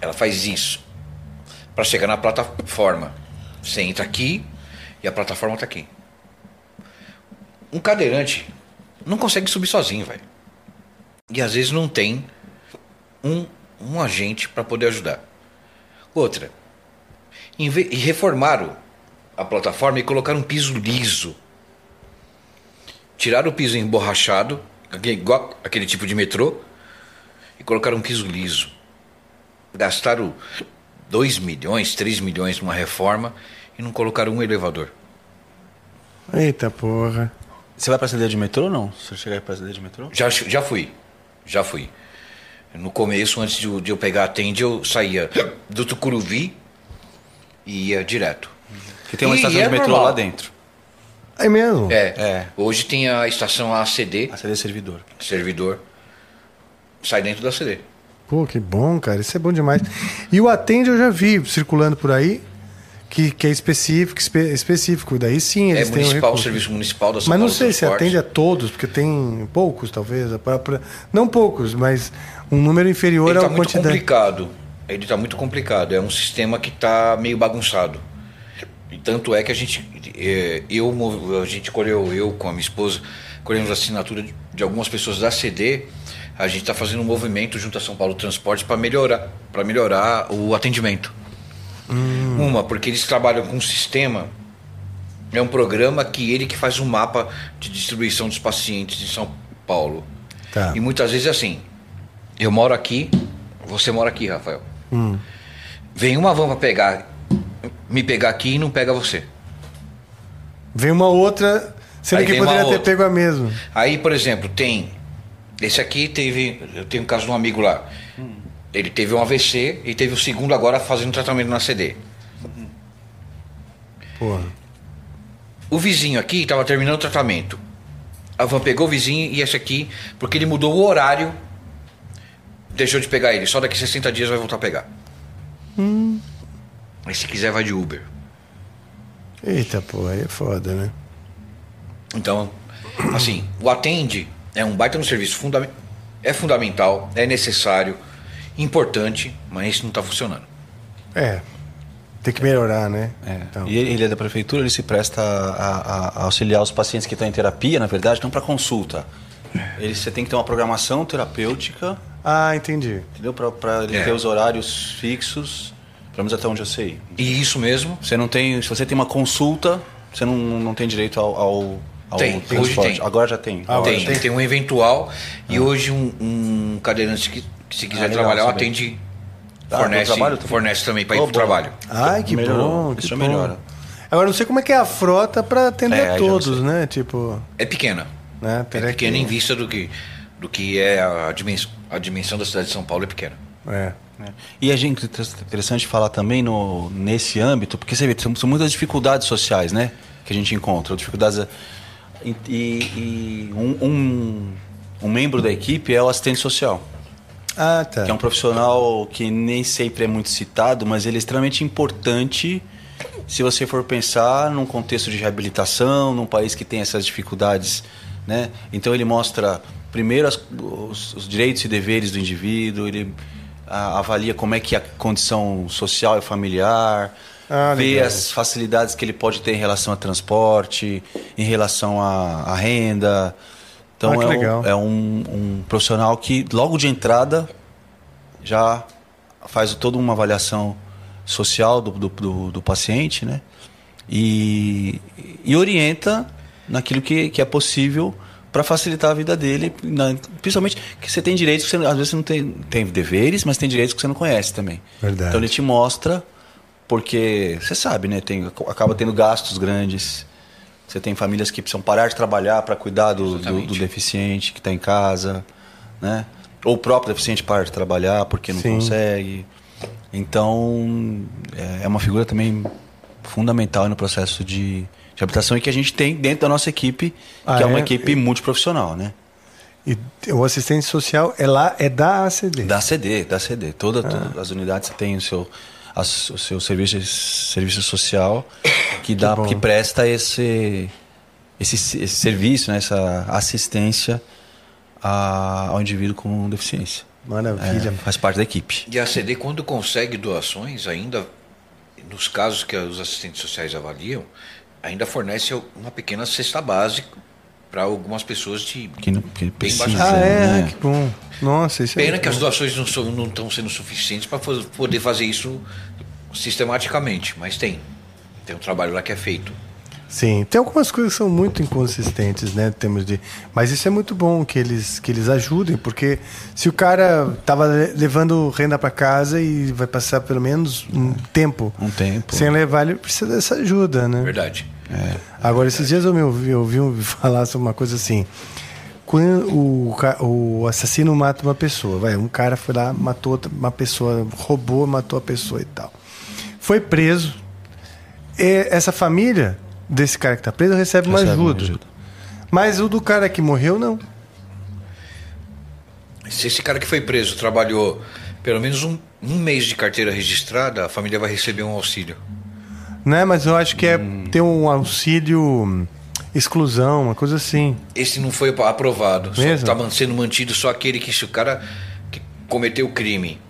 Ela faz isso para chegar na plataforma. Você entra aqui e a plataforma está aqui. Um cadeirante não consegue subir sozinho, velho. E às vezes não tem um, um agente para poder ajudar. Outra, e reformaram a plataforma e colocaram um piso liso. Tiraram o piso emborrachado, igual aquele tipo de metrô, e colocaram um piso liso. Gastaram 2 milhões, 3 milhões numa reforma e não colocaram um elevador. Eita porra. Você vai pra CD de metrô ou não? Se você chegar pra CD de metrô? Já, já fui, já fui. No começo, antes de, eu- de eu pegar a tende, eu saía do Tucuruvi e ia direto. Que tem uma E estação é de metrô normal. lá dentro. É mesmo? É, É. hoje tem a estação ACD, A CD servidor. servidor, sai dentro da CD. Pô, que bom, cara. Isso é bom demais. E o Atende eu já vi circulando por aí, que, que é específico, espe- específico. Daí sim, É eles têm um municipal, recurso. serviço municipal da São Mas não sei se atende a todos, porque tem poucos, talvez. a própria- Não poucos, mas um número inferior Ele à está muito quantidade. complicado. Ele está muito complicado. É um sistema que está meio bagunçado. E tanto é que a gente, eh, eu, a gente colheu, eu com a minha esposa, colhemos a assinatura de algumas pessoas da CD. A gente está fazendo um movimento junto a São Paulo Transporte para melhorar, para melhorar o atendimento. Uma, porque eles trabalham com um sistema. É um programa que ele que faz um mapa de distribuição dos pacientes em São Paulo. Tá. E muitas vezes é assim. Eu moro aqui, você mora aqui, Rafael. Hum. Vem uma van pra pegar, me pegar aqui e não pega você. Vem uma outra, sendo Aí que poderia ter outra. pego a mesma. Aí, por exemplo, tem. Esse aqui teve. Eu tenho um caso de um amigo lá. Ele teve um AVC e teve o segundo agora fazendo tratamento na CD. Porra. O vizinho aqui estava terminando o tratamento. A van pegou o vizinho e esse aqui, porque ele mudou o horário, deixou de pegar ele. Só daqui 60 dias vai voltar a pegar. Mas se quiser, vai de Uber. Eita, porra, aí é foda, né? Então, assim, o atende é um baita no serviço fundamental. É fundamental, é necessário, importante, mas não está funcionando. É. Tem que melhorar, né? É. Então. E ele, ele é da prefeitura, ele se presta a, a- a auxiliar os pacientes que estão em terapia, na verdade, não para consulta. Ele, você tem que ter uma programação terapêutica, Ah, entendi. entendeu? Para ele É. ter os horários fixos, pelo menos até onde eu sei. E isso mesmo, Você não tem, se você tem uma consulta, você não, não tem direito ao, ao, ao Tem, hoje tem. Agora já tem. Ah, Agora tem, já tem, um eventual e hoje um, um cadeirante que, que se quiser Ah, legal trabalhar atende, Ah, fornece, trabalho também? fornece também para ir Oh, pro bom. trabalho. Ai, que Melhorou. bom. Que Isso bom. melhora. Agora, não sei como é que é a frota pra atender É, não todos, né? Tipo, É pequena. né? É pequena que- em vista do que, do que é a dimensão, a dimensão da cidade de São Paulo é pequena. É. É. E a gente interessante falar também no, nesse âmbito, porque você vê, são, são muitas dificuldades sociais, né? Que a gente encontra. Dificuldades. E, e- um, um, um membro da equipe é o assistente social, Ah, tá. que é um profissional que nem sempre é muito citado, mas ele é extremamente importante se você for pensar num contexto de reabilitação, num país que tem essas dificuldades, né? Então ele mostra primeiro as- os, os direitos e deveres do indivíduo, ele ah, avalia como é que é a condição social e familiar, Ah, legal. as facilidades que ele pode ter em relação a transporte, em relação à, renda. Então Ah, é, um, é um- um profissional que logo de entrada já faz toda uma avaliação social do, do, do- do paciente, né? E, e orienta naquilo que, que é possível para facilitar a vida dele, na- principalmente que você tem direitos que você, às vezes você não tem, tem deveres, mas tem direitos que você não conhece também. Verdade. Então ele te mostra, porque você sabe, né? Tem, acaba tendo gastos grandes. Você tem famílias que precisam parar de trabalhar para cuidar do, do, do deficiente que está em casa, né? Ou o próprio deficiente para de trabalhar porque não Sim. consegue. Então, é- é uma figura também fundamental no processo de, de habitação e que a gente tem dentro da nossa equipe, Ah, que é uma é? equipe multiprofissional, né? E o assistente social é lá, é da ACD. Da CD, da CD. Toda, Ah. todas as unidades têm o seu, as- o seu serviço, serviço social que, dá, bom. que, presta esse, esse, esse serviço, né, essa assistência a- ao indivíduo com deficiência. Maravilha. É, faz parte da equipe. E a CD, quando consegue doações, ainda, nos casos que os assistentes sociais avaliam, ainda fornece uma pequena cesta básica para algumas pessoas de Que, não- que precisa, baixa- Ah, é, né? que bom. Nossa, isso é Pena muito que as bom. doações não, são, não estão sendo suficientes para poder fazer isso sistematicamente, mas tem. Tem um trabalho lá que é feito. Sim, tem algumas coisas que são muito inconsistentes, né, em termos de, mas isso é muito bom que eles que eles ajudem, porque se o cara tava le- levando renda para casa e vai passar pelo menos um tempo Um tempo. sem levar, ele precisa dessa ajuda, né? Verdade. Agora, esses dias eu me ouvi, eu ouvi (laughs) falar sobre uma coisa assim. Quando o, o assassino mata uma pessoa, vai, um cara foi lá, matou outra- uma pessoa, roubou, matou a pessoa e tal. Foi preso. E essa família desse cara que está preso recebe uma Recebe uma ajuda. ajuda. Mas o do cara que morreu, não. Se esse cara que foi preso trabalhou pelo menos um, um mês de carteira registrada, a família vai receber um auxílio. Né? Mas eu acho que é ter um auxílio exclusão, uma coisa assim. Esse não foi aprovado. Mesmo? Está sendo mantido só aquele que, se o cara que cometeu o crime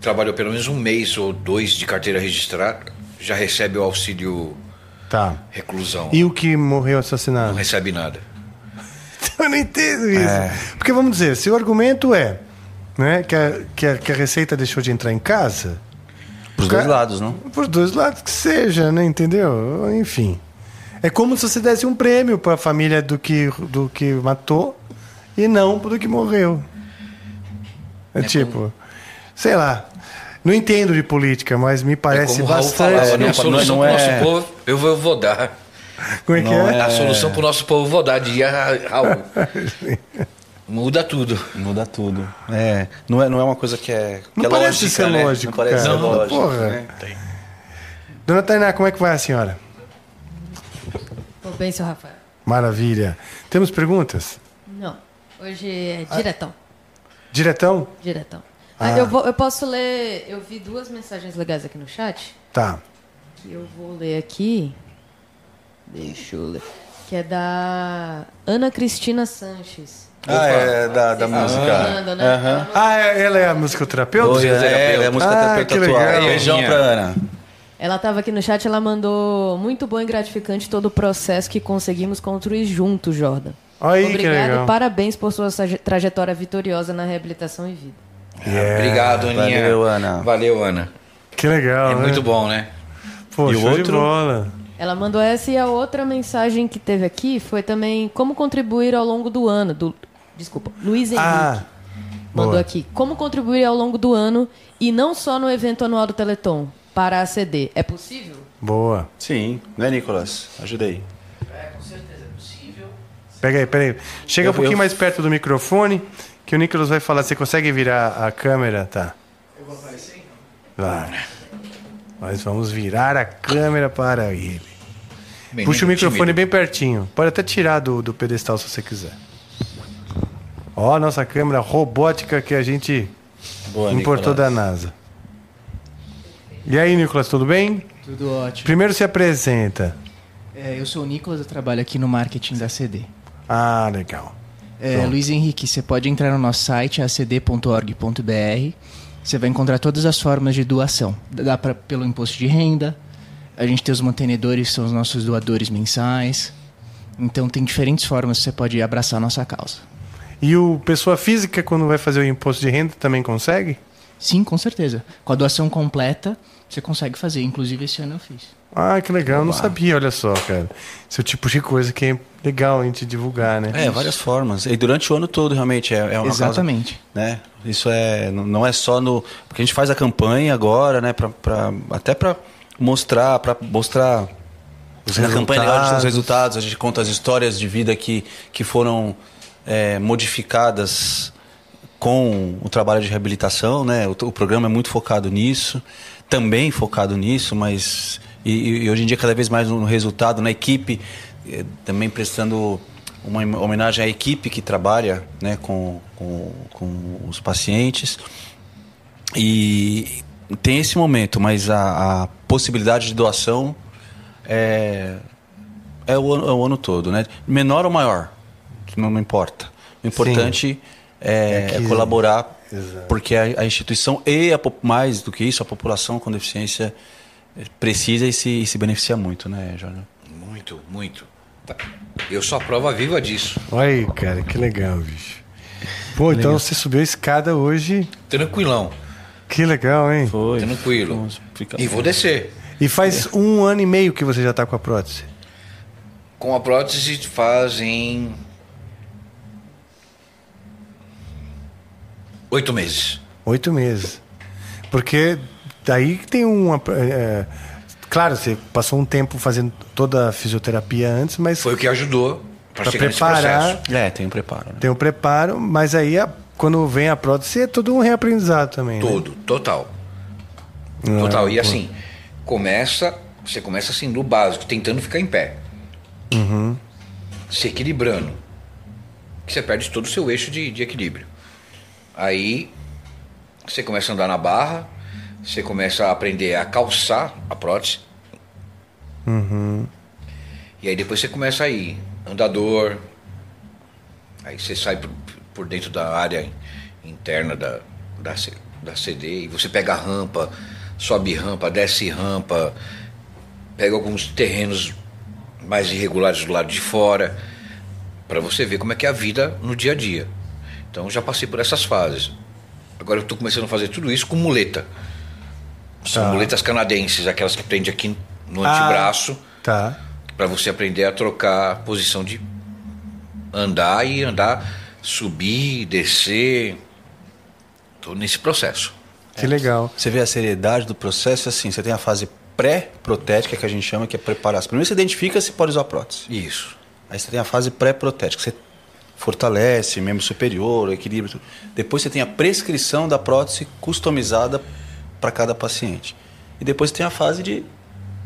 trabalhou pelo menos um mês ou dois de carteira registrada, já recebe o auxílio Tá. reclusão. E o que morreu Não assassinado? recebe nada. (laughs) Eu não entendo isso. Porque vamos dizer, se o argumento é né, que, a, que, a, que a Receita deixou de entrar em casa, os dois lados, não? por dois lados que seja, né? Entendeu? Enfim. É como se você desse um prêmio para a família do que, do que matou e não pro que morreu. É, tipo, sei lá. Não entendo de política, mas me É parece como Raul bastante. falava, né? não- A solução não pro é- nosso povo, eu vou, eu vou dar. Como é que Não é? A solução pro nosso povo, eu vou dar, diria Raul. (laughs) Muda tudo. Muda tudo. É, não é, não é uma coisa que é. Que Não é parece lógica, ser né? lógico, Não parece cara. ser lógico. Porra. né? Dona Tainá, como é que vai a senhora? Tô bem, seu Rafael. Maravilha. Temos perguntas? Não. Hoje é diretão. Diretão? Diretão. Ah. Ah, eu, vou- eu posso ler. Eu vi duas mensagens legais aqui no chat. Tá. Que eu vou ler aqui. Deixa eu ler. Que é da Ana Cristina Sanches. Ah, é da, da música. Né? Aham. Ah, é- ela é a musicoterapeuta? Oi, é, ela é a música Ah, terapeuta que legal. atual. Beijão Aninha. pra Ana. Ela estava aqui no chat, ela mandou muito bom e gratificante todo o processo que conseguimos construir juntos, Jordan. Olha aí, que Obrigado legal. e parabéns por sua traje- trajetória vitoriosa na reabilitação e vida. Yeah. Obrigado, Aninha. Valeu, Ana. Valeu, Ana. Que legal, É né? muito bom, né? Pô, E o show de outro? bola. Ela mandou essa e a outra mensagem que teve aqui foi também como contribuir ao longo do ano. Do, desculpa, Luiz Henrique. Ah, mandou boa. aqui. Como contribuir ao longo do ano e não só no evento anual do Teleton para a CD. É possível? boa. Sim, né, Nicolas? Ajudei. Pega aí, pega aí. Chega Eu- um pouquinho eu- mais perto do microfone, que o Nicolas vai falar. Você consegue virar a câmera? Tá. Eu vou aparecer então? Vai. Nós vamos virar a câmera para ele. Menino Puxa o microfone tímido. bem pertinho. Pode até tirar do, do pedestal se você quiser. Ó, a nossa câmera robótica que a gente Boa, importou Nicolas. da NASA. E aí, Nicolas, tudo bem? Tudo ótimo. Primeiro se apresenta. É, eu sou o Nicolas, eu trabalho aqui no marketing da CD. Ah, legal. É. Luiz Henrique, você pode entrar no nosso site, acd.org.br. Você vai encontrar todas as formas de doação. Dá pra, pelo imposto de renda. A gente tem os mantenedores, que são os nossos doadores mensais. Então tem diferentes formas que você pode abraçar a nossa causa. E o pessoa física, quando vai fazer o imposto de renda, também consegue? Sim, com certeza. Com a doação completa, você consegue fazer. Inclusive esse ano eu fiz. Ah, que legal. Eu não sabia, olha só, cara. Esse é o tipo de coisa que é legal a gente divulgar, né? É, várias formas. E durante o ano todo, realmente, é, é uma causa Exatamente. né? Isso é não é só no porque a gente faz a campanha agora, né? Pra, pra- até para mostrar, para mostrar Os na campanha a gente tem os resultados. resultados, a gente conta as histórias de vida que que foram é, modificadas com o trabalho de reabilitação, né? O, o programa é muito focado nisso, também focado nisso, mas e, e hoje em dia cada vez mais no resultado, na equipe, eh, também prestando uma homenagem à equipe que trabalha, né, com, com, com os pacientes. E tem esse momento, mas a, a possibilidade de doação é, é, o, é o ano todo, né? Menor ou maior, não, não importa. O importante é, É que- é colaborar, Exato. porque a, a instituição e, a, mais do que isso, a população com deficiência eh, precisa e se, e se beneficia muito, né, Jorge? Muito, muito. Eu sou a prova viva disso. Olha aí, cara, que legal, bicho. Pô, então você subiu a escada hoje. Tranquilão. Que legal, hein? Foi. Tranquilo. Ficar- E vou descer. E faz um ano e meio que você já tá com a prótese. Com a prótese fazem. Oito meses. Oito meses. Porque daí tem uma. é, claro, você passou um tempo fazendo toda a fisioterapia antes, mas Foi o que ajudou para preparar. É, tem um preparo. Né? tem o preparo, mas aí a- quando vem a prótese é todo um reaprendizado também. né? Todo, total. Ah, Total. E assim, começa. Você começa assim, no básico, tentando ficar em pé. Uhum. Se equilibrando. Que você perde todo o seu eixo de, de equilíbrio. Aí você começa a andar na barra, você começa a aprender a calçar a prótese. Uhum. E aí depois você começa a ir, andador. Aí você sai por, por dentro da área interna da, da, da CD e você pega a rampa, sobe rampa, desce rampa, pega alguns terrenos mais irregulares do lado de fora, para você ver como é que é a vida no dia a dia. Então já passei por essas fases. Agora eu estou começando a fazer tudo isso com muleta. São Tá. muletas canadenses, aquelas que prende aqui no Ah. antebraço Tá. para você aprender a trocar a posição de andar e andar subir, descer. Estou nesse processo. Que legal. Você vê a seriedade do processo assim, você tem a fase pré-protética que a gente chama, que é preparação. Primeiro você identifica se pode usar prótese. Isso. Aí você tem a fase pré-protética, você fortalece membro superior, equilíbrio. Depois você tem a prescrição da prótese customizada para cada paciente. E depois tem a fase de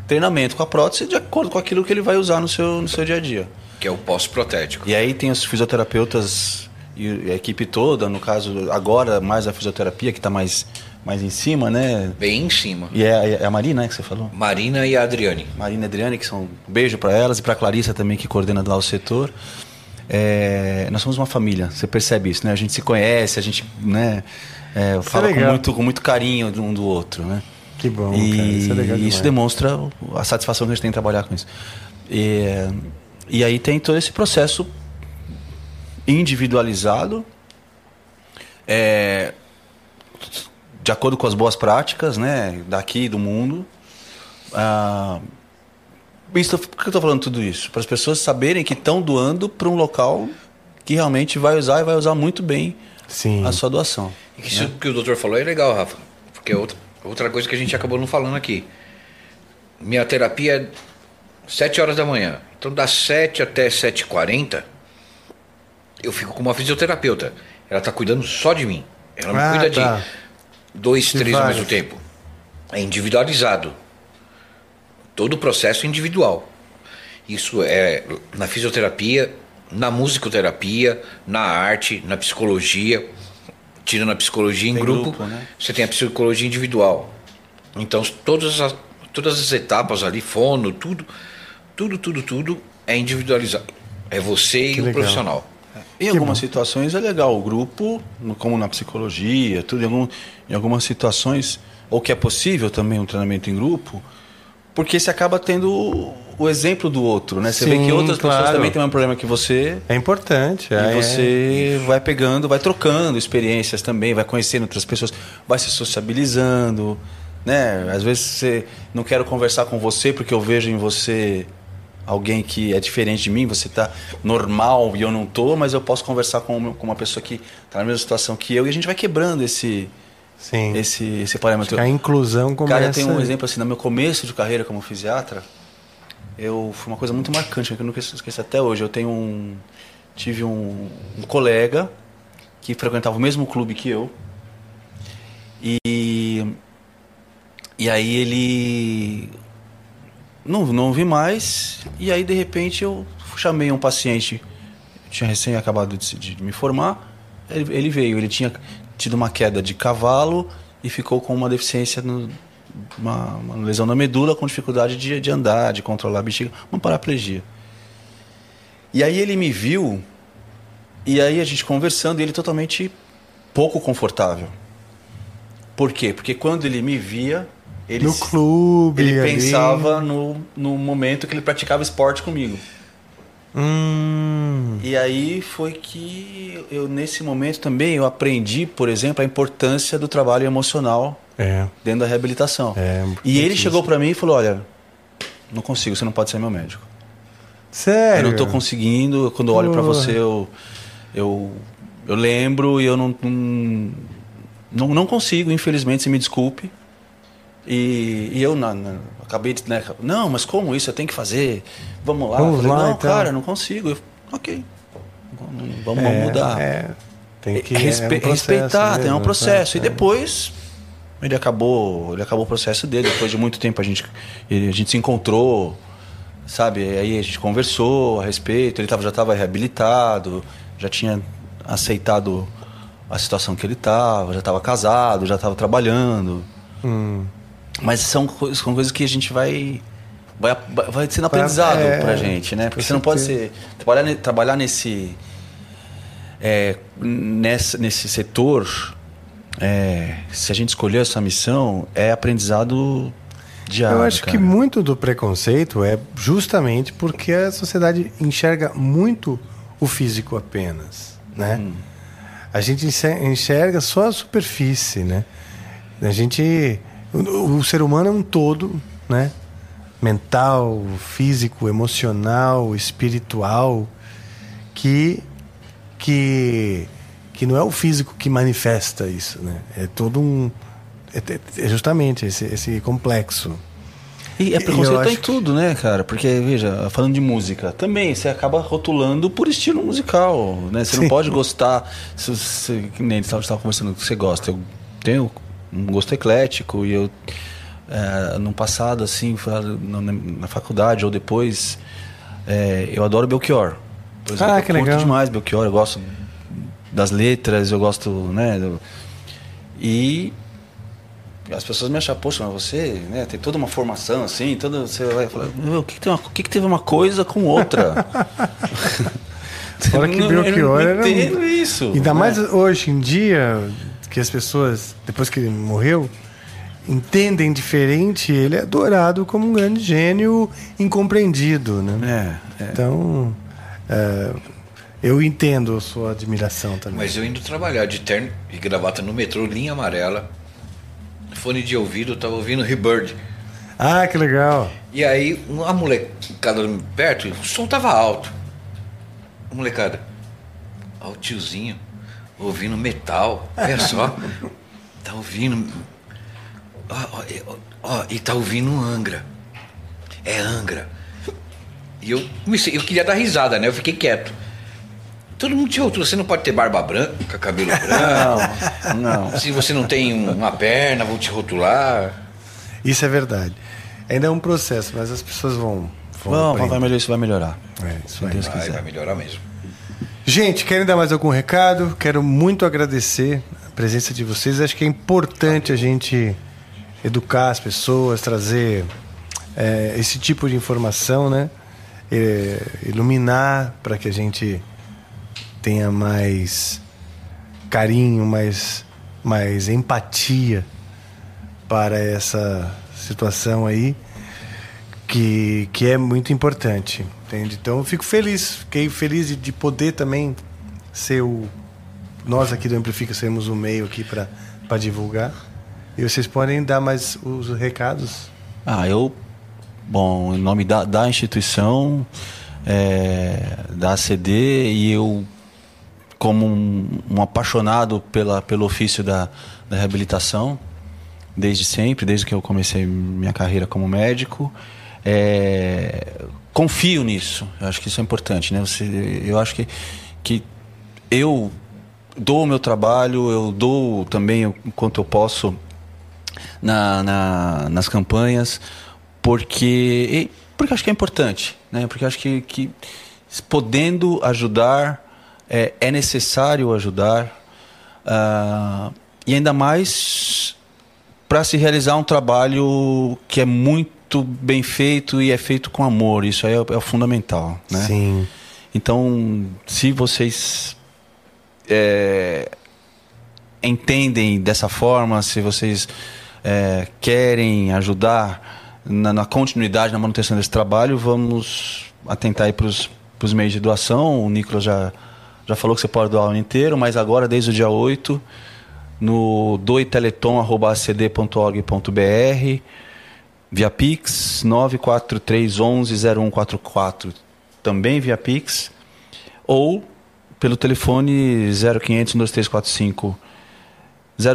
treinamento com a prótese de acordo com aquilo que ele vai usar no seu, no seu dia a dia. Que é o pós-protético. E aí tem os fisioterapeutas e a equipe toda, no caso agora mais a fisioterapia que está mais, mais em cima, né? Bem em cima. E é, é a Marina, né, que você falou? Marina e a Adriane. Marina e Adriane, que são um beijo para elas, e para Clarissa também, que coordena lá o setor. É, nós somos uma família, você percebe isso, né? A gente se conhece, a gente né, é, fala com legal. muito, com muito carinho um do outro, né? Que bom, e cara. Isso é legal isso demonstra a satisfação que a gente tem em trabalhar com isso. E, e aí tem todo esse processo individualizado, é, de acordo com as boas práticas, né, daqui do mundo. Ah, isso, por que eu estou falando tudo isso? Para as pessoas saberem que estão doando para um local que realmente vai usar e vai usar muito bem Sim. a sua doação. E que isso que o doutor falou é legal, Rafa. Porque é outra, outra coisa que a gente acabou não falando aqui. Minha terapia é 7 horas da manhã. Então, das 7 até 7h40, eu fico com uma fisioterapeuta. Ela está cuidando só de mim. Ela me Ah, cuida tá. de dois, três ao mesmo tempo. É individualizado. Todo o processo é individual. Isso é na fisioterapia, na musicoterapia, na arte, na psicologia. Tirando a psicologia em Tem grupo, grupo, né? você tem a psicologia individual. Então, todas as, todas as etapas ali, fono, tudo, tudo, tudo, tudo é individualizado. É você e o legal. profissional. Em algumas situações é legal o grupo, como na psicologia, tudo, em, algum- em algumas situações, ou que é possível também um treinamento em grupo, porque você acaba tendo o, exemplo do outro, né? Você vê Sim, que outras pessoas claro. também têm o mesmo problema que você, É importante. é, e você vai pegando, vai trocando experiências também, vai conhecendo outras pessoas, vai se sociabilizando, né? Às vezes você não quero conversar com você porque eu vejo em você alguém que é diferente de mim, você tá normal e eu não tô, mas eu posso conversar com, com uma pessoa que tá na mesma situação que eu e a gente vai quebrando esse Sim. esse esse parâmetro. A inclusão começa... Cara, eu tenho um exemplo assim, no meu começo de carreira como fisiatra, eu foi uma coisa muito marcante que eu nunca esqueço até hoje. Eu tenho um tive um, um colega que frequentava o mesmo clube que eu e e aí ele não não vi mais e aí de repente eu chamei um paciente tinha recém acabado de, de me formar ele, ele veio ele tinha tido uma queda de cavalo e ficou com uma deficiência no, uma, uma lesão na medula com dificuldade de, de andar de controlar a bexiga uma paraplegia. E aí ele me viu e aí a gente conversando e ele totalmente pouco confortável. Por quê? Porque quando ele me via ele No clube, ele ali. pensava no, no momento que ele praticava esporte comigo Hum, e aí foi que eu nesse momento também eu aprendi, por exemplo, a importância do trabalho emocional é. dentro da reabilitação. É, e ele chegou para mim e falou: "Olha, não consigo, você não pode ser meu médico. Sério? Eu não estou conseguindo, quando eu olho para você eu eu eu lembro e eu não não, não não consigo, infelizmente, se me desculpe. E, e eu na, na- acabei de, né, não, mas como isso? Eu tenho que fazer. Vamos lá. Vamos falei, lá, não, então. cara, não consigo. Eu, ok. Vamos, É, mudar. É, tem que É, respe- é um processo respeitar, tem um mesmo, processo. tá? E depois ele acabou, ele acabou o processo dele. Depois de muito tempo a gente, a gente se encontrou, sabe? Aí a gente conversou a respeito. Ele tava, já estava reabilitado, já tinha aceitado a situação que ele estava, já estava casado, já estava trabalhando. Hum. Mas são, co- são coisas que a gente vai. Vai, vai sendo aprendizado é, pra gente, né? Porque você não pode ser. Trabalhar, trabalhar nesse. é, nessa, nesse setor, é, se a gente escolher essa missão, é aprendizado diário. Eu acho cara. que muito do preconceito é justamente porque a sociedade enxerga muito o físico apenas, né? Hum. A gente enxe- enxerga só a superfície, né? A gente, o, o ser humano é um todo, né? Mental, físico, emocional, espiritual, que que que não é o físico que manifesta isso, né? É todo um é, é justamente esse, esse complexo. E é preconceito acho em tudo, né, cara? Porque, veja, falando de música, também você acaba rotulando por estilo musical, né? Você Sim. não pode gostar, se que nem estava conversando que você gosta. Eu tenho um gosto eclético e eu, é, no passado, assim, na, faculdade ou depois, é, eu adoro Belchior. Por exemplo, Ah, eu que curto legal. demais Belchior, eu gosto das letras, eu gosto, né? do- e as pessoas me acham, poxa, mas você né, tem toda uma formação assim, toda, você vai falar, o que, que, tem uma- o que, que teve uma coisa com outra? Fora que (laughs) eu Belchior era. entendo isso. Ainda né? mais hoje em dia, que as pessoas, depois que ele morreu, entendem diferente, ele é adorado como um grande gênio incompreendido, né? É, é. Então, é, eu entendo a sua admiração também. Mas eu indo trabalhar de terno e gravata no metrô, linha amarela, fone de ouvido, eu tava ouvindo Rebird. Ah, que legal. E aí, uma molecada perto, o som tava alto. A molecada, ó, o tiozinho, ouvindo metal, olha só. Tá ouvindo. Ó, ó, ó, ó, e tá ouvindo Angra. É Angra. E eu comecei, eu queria dar risada, né? Eu fiquei quieto. Todo mundo te rotula, você não pode ter barba branca, cabelo (laughs) branco. Não, não. Se você não tem um- uma perna, vão te rotular. Isso é verdade. Ainda é um processo, mas as pessoas vão. vão Não, aprender. vai melhorar, isso vai melhorar. É, isso aí. Deus Vai, quiser. vai melhorar mesmo. Gente, querem dar mais algum recado? Quero muito agradecer a presença de vocês. Acho que é importante a gente educar as pessoas, trazer é, esse tipo de informação, né? É, iluminar para que a gente tenha mais carinho, mais, mais empatia para essa situação aí que, que é muito importante, entende? Então eu fico feliz, fiquei feliz de, de poder também ser o nós aqui do Amplifica sermos o meio aqui para divulgar. E vocês podem dar mais os recados. Ah, eu, bom, em nome da, da instituição, é, da ACD, e eu, como um, um apaixonado pela, pelo ofício da, da reabilitação, desde sempre, desde que eu comecei minha carreira como médico, é, confio nisso. Eu acho que isso é importante, né? Você, eu acho que, que eu dou o meu trabalho, eu dou também o quanto eu posso na, na- nas campanhas, porque, porque acho que é importante, né? Porque acho que, que podendo ajudar, é, é necessário ajudar, ah, e ainda mais para se realizar um trabalho que é muito bem feito e é feito com amor. Isso aí é, o- é o fundamental, né? Sim. Então, se vocês é, entendem dessa forma, se vocês é, querem ajudar na, na continuidade, na manutenção desse trabalho, vamos atentar aí para os meios de doação. O Nicolas já, já falou que você pode doar o ano inteiro, mas agora, desde o dia 8, no doiteleton.acd.org.br, via Pix 943110144, também via Pix, ou pelo telefone 0500 12345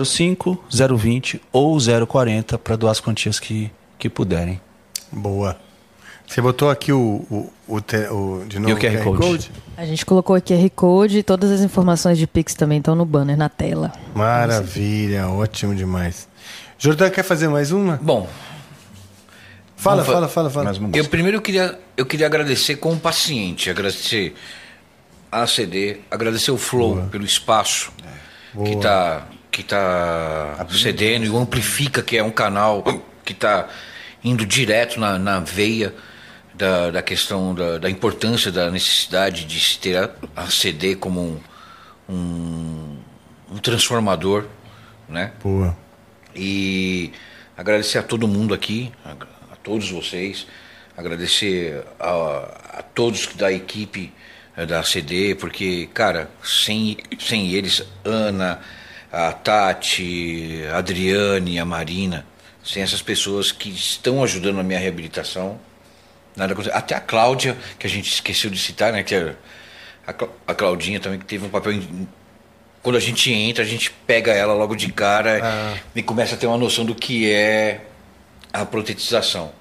05 020 ou 040 para doar as quantias que, que puderem. Boa. Você botou aqui o, o, o, o- de novo E o QR Code? A gente colocou aqui QR Code e todas as informações de Pix também estão no banner, na tela. Maravilha, ótimo demais. Jordão, quer fazer mais uma? Bom, Fala, fala, fala, fala. Eu primeiro queria, eu queria agradecer como paciente, agradecer a ACD, agradecer o Flow pelo espaço que está que tá cedendo e o Amplifica, que é um canal que está indo direto na, na veia da, da questão da, da importância, da necessidade de se ter a a ACD como um, um, um transformador, né? Boa. E agradecer a todo mundo aqui, todos vocês, agradecer a, a todos da equipe eh, da CD, porque, cara, sem, sem eles, Ana, a Tati, a Adriane, a Marina, sem essas pessoas que estão ajudando na minha reabilitação, nada acontece. Até a Cláudia, que a gente esqueceu de citar, né? Que é A, a Claudinha também que teve um papel. em- Quando a gente entra, a gente pega ela logo de cara Ah. e começa a ter uma noção do que é a protetização.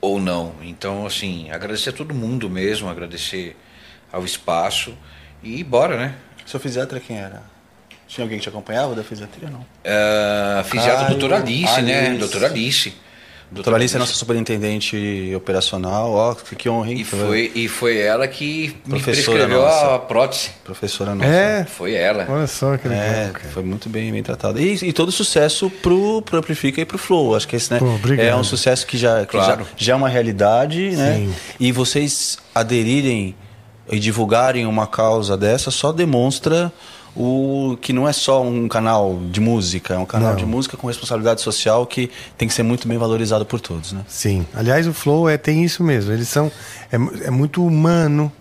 Ou não. Então, assim, agradecer a todo mundo mesmo, agradecer ao espaço e bora, né? Seu fisiatra quem era? Tinha alguém que te acompanhava da fisiatria, não? Uh, fisiatra Caio, doutora Alice, né? Alice. Doutora Alice. Doutora Alice é nossa superintendente operacional. Ó, que honra, hein? E foi, e foi ela que me Professora prescreveu nossa. a prótese. Professora nossa. É, Foi ela. olha só que legal. É, cara. foi muito bem, bem tratado. E, e todo sucesso pro, pro Amplifica e pro Flow. Acho que esse né, Pô, obrigado. é um sucesso que, já, que Claro. já, já é uma realidade, né? Sim. E vocês aderirem e divulgarem uma causa dessa só demonstra o que não é só um canal de música, é um canal Não. de música com responsabilidade social que tem que ser muito bem valorizado por todos, né? Sim. Aliás, o Flow é, tem isso mesmo. Eles são. É, é muito humano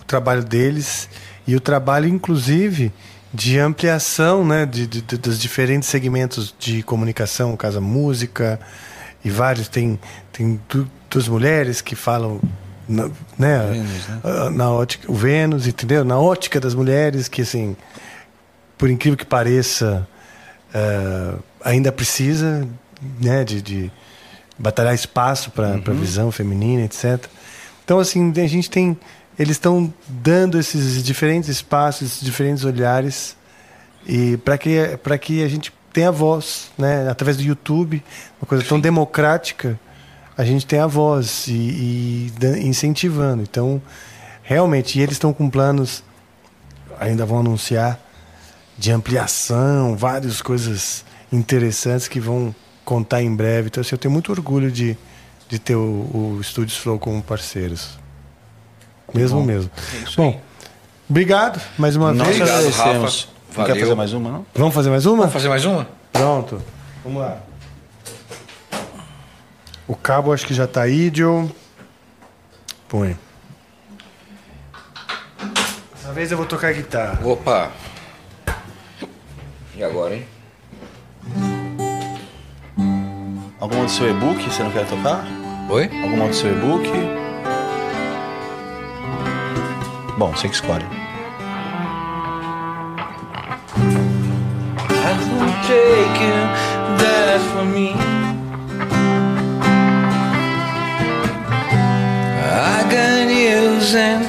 o trabalho deles e o trabalho, inclusive, de ampliação né, de, de- de- dos diferentes segmentos de comunicação, no caso a música e vários. Tem, tem du- duas mulheres que falam. Na, né, Vênus, né? ah, na ótica, o Vênus, entendeu? Na ótica das mulheres, que assim, por incrível que pareça, ah, ainda precisa né, de, de batalhar espaço para a visão feminina, etc. Então, assim, a gente tem. Eles estão dando esses diferentes espaços, esses diferentes olhares, e para que, para que a gente tenha voz, né? através do YouTube, uma coisa tão democrática, a gente tem a voz e, e incentivando. Então, realmente, e eles estão com planos, ainda vão anunciar, de ampliação, várias coisas interessantes que vão contar em breve. Então, assim, eu tenho muito orgulho de, de ter o, o Estúdios Flow como parceiros. Mesmo mesmo. Bom, obrigado mais uma Nós vez. Obrigado, agradecemos. Rafa. Não quer fazer mais uma, não? Vamos fazer mais uma? Vamos fazer mais uma? Pronto. Vamos lá. O cabo acho que já tá aí, Joe. Põe. Dessa vez eu vou tocar guitarra. Opa! E agora, hein? Alguma do seu e-book você não quer tocar? Oi? Alguma do seu e-book? Bom, você que escolhe. I'm taking that for me. I can't use them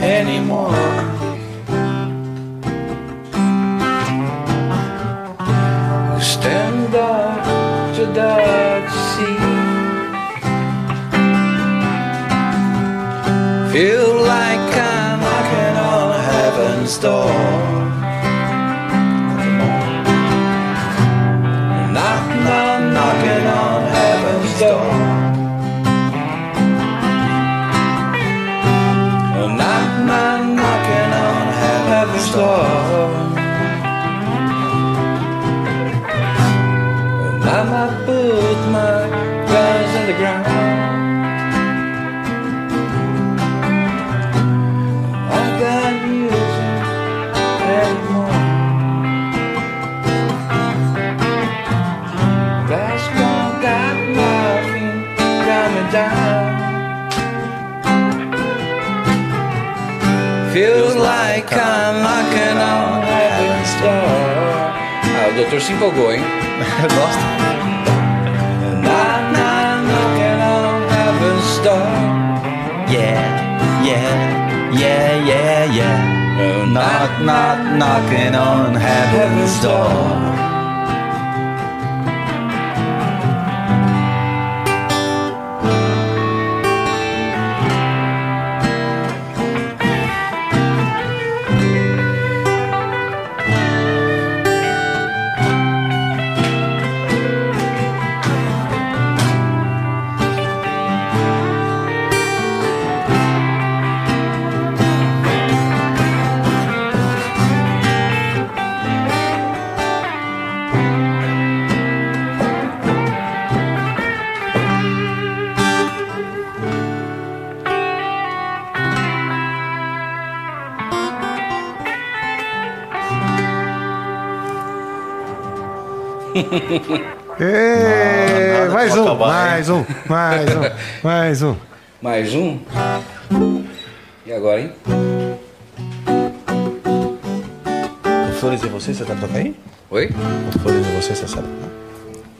anymore. Ah, o doutor se empolgou, hein? Gosto. Knock, knock, knocking on heaven's door. Yeah, yeah, yeah, yeah, yeah. Knock, knock, knocking on heaven's door. Ei, mais, um, acabar, mais, um, mais um, mais um, mais um. Mais um? E agora, hein? Flores em você, você tá tocando aí? Oi? Flores em você, você sabe? Né?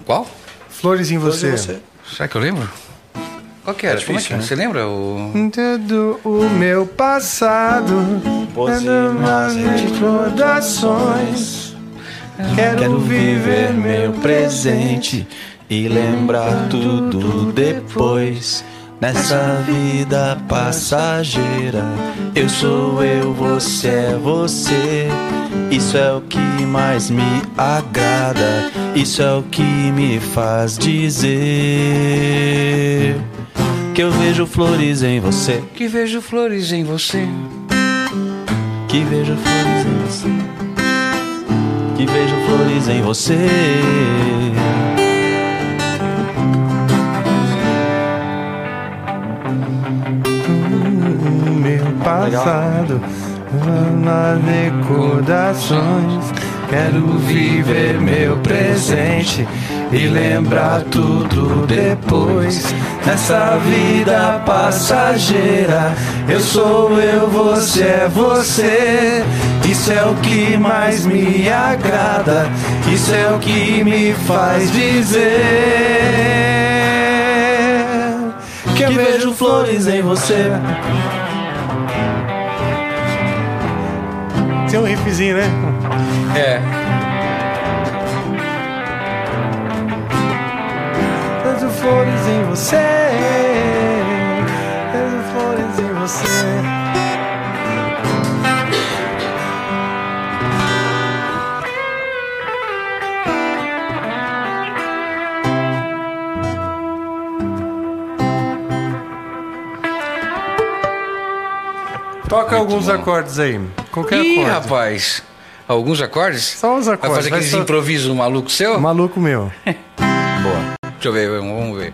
Qual? Flores em você. Flores em você. Será que eu lembro? Qual que era? Difícil, Como é que né? Você lembra o. Todo o meu passado. Boas recordações. Quero, Quero viver meu presente e lembrar tudo depois. Nessa vida passageira, eu sou eu, você é você. Isso é o que mais me agrada, isso é o que me faz dizer que eu vejo flores em você, Que vejo flores em você. que vejo flores em você, que vejo flores em você. meu passado, nas recordações. Quero viver meu presente e lembrar tudo depois. Nessa vida passageira, eu sou eu, você é você. Isso é o que mais me agrada, isso é o que me faz dizer que eu vejo flores em você. Tem um riffzinho, né? É. flores em você. Vejo flores em você. Toca alguns acordes aí. Qualquer Ih, acorde. rapaz. Alguns acordes? Só os Vai acordes. fazer vai aqueles só- improvisos malucos seu? Maluco meu. (laughs) Boa. Deixa eu ver, vamos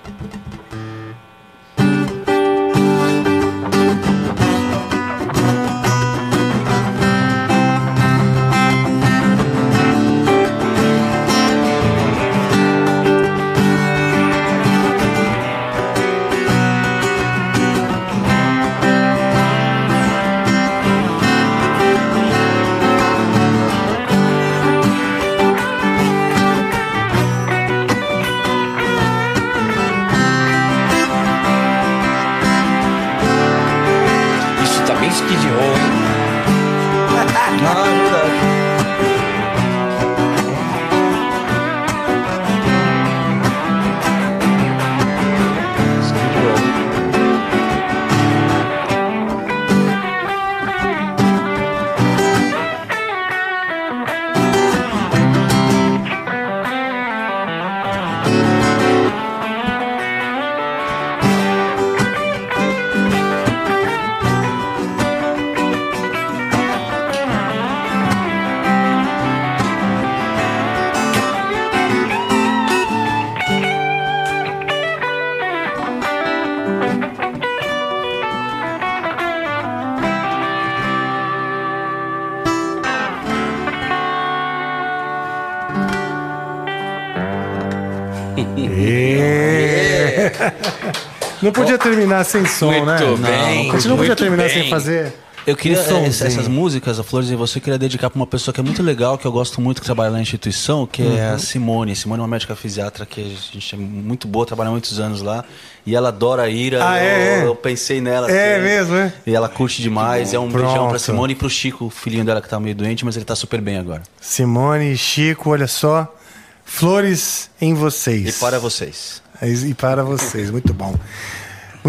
Não podia terminar sem som, Muito né? bem, A gente não podia muito terminar bem. sem fazer. Eu queria, um eh, sonzinho. essas músicas, a Flores em Você, eu queria dedicar para uma pessoa que é muito legal, que eu gosto muito, que trabalha na instituição, que é Uhum. a Simone. Simone é uma médica fisiatra que a gente é muito boa, trabalha há muitos anos lá. E ela adora a ira. Ah, eu, é, é? eu pensei nela. É sempre. mesmo, é? E ela curte demais. É um Pronto. beijão pra Simone e pro Chico, o filhinho dela que tá meio doente, mas ele tá super bem agora. Simone e Chico, olha só. Flores em vocês. E para vocês. E para vocês, muito bom.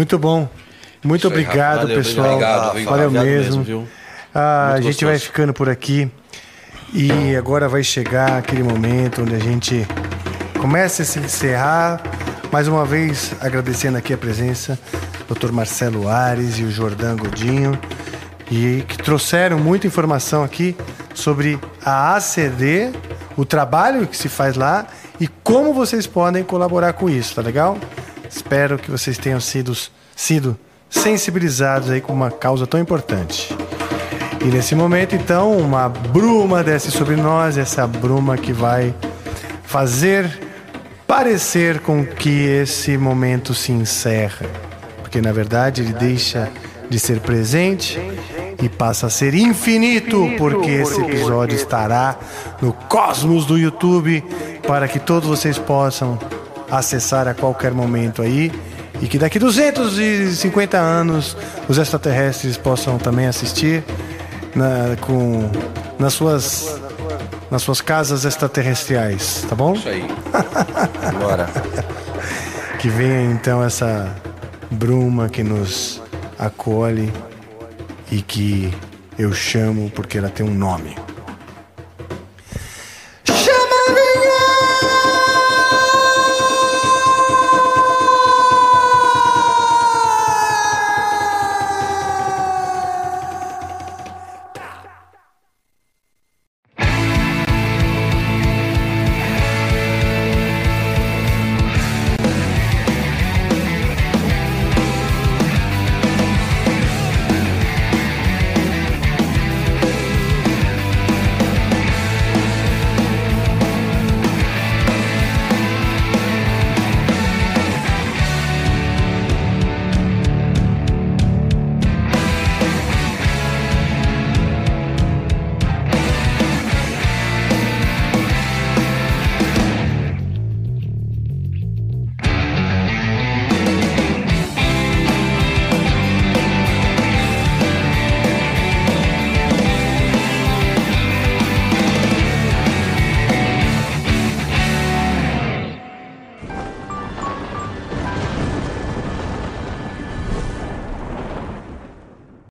Muito bom. Muito Isso obrigado, Valeu, pessoal. obrigado? Valeu Obrigado mesmo. Ah, a gente vai gostoso. ficando por aqui. E agora vai chegar aquele momento onde a gente começa a se encerrar. Mais uma vez, agradecendo aqui a presença do Dr. Marcelo Ares e o Jordão Godinho, e que trouxeram muita informação aqui sobre a ACD, o trabalho que se faz lá e como vocês podem colaborar com isso, tá legal? Espero que vocês tenham sido, sido sensibilizados aí com uma causa tão importante. E nesse momento, então, uma bruma desce sobre nós, essa bruma que vai fazer parecer com que esse momento se encerra. Porque na verdade ele deixa de ser presente e passa a ser infinito, porque esse episódio estará no cosmos do YouTube para que todos vocês possam acessar a qualquer momento aí e que daqui 250 anos os extraterrestres possam também assistir na, com, nas suas nas suas casas extraterrestriais, tá bom? Isso aí. Bora. (laughs) Que venha então essa bruma que nos acolhe e que eu chamo porque ela tem um nome.